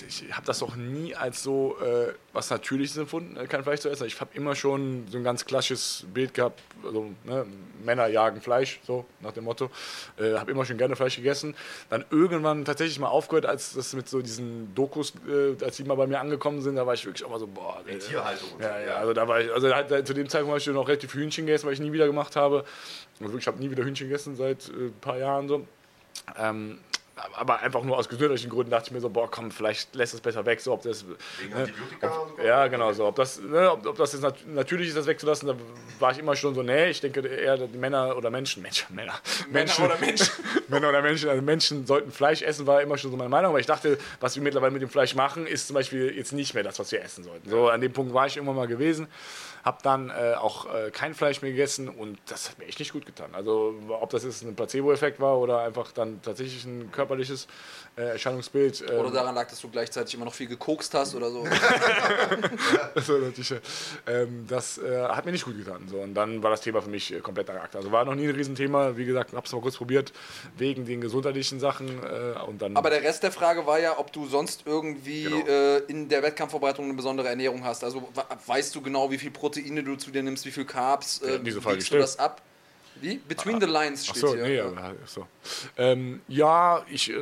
Ich habe das auch nie als so äh, was Natürliches empfunden, äh, kein Fleisch zu essen. Ich habe immer schon so ein ganz klassisches Bild gehabt, also ne, Männer jagen Fleisch, so nach dem Motto. Äh, habe immer schon gerne Fleisch gegessen. Dann irgendwann tatsächlich mal aufgehört, als das mit so diesen Dokus, äh, als die mal bei mir angekommen sind, da war ich wirklich auch mal so, boah. Die Tierhaltung. und Ja, so, ja, also da war ich, also halt, zu dem Zeitpunkt habe ich noch relativ viel Hühnchen gegessen, weil ich nie wieder gemacht habe. Also wirklich, ich habe nie wieder Hühnchen gegessen seit äh, ein paar Jahren so. Ähm, aber einfach nur aus gesundheitlichen Gründen dachte ich mir so, boah, komm, vielleicht lässt es besser weg, so ob das. Wegen ne, Antibiotika und so? ja, genau, so. Ob das, ne, ob, ob das jetzt nat natürlich ist, das wegzulassen, da war ich immer schon so, nee, ich denke eher die Männer oder Menschen, Menschen, Männer, Menschen oder Menschen. Männer oder Menschen, also Menschen sollten Fleisch essen, war immer schon so meine Meinung, aber ich dachte, was wir mittlerweile mit dem Fleisch machen, ist zum Beispiel jetzt nicht mehr das, was wir essen sollten. So, an dem Punkt war ich irgendwann mal gewesen, habe dann äh, auch äh, kein Fleisch mehr gegessen und das hat mir echt nicht gut getan. Also, ob das jetzt ein Placebo-Effekt war oder einfach dann tatsächlich ein körperliches äh, Erscheinungsbild. äh, Oder daran lag, dass du gleichzeitig immer noch viel gekokst hast oder so. so, natürlich, ähm, das äh, hat mir nicht gut getan. So, und dann war das Thema für mich äh, komplett erragt. Also war noch nie ein Riesenthema. Wie gesagt, habe es mal kurz probiert, wegen den gesundheitlichen Sachen. Äh, und dann Aber der Rest der Frage war ja, ob du sonst irgendwie Genau. in der Wettkampfvorbereitung eine besondere Ernährung hast. Also weißt du genau, wie viel Proteine du zu dir nimmst, wie viel Carbs? Ja, Äh, diese Frage wiegst du das ab? Wie? Between the Lines steht so, hier. nee, ja. so. Ähm, ja, ich äh,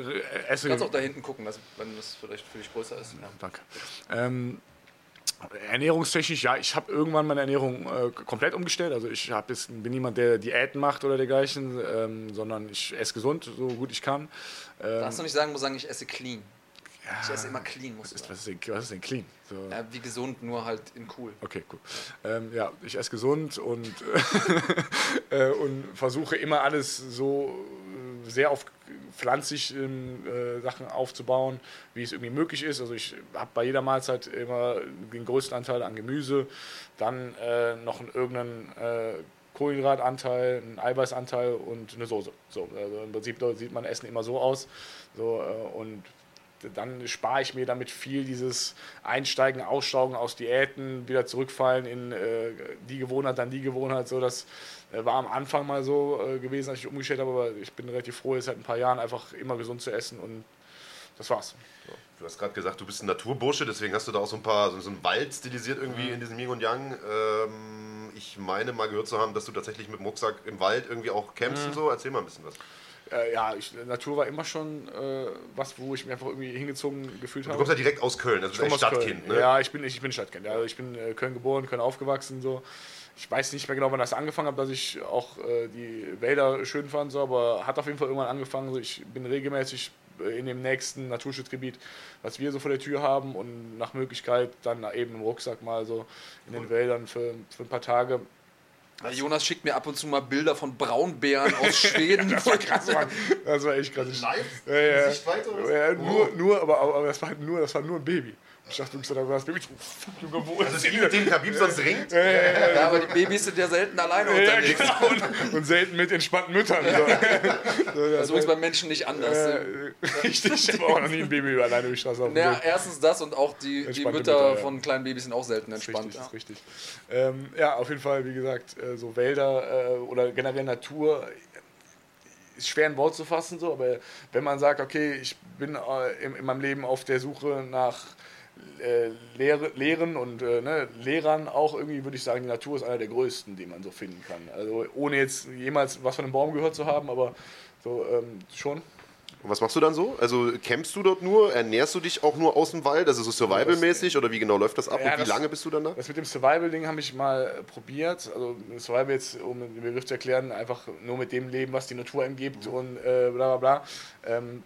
esse. Du kannst auch da hinten gucken, dass, wenn das vielleicht für dich größer ist. Ja. Danke. Ähm, ernährungstechnisch, ja, ich habe irgendwann meine Ernährung äh, komplett umgestellt. Also ich hab jetzt, bin niemand, der Diäten macht oder dergleichen, ähm, sondern ich esse gesund, so gut ich kann. Ähm, Darfst du nicht sagen, muss sagen, ich esse clean. Ich esse immer clean, muss ich ist, was, ist denn, was ist denn clean? So. Ja, wie gesund, nur halt in cool. Okay, cool. Ähm, ja, ich esse gesund und, äh, und versuche immer alles so äh, sehr auf pflanzlichen äh, Sachen aufzubauen, wie es irgendwie möglich ist. Also ich habe bei jeder Mahlzeit immer den größten Anteil an Gemüse, dann äh, noch einen, irgendeinen äh, Kohlenhydratanteil, einen Eiweißanteil und eine Soße. So, also im Prinzip sieht mein Essen immer so aus. So, äh, und dann spare ich mir damit viel dieses Einsteigen, Ausstaugen aus Diäten, wieder zurückfallen in äh, die Gewohnheit, dann die Gewohnheit. So, das äh, war am Anfang mal so äh, gewesen, als ich umgestellt habe, aber ich bin relativ froh, jetzt seit ein paar Jahren einfach immer gesund zu essen und das war's. Du hast gerade gesagt, du bist ein Naturbursche, deswegen hast du da auch so ein paar, so, so einen Wald stilisiert irgendwie in diesem Yin und Yang. Ähm, ich meine mal gehört zu haben, dass du tatsächlich mit dem Rucksack im Wald irgendwie auch campst und so. Erzähl mal ein bisschen was. Äh, ja, ich, Natur war immer schon äh, was, wo ich mich einfach irgendwie hingezogen gefühlt Du habe. kommst ja direkt aus Köln, also du bist ein Stadtkind, Köln. ne? Ja, ich bin, ich bin Stadtkind. Also ich bin äh, Köln geboren, Köln aufgewachsen. So. Ich weiß nicht mehr genau, wann das angefangen hat, dass ich auch äh, die Wälder schön fand, so, aber hat auf jeden Fall irgendwann angefangen. So. Ich bin regelmäßig äh, in dem nächsten Naturschutzgebiet, was wir so vor der Tür haben und nach Möglichkeit dann eben im Rucksack mal so in den Wäldern für, für ein paar Tage. Ja, Jonas schickt mir ab und zu mal Bilder von Braunbären aus Schweden. Das war krass, Mann. Das war echt krass. Live? Ja, ja. Sichtweite oder? Ja, nur, Oh. nur, aber, aber das war halt nur, das war nur ein Baby. Ich dachte wirklich, so, da das Baby. Oh, fuck, Junge, wo Das ist wie mit dem Khabib sonst ringt. ja, aber die Babys sind ja selten alleine Ja, unterwegs. genau. Und, und selten mit entspannten Müttern. So. Das ist übrigens bei Menschen nicht anders. Richtig, ich habe auch noch nie ein Baby alleine durch die Straße auf dem Ja, Weg. erstens das und auch die, die Mütter Mütter, ja. von kleinen Babys sind auch selten Das ist entspannt. richtig, Ja. ist richtig. Ähm, ja, auf jeden Fall, wie gesagt, äh, so Wälder äh, oder generell Natur ist schwer in Wort zu fassen, so, aber wenn man sagt, okay, ich bin äh, in, in meinem Leben auf der Suche nach äh, Lehre, Lehren und ne, Lehrern auch irgendwie, würde ich sagen, die Natur ist einer der größten, die man so finden kann. Also ohne jetzt jemals was von einem Baum gehört zu haben, aber so ähm, schon. Und was machst du dann so? Also campst du dort nur? Ernährst du dich auch nur aus dem Wald? Also so survival-mäßig? Oder wie genau läuft das ab? Ja, und wie das- lange bist du dann da? Das mit dem Survival-Ding habe ich mal äh, probiert. Also Survival jetzt, um den Begriff zu erklären, einfach nur mit dem Leben, was die Natur einem gibt und äh, bla bla bla. Ähm,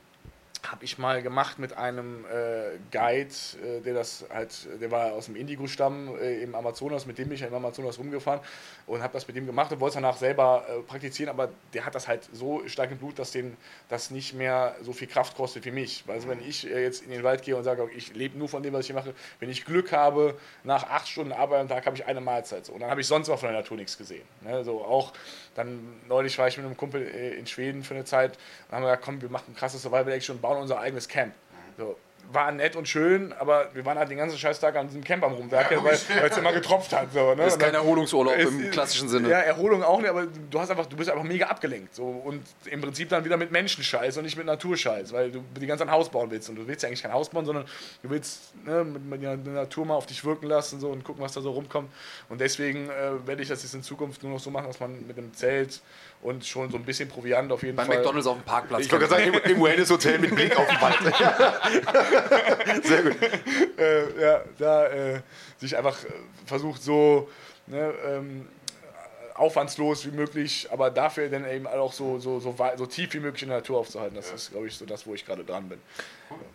habe ich mal gemacht mit einem äh, Guide, äh, der das halt, der war aus dem Indigo-Stamm äh, im Amazonas, mit dem bin ich ja im Amazonas rumgefahren und habe das mit dem gemacht und wollte danach selber äh, praktizieren, aber der hat das halt so stark im Blut, dass den das nicht mehr so viel Kraft kostet wie mich. Also wenn ich äh, jetzt in den Wald gehe und sage, ich lebe nur von dem, was ich hier mache, wenn ich Glück habe, nach acht Stunden Arbeit am Tag habe ich eine Mahlzeit so. und dann habe ich sonst mal von der Natur nichts gesehen. Ne? So auch dann neulich war ich mit einem Kumpel äh, in Schweden für eine Zeit und haben gesagt, komm, wir machen ein krasses Survival Action und bauen unser eigenes Camp. So, war nett und schön, aber wir waren halt den ganzen Scheißtag an diesem Camp am Rumwerken, weil es immer getropft hat. So, ne? Das ist kein Erholungsurlaub es im ist- klassischen Sinne. Ja, Erholung auch nicht, aber du hast einfach, du bist einfach mega abgelenkt. So, und im Prinzip dann wieder mit Menschenscheiß und nicht mit Naturscheiß, weil du die ganze Zeit ein Haus bauen willst. Und du willst ja eigentlich kein Haus bauen, sondern du willst ne, mit, mit der Natur mal auf dich wirken lassen so, und gucken, was da so rumkommt. Und deswegen äh, werde ich das jetzt in Zukunft nur noch so machen, dass man mit einem Zelt und schon so ein bisschen Proviant auf jeden Bei Fall. McDonalds auf dem Parkplatz. Ich wollte gerade sagen, im, im Wellness-Hotel mit Blick auf den Wald. Sehr gut. äh, ja, da äh, sich einfach äh, versucht so ne, ähm, aufwandslos wie möglich, aber dafür dann eben auch so, so, so, so tief wie möglich in der Natur aufzuhalten. Das ist, glaube ich, so das, wo ich gerade dran bin.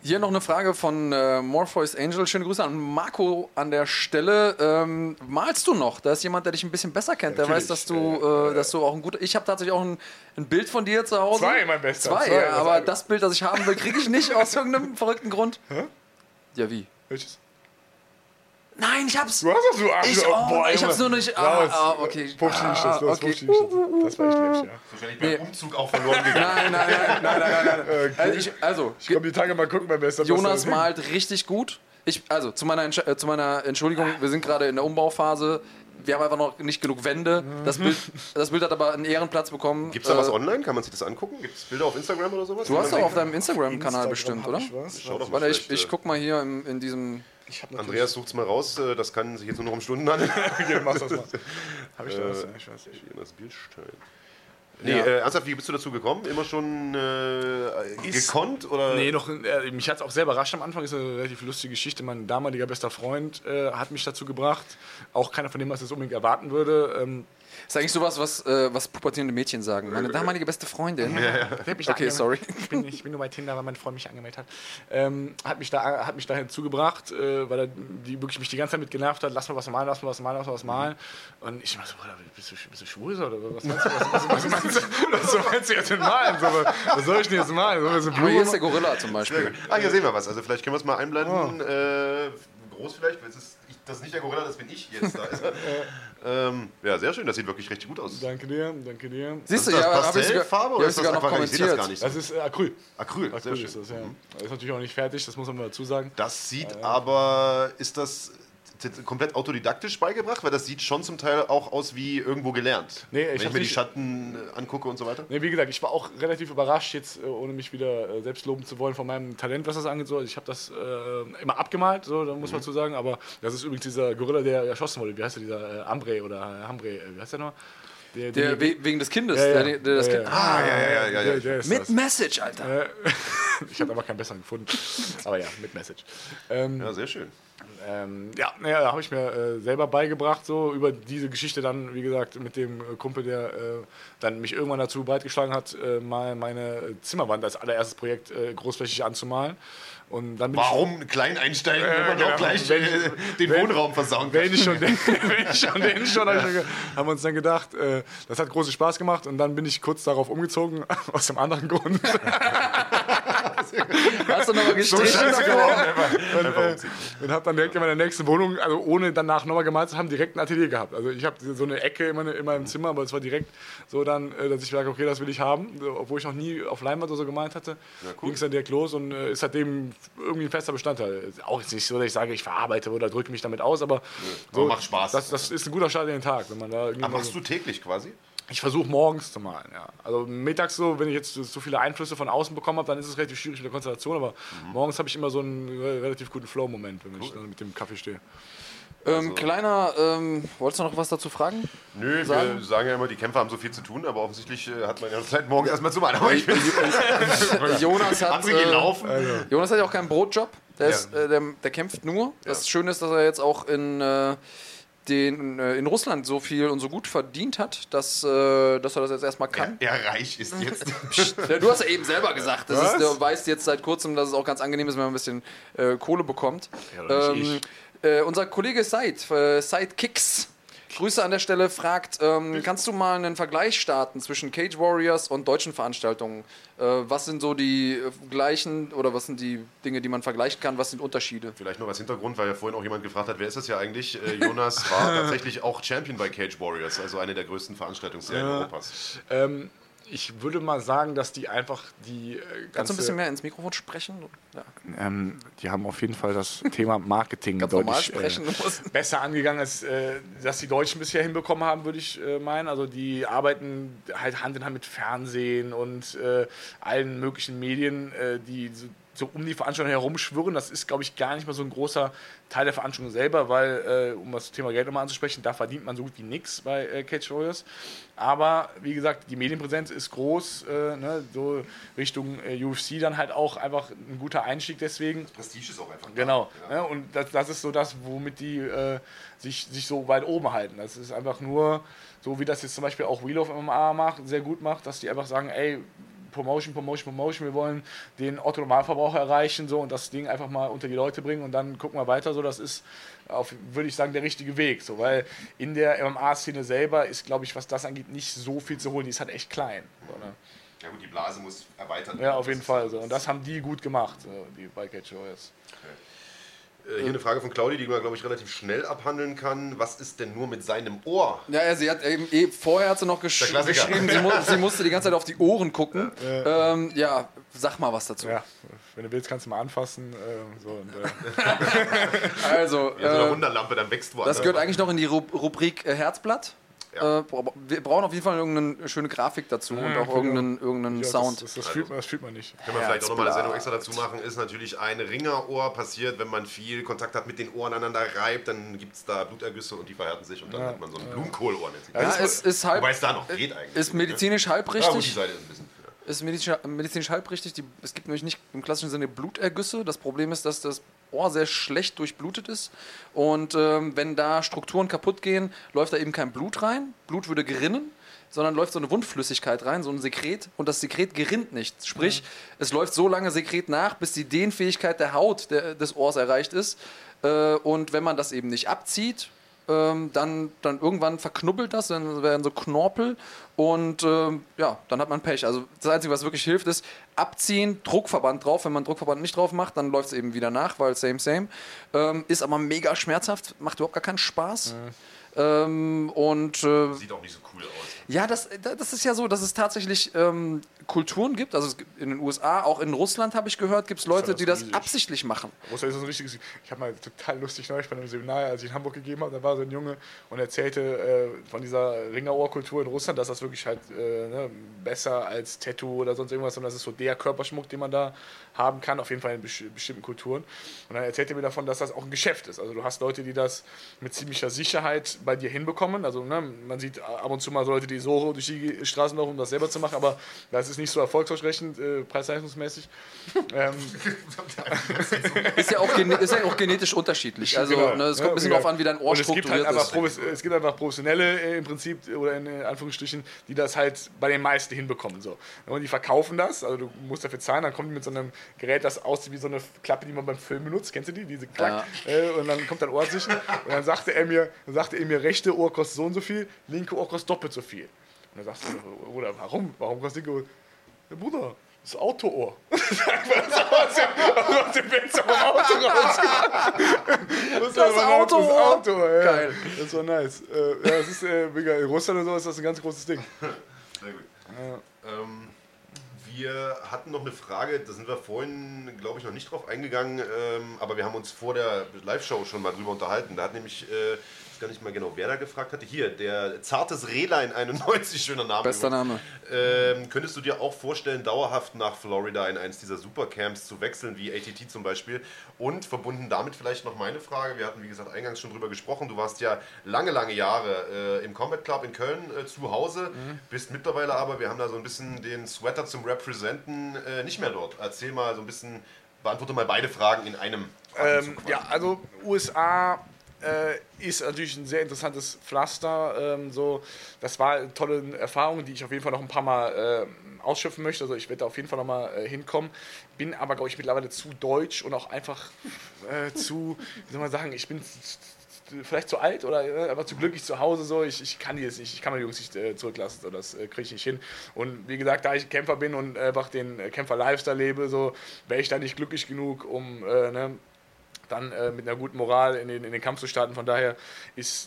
Hier noch eine Frage von äh, Morpheus Angel. Schöne Grüße an Marco an der Stelle. Ähm, malst du noch? Da ist jemand, der dich ein bisschen besser kennt. Der weiß, dass du, äh, dass du auch ein guter. Ich habe tatsächlich auch ein, ein Bild von dir zu Hause. Zwei, mein Bester. Zwei, Zwei, ja, aber das Bild, das ich haben will, kriege ich nicht aus irgendeinem verrückten Grund. Ja, wie? Welches? Nein, ich hab's. Du hast das so Arsch. Ich, oh, ich hab's nur nicht. Ah, ah, okay. Puff die nicht, das, Ah, los, okay. puff die nicht. Das war echt läppisch, ja. Wahrscheinlich beim Umzug auch verloren gegangen. Nein, nein, nein, nein, nein, nein, nein. Also, ich, also Ich komm die Tage mal gucken, mein Bester. Jonas malt richtig gut. Ich, also zu meiner, Entsch- äh, zu meiner Entschuldigung, wir sind gerade in der Umbauphase. Wir haben einfach noch nicht genug Wände. Das Bild, das Bild hat aber einen Ehrenplatz bekommen. Gibt es da was Äh, online? Kann man sich das angucken? Gibt es Bilder auf Instagram oder sowas? Du hast doch auf deinem Instagram-Kanal Instagram bestimmt, oder? ich was. Schau doch mal Warte, ich, ich äh, guck mal hier in, in diesem. Andreas sucht's mal raus, äh, das kann sich jetzt nur noch um Stunden handeln. Okay, mach das mal. Hab ich da was? Ja, Ich weiß nicht. Jonas Bierstein. Nee, äh, ernsthaft, wie bist du dazu gekommen? Immer schon äh, Ist- gekonnt? Oder? Nee, noch, äh, mich hat es auch sehr überrascht am Anfang. Ist eine relativ lustige Geschichte. Mein damaliger bester Freund äh, hat mich dazu gebracht. Auch keiner von dem, was ich unbedingt erwarten würde. Ähm, Ist eigentlich sowas, was, äh, was pubertierende Mädchen sagen. Meine damalige beste Freundin. da Okay, sorry. Ich bin, ich bin nur bei Tinder, weil mein Freund mich angemeldet hat. Ähm, hat mich da hat mich dahin zugebracht, äh, weil er die, wirklich mich die ganze Zeit mit genervt hat. Lass mal was malen, lass mal was malen, lass mal was malen. Und ich immer so, Bruder, bist du, bist du schwul oder was meinst du? Was, was, was, meinst, du, was meinst du jetzt denn malen? So, was soll ich denn jetzt malen? So, hier ist der? Gorilla zum Beispiel. Ah, hier sehen wir was. Also vielleicht können wir es mal einblenden. Äh, groß vielleicht, weil es ist, ich, das ist nicht der Gorilla, das bin ich jetzt da. Ist er. ähm, ja, sehr schön. Das sieht wirklich richtig gut aus. Danke dir, danke dir. Siehst du, das ja, Pastellfarbe oder ist das Aquarell? Ich sehe das gar nicht. Das ist äh, Acryl. Acryl, sehr Acryl schön. ist das, ja. Das ist natürlich auch nicht fertig, das muss man mal dazu sagen. Das sieht aber, ist das komplett autodidaktisch beigebracht? Weil das sieht schon zum Teil auch aus wie irgendwo gelernt. Nee, ich Wenn ich mir die Schatten äh, angucke und so weiter. Nee, wie gesagt, ich war auch relativ überrascht, jetzt äh, ohne mich wieder äh, selbst loben zu wollen von meinem Talent, was das angeht. So, ich habe das äh, immer abgemalt, so, da muss man zu sagen, aber das ist übrigens dieser Gorilla, der erschossen wurde. Wie heißt der, dieser äh, Ambre oder Hambre, wie heißt der noch? Der, Der, der, we- wegen des Kindes. ja, ja, Der, der das ja, Kind, ja. Ah, ja, ja, ja, ja. der, der ist mit das. Message, Alter. Äh, ich habe aber keinen besseren gefunden. Aber ja, mit Message. Ähm, Ja, sehr schön. ähm, ja, naja, da habe ich mir äh, selber beigebracht, so über diese Geschichte dann, wie gesagt, mit dem äh, Kumpel, der äh, dann mich irgendwann dazu breitgeschlagen hat, äh, mal meine Zimmerwand als allererstes Projekt äh, großflächig anzumalen. Und dann Warum klein einsteigen, wenn man genau. doch gleich Wenn- äh, den wenn- Wohnraum versauen kann? wenn ich schon den, wenn ich schon den schon, ge- haben wir uns dann gedacht, äh, das hat großen Spaß gemacht und dann bin ich kurz darauf umgezogen, aus dem anderen Grund. Hast du nochmal gestrichen? und, äh, und habe dann direkt in meiner nächsten Wohnung, also ohne danach nochmal gemalt zu haben, direkt ein Atelier gehabt. Also ich habe so eine Ecke in, meine, in meinem Zimmer, aber es war direkt so dann, äh, dass ich sage, okay, das will ich haben, so, obwohl ich noch nie auf Leinwand oder so gemalt hatte, ging es dann direkt los und äh, ist seitdem irgendwie ein fester Bestandteil. Auch jetzt nicht so, dass ich sage, ich verarbeite oder drücke mich damit aus, aber so, Aber macht Spaß. Das, das ist ein guter Start in den Tag, wenn man da mal machst so, du täglich quasi? Ich versuche morgens zu malen, ja. Also mittags so, wenn ich jetzt so viele Einflüsse von außen bekommen habe, dann ist es relativ schwierig mit der Konzentration, aber Mhm. morgens habe ich immer so einen re- relativ guten Flow-Moment, wenn ich dann mit dem Kaffee stehe. Ähm, kleiner, ähm, wolltest du noch was dazu fragen? Nö, Sagen? wir sagen ja immer, die Kämpfer haben so viel zu tun, aber offensichtlich äh, hat man ja Zeit, morgen erstmal zu malen. Aber ich bin Jonas hat, andere gehen äh, laufen. Jonas hat ja auch keinen Brotjob. Der, ist, Ja. äh, der, der kämpft nur. Das Schöne ist, dass er jetzt auch in, äh, den, äh, in Russland so viel und so gut verdient hat, dass, äh, dass er das jetzt erstmal kann. er reich ist jetzt. Ja, du hast ja eben selber gesagt, das ist, du weißt jetzt seit kurzem, dass es auch ganz angenehm ist, wenn man ein bisschen äh, Kohle bekommt. Ja, ähm, äh, unser Kollege Said, äh, Said Kicks, Grüße an der Stelle, fragt, ähm, kannst du mal einen Vergleich starten zwischen Cage Warriors und deutschen Veranstaltungen? Äh, was sind so die äh, gleichen oder was sind die Dinge, die man vergleichen kann? Was sind Unterschiede? Vielleicht noch als Hintergrund, weil ja vorhin auch jemand gefragt hat, wer ist das ja eigentlich? Äh, Jonas war tatsächlich auch Champion bei Cage Warriors, also eine der größten Veranstaltungsserien Europas. Ähm, ich würde mal sagen, dass die einfach die äh, ganze, Kannst du ein bisschen mehr ins Mikrofon sprechen? Ja. ähm, die haben auf jeden Fall das Thema Marketing deutlich sprechen. äh, besser angegangen, als äh, dass die Deutschen bisher hinbekommen haben, würde ich äh, meinen. Also die arbeiten halt Hand in Hand mit Fernsehen und äh, allen möglichen Medien, äh, die so, um die Veranstaltung herumschwirren. Das ist, glaube ich, gar nicht mal so ein großer Teil der Veranstaltung selber, weil, äh, um das Thema Geld nochmal anzusprechen, da verdient man so gut wie nichts bei äh, Cage Warriors. Aber wie gesagt, die Medienpräsenz ist groß, äh, ne, so Richtung äh, UFC dann halt auch einfach ein guter Einstieg deswegen. Prestige ist auch einfach. da. Genau. Ja. Ja, und das, das ist so das, womit die äh, sich, sich so weit oben halten. Das ist einfach nur, so wie das jetzt zum Beispiel auch Wheel of MMA macht, sehr gut macht, dass die einfach sagen, ey, Promotion, Promotion, Promotion, wir wollen den Otto Normalverbraucher erreichen so und das Ding einfach mal unter die Leute bringen und dann gucken wir weiter. So, das ist, auf, würde ich sagen, der richtige Weg. So, weil in der MMA-Szene selber ist, glaube ich, was das angeht, nicht so viel zu holen. Die ist halt echt klein. So, ne? ja gut, die Blase muss erweitert Ja, auf jeden Fall. So. Und das haben die gut gemacht, so, die bei Cage Warriors. Äh, Hier eine Frage von Claudi, die man, glaube ich, relativ schnell abhandeln kann. Was ist denn nur mit seinem Ohr? Ja, ja, sie hat eben, eh, vorher hat sie noch gesch geschrieben, sie, mu sie musste die ganze Zeit auf die Ohren gucken. Ähm, ja, sag mal was dazu. Ja, wenn du willst, kannst du mal anfassen. ähm, so, und, äh, Also, Ja, so eine äh, Wunderlampe, dann wächst woanders. das gehört eigentlich noch in die Ru Rubrik äh, Herzblatt. Ja. Äh, wir brauchen auf jeden Fall irgendeine schöne Grafik dazu und auch genau. irgendeinen, irgendeinen ja, Sound. Das, das, das, fühlt man, das fühlt man nicht. Können wir vielleicht auch nochmal eine Sendung extra dazu machen, ist natürlich ein Ringerohr passiert, wenn man viel Kontakt hat mit den Ohren aneinander reibt, dann gibt es da Blutergüsse und die verhärten sich und dann hat man so ein Blumenkohlohr. ja, es ist halb, Wobei es da noch geht eigentlich. ist medizinisch halb Ja, gut, die richtig. Seite ist ein bisschen. Ja. ist medizinisch, medizinisch halb richtig. Die, es gibt nämlich nicht im klassischen Sinne Blutergüsse. Das Problem ist, dass das Ohr sehr schlecht durchblutet ist. Und ähm, wenn da Strukturen kaputt gehen, läuft da eben kein Blut rein. Blut würde gerinnen, sondern läuft so eine Wundflüssigkeit rein, so ein Sekret. Und das Sekret gerinnt nicht. Sprich, es läuft so lange Sekret nach, bis die Dehnfähigkeit der Haut der, des Ohrs erreicht ist. Äh, und wenn man das eben nicht abzieht, ähm, dann, dann irgendwann verknubbelt das, dann werden so Knorpel und ähm, ja, dann hat man Pech. Also das Einzige, was wirklich hilft, ist abziehen, Druckverband drauf. Wenn man Druckverband nicht drauf macht, dann läuft es eben wieder nach, weil same, same. Ähm, ist aber mega schmerzhaft, macht überhaupt gar keinen Spaß. Ähm, und äh, Sieht auch nicht so cool aus. Ja, das, das ist ja so, dass es tatsächlich ähm, Kulturen gibt. Also gibt in den USA, auch in Russland habe ich gehört, gibt es Leute, das die das riesig. absichtlich machen. Russland ist so ein richtiges. Ich habe mal total lustig neulich bei einem Seminar, als ich in Hamburg gegeben habe, da war so ein Junge und erzählte äh, von dieser Ringerohrkultur in Russland, dass das wirklich halt äh, ne, besser als Tattoo oder sonst irgendwas, sondern das ist so der Körperschmuck, den man da haben kann, auf jeden Fall in bestimmten Kulturen. Und dann erzählte er mir davon, dass das auch ein Geschäft ist. Also du hast Leute, die das mit ziemlicher Sicherheit bei dir hinbekommen. Also ne, man sieht ab und zu mal so Leute, die so durch die Straßen laufen, um das selber zu machen, aber das ist nicht so erfolgsversprechend, äh, preisleistungsmäßig. ähm, Ist ja auch, ist ja auch genetisch unterschiedlich. Also Genau. ne, es kommt Ja, ein bisschen darauf an, wie dein Ohr und es gibt halt strukturiert einfach ist. Es gibt einfach Professionelle äh, im Prinzip oder in äh, Anführungsstrichen, die das halt bei den meisten hinbekommen. So. Und die verkaufen das, also du musst dafür zahlen, dann kommen die mit so einem Gerät, das aussieht wie so eine Klappe, die man beim Film benutzt. Kennst du die? Diese Klack. Äh, und dann kommt dein Ohr zwischen. Und dann sagte er mir, dann sagte er mir, rechte Ohr kostet so und so viel, linke Ohr kostet doppelt so viel. Und dann sagst du, Bruder, warum? Warum kostet linke Ohr? Ja, Bruder, das Autoohr. So aus dem- aus dem Fenster vom Auto raus. Das, Das Autoohr. Das Auto, ja. Geil. Das war nice. Äh, ja, das ist äh, mega. In Russland und so ist das ein ganz großes Ding. Sehr gut. Ähm, wir hatten noch eine Frage, da sind wir vorhin, glaube ich, noch nicht drauf eingegangen, ähm, aber wir haben uns vor der Live-Show schon mal drüber unterhalten. Da hat nämlich, äh, weiß gar nicht mal genau, wer da gefragt hatte. Hier, der Zartes Rehlein 91, schöner Name. Bester Name. Ähm, könntest du dir auch vorstellen, dauerhaft nach Florida in eins dieser Supercamps zu wechseln, wie ATT zum Beispiel? Und verbunden damit vielleicht noch meine Frage. Wir hatten, wie gesagt, eingangs schon drüber gesprochen. Du warst ja lange, lange Jahre äh, im Combat Club in Köln äh, zu Hause, bist mittlerweile aber, wir haben da so ein bisschen den Sweater zum Representen äh, nicht mehr dort. Erzähl mal so ein bisschen, beantworte mal beide Fragen in einem. Ähm, ja, also USA äh, ist natürlich ein sehr interessantes Pflaster. Ähm, so, das war eine tolle Erfahrung, die ich auf jeden Fall noch ein paar Mal äh, ausschöpfen möchte. Also ich werde da auf jeden Fall noch mal äh, hinkommen. Bin aber, glaube ich, mittlerweile zu deutsch und auch einfach äh, zu, wie soll man sagen, ich bin vielleicht zu alt oder äh, einfach zu glücklich zu Hause. So. Ich, ich kann die jetzt nicht, ich kann meine Jungs nicht äh, zurücklassen. So. Das äh, kriege ich nicht hin. Und wie gesagt, da ich Kämpfer bin und einfach den äh, Kämpfer-Lifestyle lebe, so wäre ich da nicht glücklich genug, um äh, ne, dann äh, mit einer guten Moral in den, in den Kampf zu starten. Von daher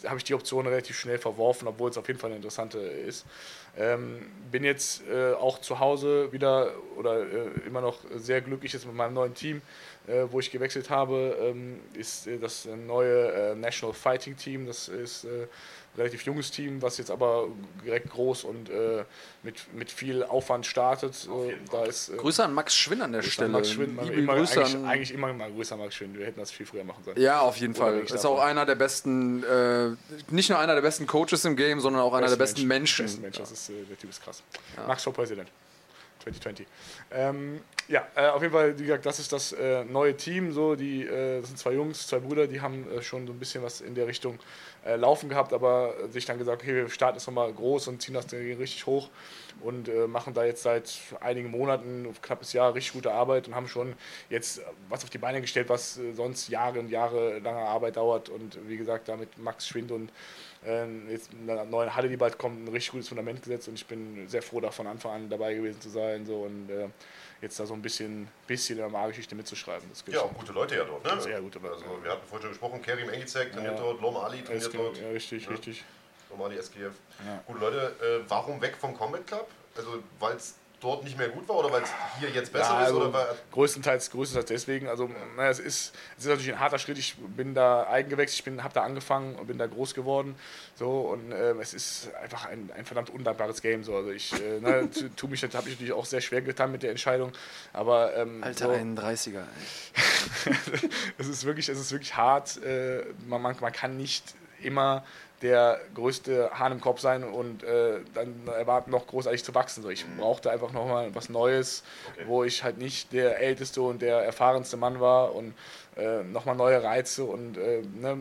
habe ich die Option relativ schnell verworfen, obwohl es auf jeden Fall eine interessante ist. Ähm, bin jetzt äh, auch zu Hause wieder oder äh, immer noch sehr glücklich jetzt mit meinem neuen Team, äh, wo ich gewechselt habe. Ähm, ist äh, das neue äh, National Fighting Team. Das ist relativ junges Team, was jetzt aber direkt groß und äh, mit, mit viel Aufwand startet. Äh, da ist, äh, Grüße an Max Schwinn an der Grüße Stelle. An Max Schwinn, Liebe immer, Grüße eigentlich, an, eigentlich immer mal Grüße an Max Schwinn. Wir hätten das viel früher machen sollen. Ja, auf jeden Oder Fall. Ist davon. auch einer der besten, äh, nicht nur einer der besten Coaches im Game, sondern auch einer der besten Menschen. Besten Menschen. Das ist, äh, der Typ ist krass. Max for President. 2020. Ähm, ja, äh, auf jeden Fall, wie gesagt, das ist das äh, neue Team. So, die, äh, das sind zwei Jungs, zwei Brüder, die haben äh, schon so ein bisschen was in der Richtung äh, laufen gehabt, aber sich dann gesagt, okay, wir starten jetzt nochmal groß und ziehen das Ding richtig hoch und äh, machen da jetzt seit einigen Monaten, knappes Jahr, richtig gute Arbeit und haben schon jetzt was auf die Beine gestellt, was äh, sonst Jahre und Jahre lange Arbeit dauert. Und wie gesagt, da mit Max Schwind und äh, jetzt in einer neuen Halle, die bald kommt, ein richtig gutes Fundament gesetzt und ich bin sehr froh, da von Anfang an dabei gewesen zu sein so und äh, jetzt da so ein bisschen, bisschen Malgeschichte mitzuschreiben. Das Ja, auch gute Leute ja dort, ne? Sehr gute Leute. Also, wir hatten vorhin schon gesprochen, Kerim Engizek trainiert Ja. dort, Lom Ali trainiert Alles dort. ja, richtig, Ja. richtig. Lom Ali SKF. Ja. Gute Leute, äh, warum weg vom Combat Club? Also, weil es dort nicht mehr gut war oder weil es hier jetzt besser Ja, ist? also Oder weil, größtenteils, größtenteils deswegen. Also, naja, es ist, es ist natürlich ein harter Schritt. Ich bin da eigengewechselt, ich habe da angefangen und bin da groß geworden. So, und äh, es ist einfach ein, ein verdammt undankbares Game. So. Also ich äh, ne, tu, tu mich, habe ich natürlich auch sehr schwer getan mit der Entscheidung. Aber ähm, Alter so, 31er. ey. es ist wirklich, es ist wirklich hart. Äh, man, man, man kann nicht immer der größte Hahn im Kopf sein und äh, dann erwarten, noch großartig zu wachsen. So, ich brauchte einfach nochmal was Neues, wo ich halt nicht der älteste und der erfahrenste Mann war und äh, nochmal neue Reize und äh, ne,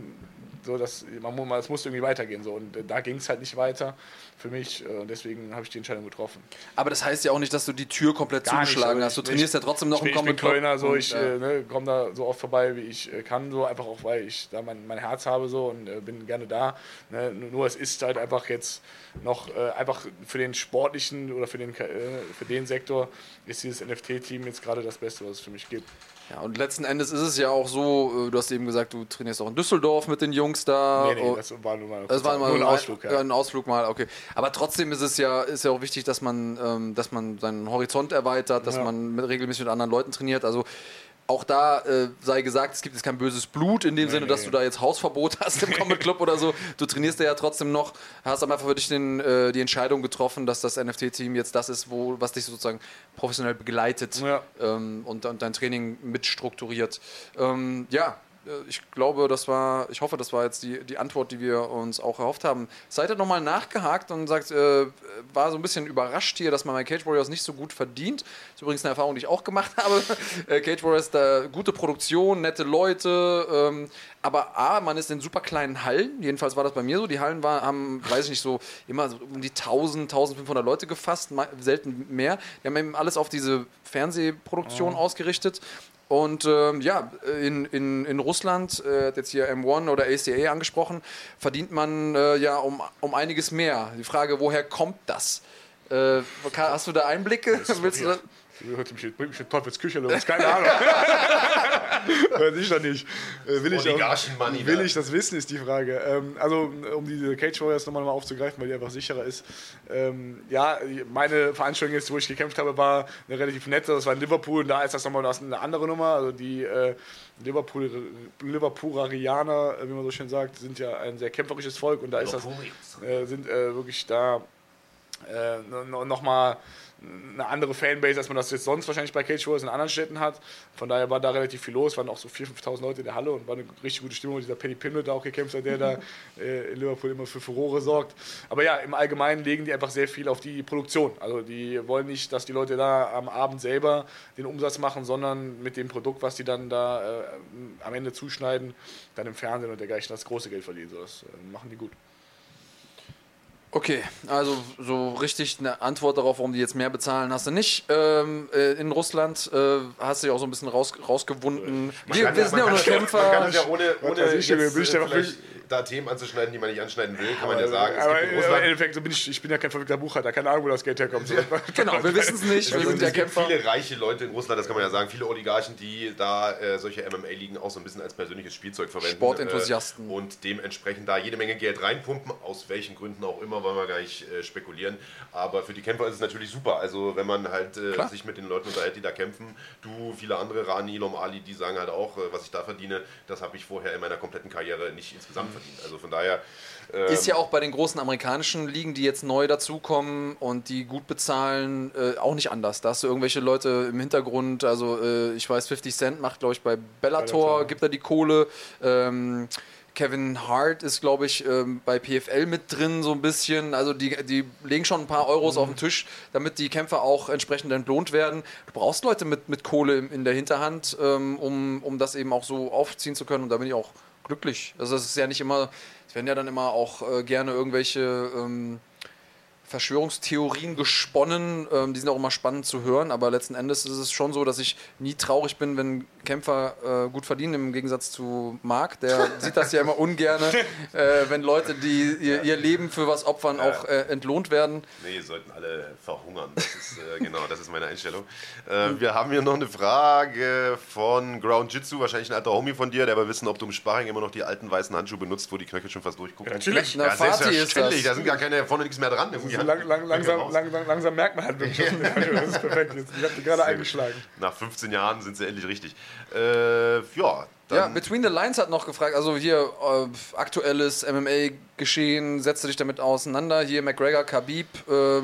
so, dass man, mu- es musste irgendwie weitergehen. So. Und äh, da ging es halt nicht weiter für mich äh, und deswegen habe ich die Entscheidung getroffen. Aber das heißt ja auch nicht, dass du die Tür komplett Gar nicht, zugeschlagen also hast. Du ich- trainierst ja trotzdem noch ich im ich bin. Kölner, so ich ja. äh, ne, komme da so oft vorbei, wie ich kann, so einfach auch, weil ich da mein, mein Herz habe so und äh, bin gerne da. Ne? Nur es ist halt einfach jetzt noch äh, einfach für den sportlichen oder für den, für den Sektor ist dieses NFT-Team jetzt gerade das Beste, was es für mich gibt. Ja, und letzten Endes ist es ja auch so, äh, du hast eben gesagt, du trainierst auch in Düsseldorf mit den Jungs da. Nee, nee, Oh, das war nur mal, das war mal nur ein Ausflug. Ja. ein Ausflug mal, okay. Aber trotzdem ist es ja, ist ja auch wichtig, dass man, ähm, dass man seinen Horizont erweitert, dass Ja. man mit, regelmäßig mit anderen Leuten trainiert. Also auch da äh, sei gesagt, es gibt jetzt kein böses Blut in dem Sinne, dass nee. du da jetzt Hausverbot hast im Combat Club oder so. Du trainierst ja trotzdem noch, hast aber einfach für dich den, äh, die Entscheidung getroffen, dass das NFT-Team jetzt das ist, wo, was dich sozusagen professionell begleitet Ja. ähm, und, und dein Training mitstrukturiert. Ähm, ja, ich glaube, das war, ich hoffe, das war jetzt die, die Antwort, die wir uns auch erhofft haben. Seid ihr nochmal nachgehakt und sagt, äh, war so ein bisschen überrascht hier, dass man bei Cage Warriors nicht so gut verdient. ist übrigens eine Erfahrung, die ich auch gemacht habe. Äh, Cage Warriors, da gute Produktion, nette Leute, ähm, aber A, man ist in super kleinen Hallen, jedenfalls war das bei mir so. Die Hallen waren, haben, weiß ich nicht, so immer so um die 1000, 1500 Leute gefasst, selten mehr. Die haben eben alles auf diese Fernsehproduktion ausgerichtet. Und ähm, ja, in, in, in Russland, äh, hat jetzt hier M1 oder ACA angesprochen, verdient man äh, ja um, um einiges mehr. Die Frage, woher kommt das? Äh, hast du da Einblicke? Willst du da, bringt mich in Teufels Küche los, keine Ahnung. Weiß ich doch nicht. Äh, will ich, auch, will ich das wissen, ist die Frage. Ähm, also, um diese Cage Warriors nochmal mal aufzugreifen, weil die einfach sicherer ist. Ähm, ja, meine Veranstaltung jetzt, wo ich gekämpft habe, war eine relativ nette. Das war in Liverpool und da ist das nochmal eine andere Nummer. Also, die äh, Liverpool, Liverpoolerianer, äh, wie man so schön sagt, sind ja ein sehr kämpferisches Volk und da ist das, äh, sind äh, wirklich da äh, no, nochmal eine andere Fanbase, als man das jetzt sonst wahrscheinlich bei Cage Warriors in anderen Städten hat. Von daher war da relativ viel los, waren auch so 4.000, 5.000 Leute in der Halle und war eine richtig gute Stimmung. Dieser Penny Pimble da auch gekämpft hat, der da äh, in Liverpool immer für Furore sorgt. Aber ja, im Allgemeinen legen die einfach sehr viel auf die Produktion. Also die wollen nicht, dass die Leute da am Abend selber den Umsatz machen, sondern mit dem Produkt, was die dann da äh, am Ende zuschneiden, dann im Fernsehen und dergleichen das große Geld verdienen. So, das äh, machen die gut. Okay, also so richtig eine Antwort darauf, warum die jetzt mehr bezahlen, hast du nicht. Ähm, äh, in Russland äh, hast du dich auch so ein bisschen raus, rausgewunden. Wir, kann wir ja- sind ja auch man nur Kämpfer. Man kann das ja ohne, ohne ich, jetzt, äh, vielleicht da Themen anzuschneiden, die man nicht anschneiden will, kann man ja sagen. Es aber gibt in im Russland Endeffekt so bin ich, ich bin ja kein verrückter Buchhalter, keine Ahnung, wo das Geld herkommt. Genau, wir wissen es nicht. Wir Also sind ja es gibt Kämpfer. viele reiche Leute in Russland, das kann man ja sagen, viele Oligarchen, die da äh, solche MMA-Ligen auch so ein bisschen als persönliches Spielzeug verwenden. Sportenthusiasten. Äh, und dementsprechend da jede Menge Geld reinpumpen, aus welchen Gründen auch immer, wollen wir gar nicht äh, spekulieren. Aber für die Kämpfer ist es natürlich super. Also wenn man halt äh, sich mit den Leuten unterhält, die da kämpfen, du, viele andere, Rani, Lom Ali, die sagen halt auch, äh, was ich da verdiene, das habe ich vorher in meiner kompletten Karriere nicht insgesamt verdient. Also von daher... ähm, Ist ja auch bei den großen amerikanischen Ligen, die jetzt neu dazukommen und die gut bezahlen, äh, auch nicht anders. Da hast du irgendwelche Leute im Hintergrund, also äh, ich weiß, 50 Cent macht, glaube ich, bei Bellator, Bellator. gibt er die Kohle. Ähm, Kevin Hart ist, glaube ich, ähm, bei PFL mit drin so ein bisschen. Also die, die legen schon ein paar Euros auf den Tisch, damit die Kämpfer auch entsprechend entlohnt werden. Du brauchst Leute mit, mit Kohle in der Hinterhand, ähm, um, um das eben auch so aufziehen zu können. Und da bin ich auch glücklich. Also es ist ja nicht immer, es werden ja dann immer auch äh, gerne irgendwelche ähm, Verschwörungstheorien gesponnen. Ähm, die sind auch immer spannend zu hören, aber letzten Endes ist es schon so, dass ich nie traurig bin, wenn Kämpfer äh, gut verdienen, im Gegensatz zu Marc. Der sieht das ja immer ungern, äh, wenn Leute, die ihr, ihr Leben für was opfern, auch äh, entlohnt werden. Nee, sollten alle verhungern. Das ist, äh, genau, das ist meine Einstellung. Äh, wir haben hier noch eine Frage von Ground Jitsu, wahrscheinlich ein alter Homie von dir, der will wissen, ob du im Sparring immer noch die alten weißen Handschuhe benutzt, wo die Knöchel schon fast durchgucken. natürlich. Na, Fatih ist selbstverständlich. das. Da sind gar keine, vorne nichts mehr dran. Irgendwie Lang, lang, langsam, langsam, langsam merkt man halt wirklich, das ist perfekt. Jetzt, ich habe die gerade eingeschlagen. Nach 15 Jahren sind sie endlich richtig. Äh, ja, dann Ja, Between the Lines hat noch gefragt, also hier äh, aktuelles MMA-Geschehen, setzt du dich damit auseinander? Hier McGregor, Khabib, äh,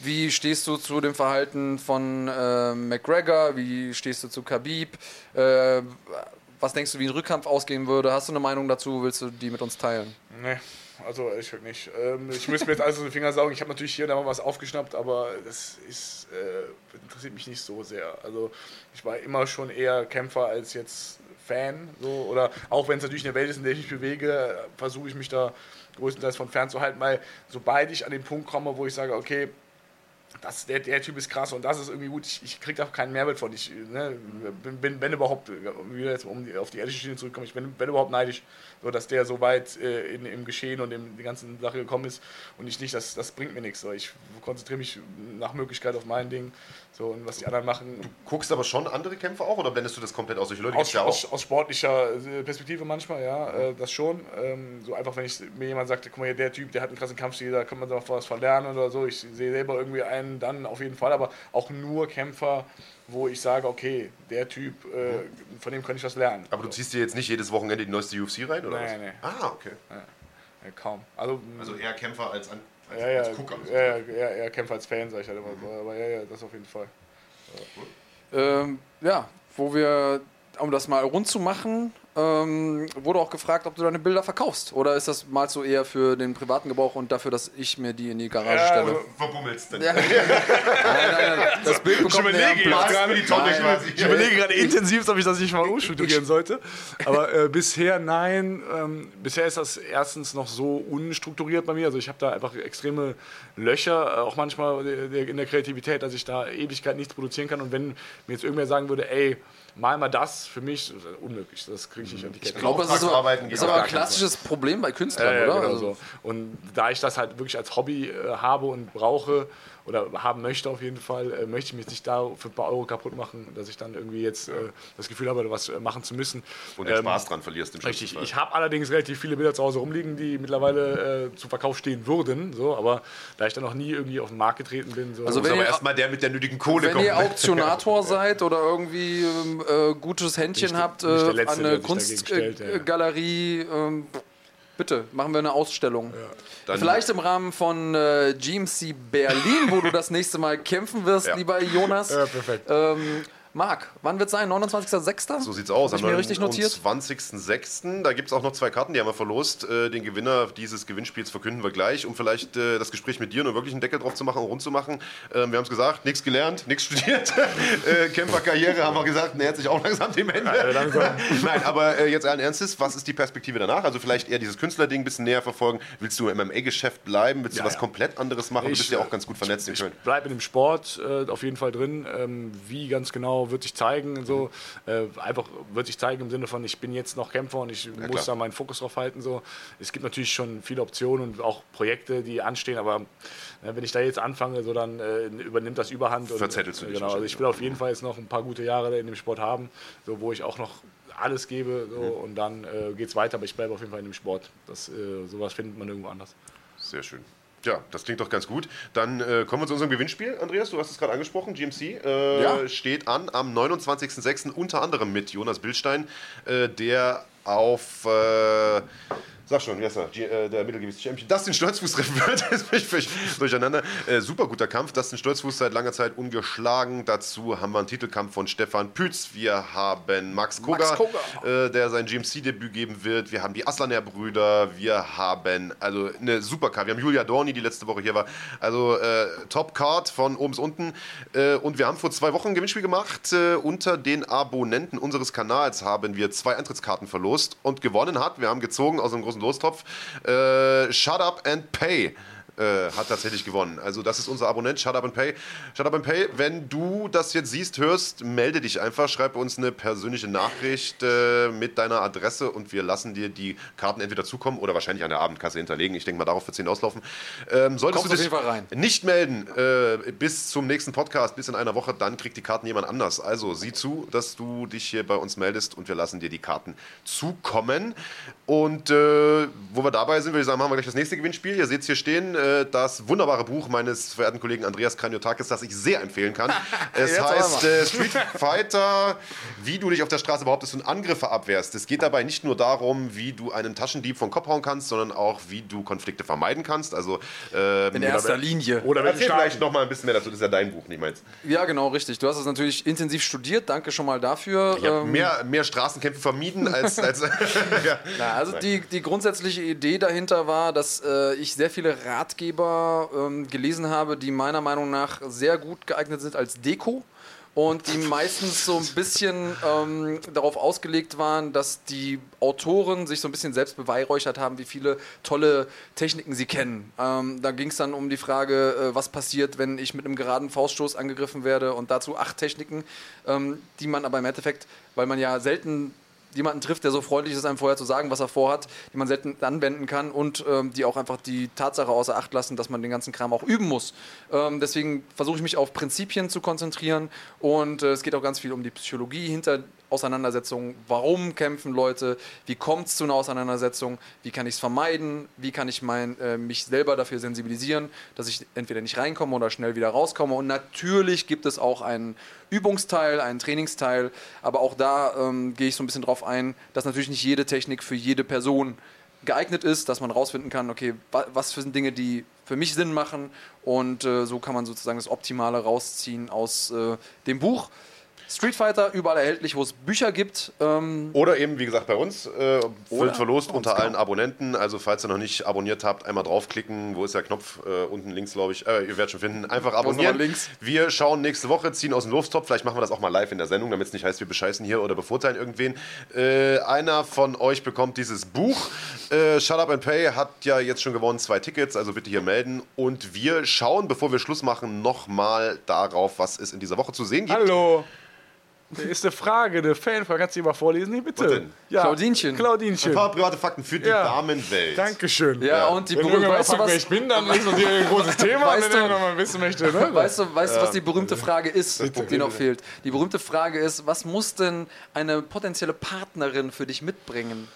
wie stehst du zu dem Verhalten von äh, McGregor? Wie stehst du zu Khabib? Äh, was denkst du, wie ein Rückkampf ausgehen würde? Hast du eine Meinung dazu? Willst du die mit uns teilen? Nee, also ich wirklich nicht. Ähm, ich müsste mir jetzt alles aus den Fingern saugen. Ich habe natürlich hier und da mal was aufgeschnappt, aber das ist, äh, interessiert mich nicht so sehr. Also ich war immer schon eher Kämpfer als jetzt Fan. So, oder auch wenn es natürlich eine Welt ist, in der ich mich bewege, versuche ich mich da größtenteils von fernzuhalten, weil sobald ich an den Punkt komme, wo ich sage, okay, das, der, der Typ ist krass und das ist irgendwie gut. Ich, ich kriege da keinen Mehrwert von. Ich ne, bin, bin, wenn überhaupt, wieder jetzt um auf die ehrliche Schiene zurückkommen, ich bin, wenn überhaupt neidisch, so, dass der so weit äh, in, im Geschehen und in die ganzen Sache gekommen ist und ich nicht, das, das bringt mir nichts. So. Ich konzentriere mich nach Möglichkeit auf mein Ding so, und was die anderen machen. guckst aber schon andere Kämpfe auch oder blendest du das komplett aus? Solche Leute Aus, ja auch. aus, aus sportlicher äh, Perspektive manchmal, ja, äh, das schon. Ähm, so einfach, wenn ich, mir jemand sagt, guck mal der Typ, der hat einen krassen Kampfstil, da kann man doch was verlernen oder so. Ich sehe selber irgendwie einen, dann auf jeden Fall, aber auch nur Kämpfer, wo ich sage, okay, der Typ, äh, von dem kann ich was lernen. Aber du ziehst dir jetzt nicht jedes Wochenende die neueste UFC rein, oder was? nee. Ah, okay. Ja, kaum. Also, Also eher Kämpfer als, an, als, ja, ja, als Gucker. ja, ja, ja, eher Kämpfer als Fan, sag ich halt immer so. Aber ja, ja, das auf jeden Fall. Ähm, ja, wo wir, um das mal rund zu machen, ähm, wurde auch gefragt, ob du deine Bilder verkaufst. Oder ist das mal so eher für den privaten Gebrauch und dafür, dass ich mir die in die Garage Ja, stelle? Verbummelst dann. Ja. nein, nein, nein. Das Bild bekommt überlege jetzt Platz. gerade die Tonne Nein. Ich überlege gerade intensiv, ob ich das nicht mal umstrukturieren sollte. Aber äh, bisher nein. Ähm, bisher ist das erstens noch so unstrukturiert bei mir. Also ich habe da einfach extreme Löcher, äh, auch manchmal äh, in der Kreativität, dass ich da Ewigkeit nichts produzieren kann. Und wenn mir jetzt irgendwer sagen würde, ey, mal mal das, für mich ist das unmöglich. Das kriege ich nicht an die Kette. Ich glaube, das ist, so, ist aber ein klassisches Problem bei Künstlern, ja, oder? genau Also, so. Und da ich das halt wirklich als Hobby äh, habe und brauche oder haben möchte auf jeden Fall, äh, möchte ich mich nicht da für ein paar Euro kaputt machen, dass ich dann irgendwie jetzt äh, das Gefühl habe, was äh, machen zu müssen. Und den Ähm, Spaß dran verlierst im schlimmsten Richtig. Ich habe allerdings relativ viele Bilder zu Hause rumliegen, die mittlerweile äh, zum Verkauf stehen würden. So, aber da ich dann noch nie irgendwie auf den Markt getreten bin, so Also Muss wenn aber ihr- erstmal der mit der nötigen Kohle wenn kommt. ihr Auktionator seid oder irgendwie ähm, äh, gutes Händchen Nicht- habt äh, nicht der Letzte, an eine ja, ja. Kunstgalerie, ähm, bitte, machen wir eine Ausstellung. Dann- Vielleicht im Rahmen von äh, GMC Berlin, wo du das nächste Mal kämpfen wirst, Ja. lieber Jonas. Ja, perfekt. Ähm, Marc, wann wird es sein? 29.06.? So sieht's aus. Hab ich mir richtig notiert? Am 20.06. Da gibt es auch noch zwei Karten, die haben wir verlost. Äh, Den Gewinner dieses Gewinnspiels verkünden wir gleich, um vielleicht äh, das Gespräch mit dir nur wirklich einen Deckel drauf zu machen und rund zu machen. Ähm, Wir haben es gesagt, nichts gelernt, nichts studiert. Äh, Kämpferkarriere haben wir gesagt, nähert sich auch langsam dem Ende. Nein, aber jetzt allen Ernstes, was ist die Perspektive danach? Also vielleicht eher dieses Künstlerding ein bisschen näher verfolgen. Willst du im MMA-Geschäft bleiben? Willst du Ja, was ja. komplett anderes machen? du Ich, bist ja auch ganz gut vernetzt in Ich Köln. bleibe in dem Sport äh, auf jeden Fall drin. Ähm, wie ganz genau genau, wird sich zeigen. So. Äh, einfach wird sich zeigen im Sinne von, ich bin jetzt noch Kämpfer und ich muss klar. da meinen Fokus drauf halten. So. Es gibt natürlich schon viele Optionen und auch Projekte, die anstehen, aber äh, wenn ich da jetzt anfange, so dann äh, übernimmt das Überhand. Und, Verzettelst du äh, dich Genau, also ich will auf jeden Fall jetzt noch ein paar gute Jahre in dem Sport haben, so, wo ich auch noch alles gebe so, und dann äh, geht es weiter, aber ich bleibe auf jeden Fall in dem Sport. Das, äh, sowas findet man irgendwo anders. Sehr schön. Ja, das klingt doch ganz gut. Dann äh, kommen wir zu unserem Gewinnspiel. Andreas, du hast es gerade angesprochen. GMC äh, Ja. steht an am 29.06. unter anderem mit Jonas Bildstein, äh, der auf. Sag schon, er? G äh, der Mittelgewichts-Champion. Dustin Stolzfuß treffen wird. Jetzt bin ich völlig durcheinander. Äh, super guter Kampf. Dustin Stolzfuß seit langer Zeit ungeschlagen. Dazu haben wir einen Titelkampf von Stefan Pütz. Wir haben Max Koga, Max Koga. Äh, der sein GMC-Debüt geben wird. Wir haben die Aslaner-Brüder. Wir haben also eine super Card. Wir haben Julia Dorni, die letzte Woche hier war. Also äh, Top-Card von oben bis unten. Äh, und wir haben vor zwei Wochen ein Gewinnspiel gemacht. Äh, unter den Abonnenten unseres Kanals haben wir zwei Eintrittskarten verlost. Und gewonnen hat, wir haben gezogen aus einem großen Lostopf, äh, Shut Up and Pay. Äh, hat tatsächlich gewonnen. Also das ist unser Abonnent, Shut Up and Pay. Shut Up and Pay, wenn du das jetzt siehst, hörst, melde dich einfach, schreib uns eine persönliche Nachricht äh, mit deiner Adresse und wir lassen dir die Karten entweder zukommen oder wahrscheinlich an der Abendkasse hinterlegen. Ich denke mal, darauf wird es hinauslaufen. Ähm, solltest Kommst du dich nicht melden äh, bis zum nächsten Podcast, bis in einer Woche, dann kriegt die Karten jemand anders. Also sieh zu, dass du dich hier bei uns meldest und wir lassen dir die Karten zukommen. Und äh, wo wir dabei sind, würde ich sagen, machen wir gleich das nächste Gewinnspiel. Ihr seht es hier stehen, äh, das wunderbare Buch meines verehrten Kollegen Andreas Kraniotakis, das ich sehr empfehlen kann. Es heißt äh, Street Fighter, wie du dich auf der Straße behauptest und Angriffe abwehrst. Es geht dabei nicht nur darum, wie du einen Taschendieb vom Kopf hauen kannst, sondern auch, wie du Konflikte vermeiden kannst. Also ähm, In erster Linie. Oder wenn vielleicht noch mal ein bisschen mehr dazu. Das ist ja dein Buch, nicht meins. Ja, genau, richtig. Du hast es natürlich intensiv studiert. Danke schon mal dafür. Ich habe Ähm, mehr, mehr Straßenkämpfe vermieden als. als ja. Na, also die, die grundsätzliche Idee dahinter war, dass äh, ich sehr viele Ratgeber ähm, gelesen habe, die meiner Meinung nach sehr gut geeignet sind als Deko. Und die meistens so ein bisschen ähm, darauf ausgelegt waren, dass die Autoren sich so ein bisschen selbst beweihräuchert haben, wie viele tolle Techniken sie kennen. Ähm, da ging es dann um die Frage, äh, was passiert, wenn ich mit einem geraden Fauststoß angegriffen werde und dazu acht Techniken, ähm, die man aber im Endeffekt, weil man ja selten jemanden trifft, der so freundlich ist, einem vorher zu sagen, was er vorhat, die man selten anwenden kann und ähm, die auch einfach die Tatsache außer Acht lassen, dass man den ganzen Kram auch üben muss. Ähm, deswegen versuche ich mich auf Prinzipien zu konzentrieren und äh, es geht auch ganz viel um die Psychologie hinter Auseinandersetzungen. Warum kämpfen Leute? Wie kommt es zu einer Auseinandersetzung? Wie kann ich es vermeiden? Wie kann ich mein, äh, mich selber dafür sensibilisieren, dass ich entweder nicht reinkomme oder schnell wieder rauskomme? Und natürlich gibt es auch einen Übungsteil, einen Trainingsteil, aber auch da ähm, gehe ich so ein bisschen drauf ein, dass natürlich nicht jede Technik für jede Person geeignet ist, dass man rausfinden kann, okay, wa was für Dinge, die für mich Sinn machen und äh, so kann man sozusagen das Optimale rausziehen aus äh, dem Buch. Street Fighter überall erhältlich, wo es Bücher gibt. Ähm, Oder eben, wie gesagt, bei uns äh, wird verlost bei uns, unter genau. allen Abonnenten. Also, falls ihr noch nicht abonniert habt, einmal draufklicken. Wo ist der Knopf? Äh, unten links, glaube ich. Äh, ihr werdet schon finden. Einfach abonnieren. links. Wir schauen nächste Woche, ziehen aus dem Lostopf. Vielleicht machen wir das auch mal live in der Sendung, damit es nicht heißt, wir bescheißen hier oder bevorteilen irgendwen. Äh, einer von euch bekommt dieses Buch. Äh, Shut Up and Pay hat ja jetzt schon gewonnen, zwei Tickets. Also bitte hier melden. Und wir schauen, bevor wir Schluss machen, nochmal darauf, was es in dieser Woche zu sehen gibt. Hallo. Ist eine Frage, eine Fanfrage. Kannst du die mal vorlesen? Nee, bitte. Was? Ja. Claudinchen. Claudinchen. Ein paar private Fakten für die Ja. Damenwelt. Dankeschön. ja, und die berühmte, irgendjemand weißt du fragt, wer was? ich bin, dann ist das hier ein großes Thema, Weißt wenn du- mal wissen möchte. Ne? Weißt du, weißt du, was die berühmte Frage ist, die Bitte. noch fehlt? Die berühmte Frage ist, was muss denn eine potenzielle Partnerin für dich mitbringen?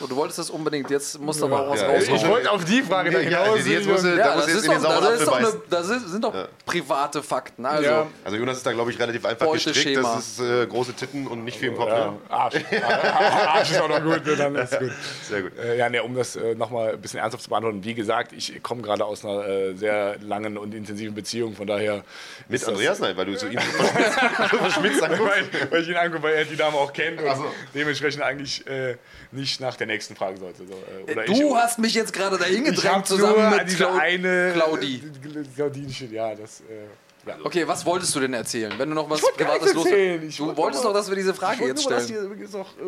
So, du wolltest das unbedingt, jetzt musst du aber auch was Ja, Ich raushauen. wollte auf die Frage da Ja, hinaus. jetzt muss er- da Ja, muss das, jetzt ist doch, das, ist eine, das ist- sind doch private Fakten. Also, Ja. Also Jonas ist da, glaube ich, relativ einfach gestrickt. Das ist äh, große Titten und nicht viel im Kopf. Ja, Ne? Arsch. Arsch ist auch noch gut, ne, dann ist gut. Sehr gut. Äh, ja, ne, um das äh, nochmal ein bisschen ernsthaft zu beantworten. Wie gesagt, ich komme gerade aus einer äh, sehr langen und intensiven Beziehung, von daher. Mit Andreas? Nein, weil du zu ihm verschmitzt anguckst. weil, weil ich ihn angucke, weil er die Dame auch kennt und dementsprechend eigentlich äh, nach der nächsten fragen sollte. So, äh, oder du ich, hast mich jetzt gerade dahin gedrängt zusammen nur mit diese Clau eine Claudi. Claudinchen, ja, das. Äh, Okay, was wolltest du denn erzählen? Wenn du noch was Privates los. Du wollte wolltest doch, dass wir diese Frage jetzt stellen.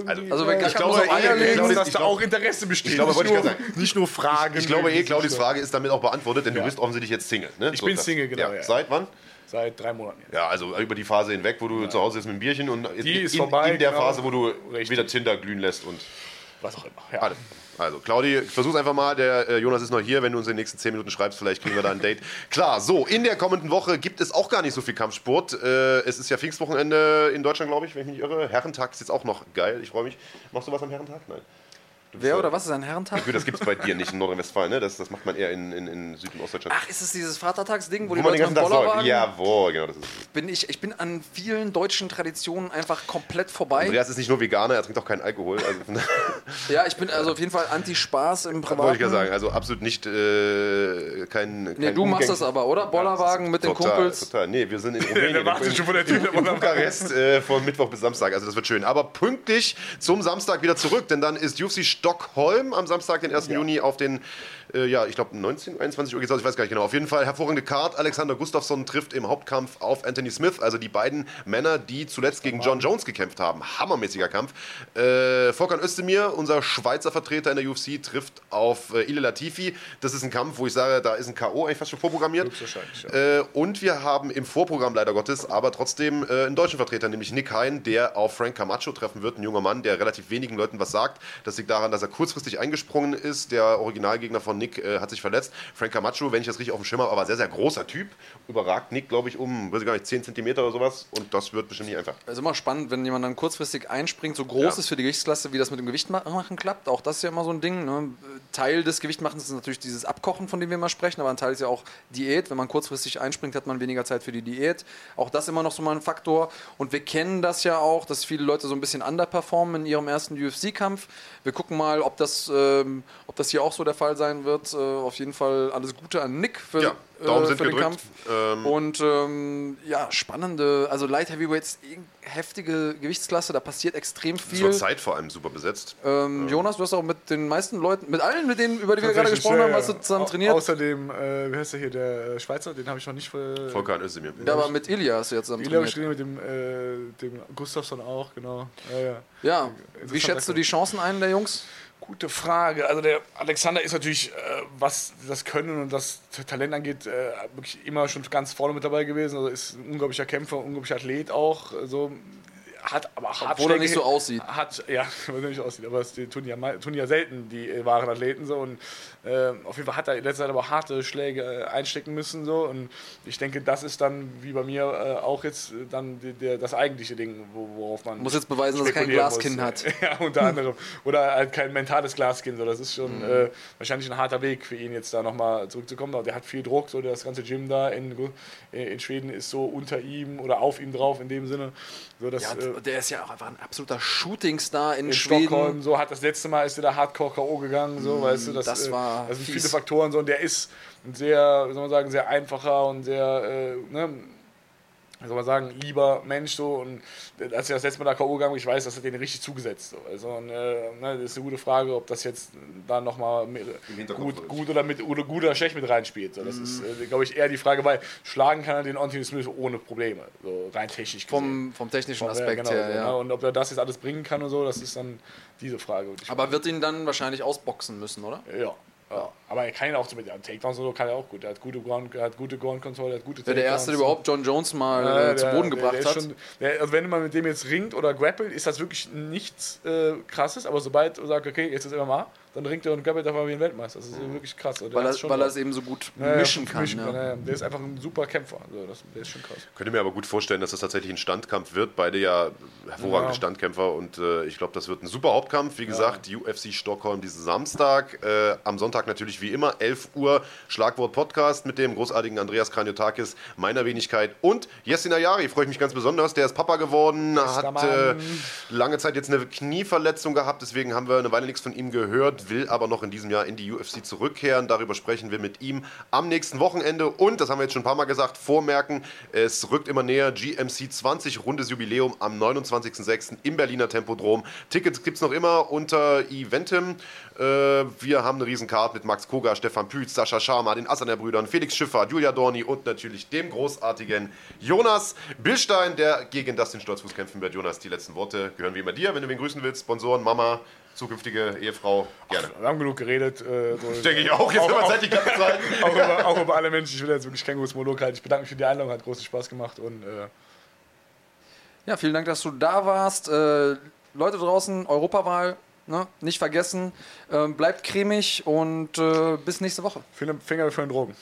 Also, wenn äh, gar ich glaube, eh, Claudius, dass ich da auch Interesse besteht. ich glaube, nicht, nur, sagen. nicht nur Fragen. Ich glaube eh, diesem Frage ist damit auch beantwortet, denn du Ja. bist offensichtlich jetzt Single. Ne? Ich bin ist das. Single, genau, ja. Seit wann? Seit drei Monaten jetzt. Ja, also über die Phase hinweg, wo du zu Hause sitzt mit dem Bierchen und in, ist vorbei, in der genau. Phase, wo du Richtig. wieder Tinder glühen lässt und Was auch immer. Ja. Also, Claudi, versuch's einfach mal. Der äh, Jonas ist noch hier. Wenn du uns in den nächsten 10 Minuten schreibst, vielleicht kriegen wir da ein Date. Klar, so, in der kommenden Woche gibt es auch gar nicht so viel Kampfsport. Äh, es ist ja Pfingstwochenende in Deutschland, glaube ich, wenn ich mich nicht irre. Herrentag ist jetzt auch noch geil. Ich freue mich. Machst du was am Herrentag? Nein. Wer ja- oder was ist ein Herrentag? Gut, das gibt es bei dir nicht in Nordrhein-Westfalen, ne? Das, das macht man eher in, in, in Süd- und Ostdeutschland. Ach, ist es dieses Vatertagsding, wo, wo die den Leute ganzen mit Tag. Jawohl, genau, das ist es. Bin ich, ich bin an vielen deutschen Traditionen einfach komplett vorbei. Andreas ist nicht nur Veganer, er trinkt auch keinen Alkohol. Also, Ja, ich bin also auf jeden Fall anti-Spaß im Privaten. wollte ich gerade sagen. Also absolut nicht äh, kein, kein Nee, du machst das aber, oder? Bollerwagen mit den total, Kumpels. Total. Nee, wir sind in Rumänien. Der wartet in- schon vor der Tür. der in. Bukarest äh, von Mittwoch bis Samstag. Also das wird schön. Aber pünktlich zum Samstag wieder zurück, denn dann ist UFC Stockholm am Samstag, den 1. Juni, auf den, äh, ja, ich glaube 19, 21 Uhr geht's aus, ich weiß gar nicht genau. Auf jeden Fall hervorragende Card. Alexander Gustafsson trifft im Hauptkampf auf Anthony Smith, also die beiden Männer, die zuletzt gegen John Jones gekämpft haben. Hammermäßiger Kampf. Äh, Volkan Özdemir, unser Schweizer Vertreter in der UFC, trifft auf äh, Ile Latifi. Das ist ein Kampf, wo ich sage, da ist ein K.O. eigentlich fast schon vorprogrammiert. Ja. Äh, und wir haben im Vorprogramm leider Gottes, aber trotzdem äh, einen deutschen Vertreter, nämlich Nick Hein, der auf Frank Camacho treffen wird. Ein junger Mann, der relativ wenigen Leuten was sagt. Das liegt daran, dass er kurzfristig eingesprungen ist. Der Originalgegner von Nick äh, hat sich verletzt. Frank Camacho, wenn ich das richtig auf dem Schirm habe, aber sehr, sehr großer Typ. Überragt Nick, glaube ich, um, weiß ich gar nicht, 10 Zentimeter oder sowas. Und das wird bestimmt nicht einfach. Es ist immer spannend, wenn jemand dann kurzfristig einspringt, so groß Ja. ist für die Gewichtsklasse, wie das mit dem Gewichtmachen klappt. Auch das ist ja immer so ein Ding. Ne? Teil des Gewichtmachens ist natürlich dieses Abkochen, von dem wir immer sprechen, aber ein Teil ist ja auch Diät. Wenn man kurzfristig einspringt, hat man weniger Zeit für die Diät. Auch das immer noch so mal ein Faktor. Und wir kennen das ja auch, dass viele Leute so ein bisschen underperformen in ihrem ersten UFC-Kampf. Wir gucken mal, ob das, ähm, ob das hier auch so der Fall sein wird. Äh, auf jeden Fall alles Gute an Nick für, Ja, äh, sind für den gedrückt. Kampf. Ähm, Und ähm, ja, spannende, also Light Heavyweights, heftige Gewichtsklasse, da passiert extrem Zur viel. Zeit vor allem super besetzt. Ähm, Jonas, du hast auch mit den meisten Leuten, mit allen, mit denen, über die wir gerade gesprochen ja, haben, hast du zusammen Au- trainiert. Außerdem, äh, wie heißt der hier, der Schweizer, den habe ich noch nicht äh, Volkan Özdemir. ja, aber mit Ilya hast du jetzt zusammen ich trainiert. trainiere mit dem, äh, dem Gustafsson auch, genau. Ja, ja. Ja, wie schätzt du die Chancen ein der Jungs? Gute Frage. Also der Alexander ist natürlich, äh, was das Können und das Talent angeht, äh, wirklich immer schon ganz vorne mit dabei gewesen. Also ist ein unglaublicher Kämpfer, ein unglaublicher Athlet auch. So hat aber hart Obwohl er nicht so aussieht. Hat, ja, weil er nicht aussieht, aber es tun ja, tun ja selten die äh, wahren Athleten so und äh, auf jeden Fall hat er in letzter Zeit aber harte Schläge äh, einstecken müssen so und ich denke, das ist dann wie bei mir äh, auch jetzt äh, dann die, der, das eigentliche Ding, wo, worauf man Muss jetzt beweisen, dass er kein Glaskinn muss. hat. Ja, unter anderem. Oder halt kein mentales Glaskinn. So. Das ist schon Mhm. äh, wahrscheinlich ein harter Weg für ihn, jetzt da nochmal zurückzukommen. Aber der hat viel Druck. So, das ganze Gym da in, in Schweden ist so unter ihm oder auf ihm drauf in dem Sinne. So, dass, Ja, äh, der ist ja auch einfach ein absoluter Shootingstar in, in Schweden. Stockholm, so hat das letzte Mal ist er da Hardcore K.O. gegangen, so, weißt du, das, das äh, war das sind viele Faktoren, so, und der ist ein sehr, wie soll man sagen, sehr einfacher und sehr, äh, ne, wie soll man sagen, lieber Mensch, so, und als er das letzte Mal da K.O. gegangen ist, ich weiß, das hat den richtig zugesetzt, so, also, und, äh, ne, das ist eine gute Frage, ob das jetzt da nochmal gut, gut oder mit, oder gut oder schlecht mit reinspielt, so, das ist, äh, glaube ich, eher die Frage, weil schlagen kann er den Anthony Smith ohne Probleme, so, rein technisch gesehen. Vom, vom technischen Ja, Aspekt genau, her, so, ja. ne? Und ob er das jetzt alles bringen kann und so, das ist dann diese Frage. Aber wird ihn dann wahrscheinlich ausboxen müssen, oder? ja. Ja. Aber er kann ihn auch so mit ja, Takedowns und so kann er auch gut. Er hat gute Ground, er hat gute Ground Control, er hat gute Wer der Erste, der überhaupt John Jones mal Ja, äh, zu der- Boden der- gebracht der hat. Schon, der, also wenn man mit dem jetzt ringt oder grappelt, ist das wirklich nichts äh, krasses. Aber sobald du sagst, okay, jetzt ist MMA, dann ringt er und grappelt einfach wie ein Weltmeister. Das ist wirklich krass. Also weil, er, weil er es eben so gut Ja, ja, mischen kann. mischen ja. ja. Der ist einfach ein super Kämpfer. Also das, der ist schon krass. Könnte mir aber gut vorstellen, dass das tatsächlich ein Standkampf wird. Beide ja hervorragende Ja. Standkämpfer und äh, ich glaube, das wird ein super Hauptkampf. Wie gesagt, UFC Stockholm diesen Samstag. Äh, am Sonntag natürlich wie immer, 11 Uhr, Schlagwort Podcast mit dem großartigen Andreas Kranjotakis, meiner Wenigkeit und Jessin Ayari. Freue ich mich ganz besonders. Der ist Papa geworden, hat äh, lange Zeit jetzt eine Knieverletzung gehabt, deswegen haben wir eine Weile nichts von ihm gehört. Will aber noch in diesem Jahr in die UFC zurückkehren. Darüber sprechen wir mit ihm am nächsten Wochenende. Und, das haben wir jetzt schon ein paar Mal gesagt, vormerken, es rückt immer näher. GMC 20, rundes Jubiläum am 29.06. im Berliner Tempodrom. Tickets gibt es noch immer unter Eventim. Äh, wir haben eine Riesenkarte mit Max Koga, Stefan Pütz, Sascha Scharmer, den Assaner-Brüdern, Felix Schiffer, Julia Dorni und natürlich dem großartigen Jonas Billstein, der gegen Dustin Stolzfuß kämpfen wird. Jonas, die letzten Worte gehören wie immer dir. Wenn du wen grüßen willst, Sponsoren, Mama, zukünftige Ehefrau, gerne. Wir haben genug geredet. Äh, so Denke ich auch. Jetzt haben wir Zeit, die ganze Zeit. auch, über, auch über alle Menschen. Ich will jetzt wirklich kein großes Monolog halten. Ich bedanke mich für die Einladung, hat großen Spaß gemacht. Und, äh, Ja, vielen Dank, dass du da warst. Äh, Leute draußen, Europawahl, ne? nicht vergessen. Ähm, bleibt cremig und äh, bis nächste Woche. Finger für den Drogen.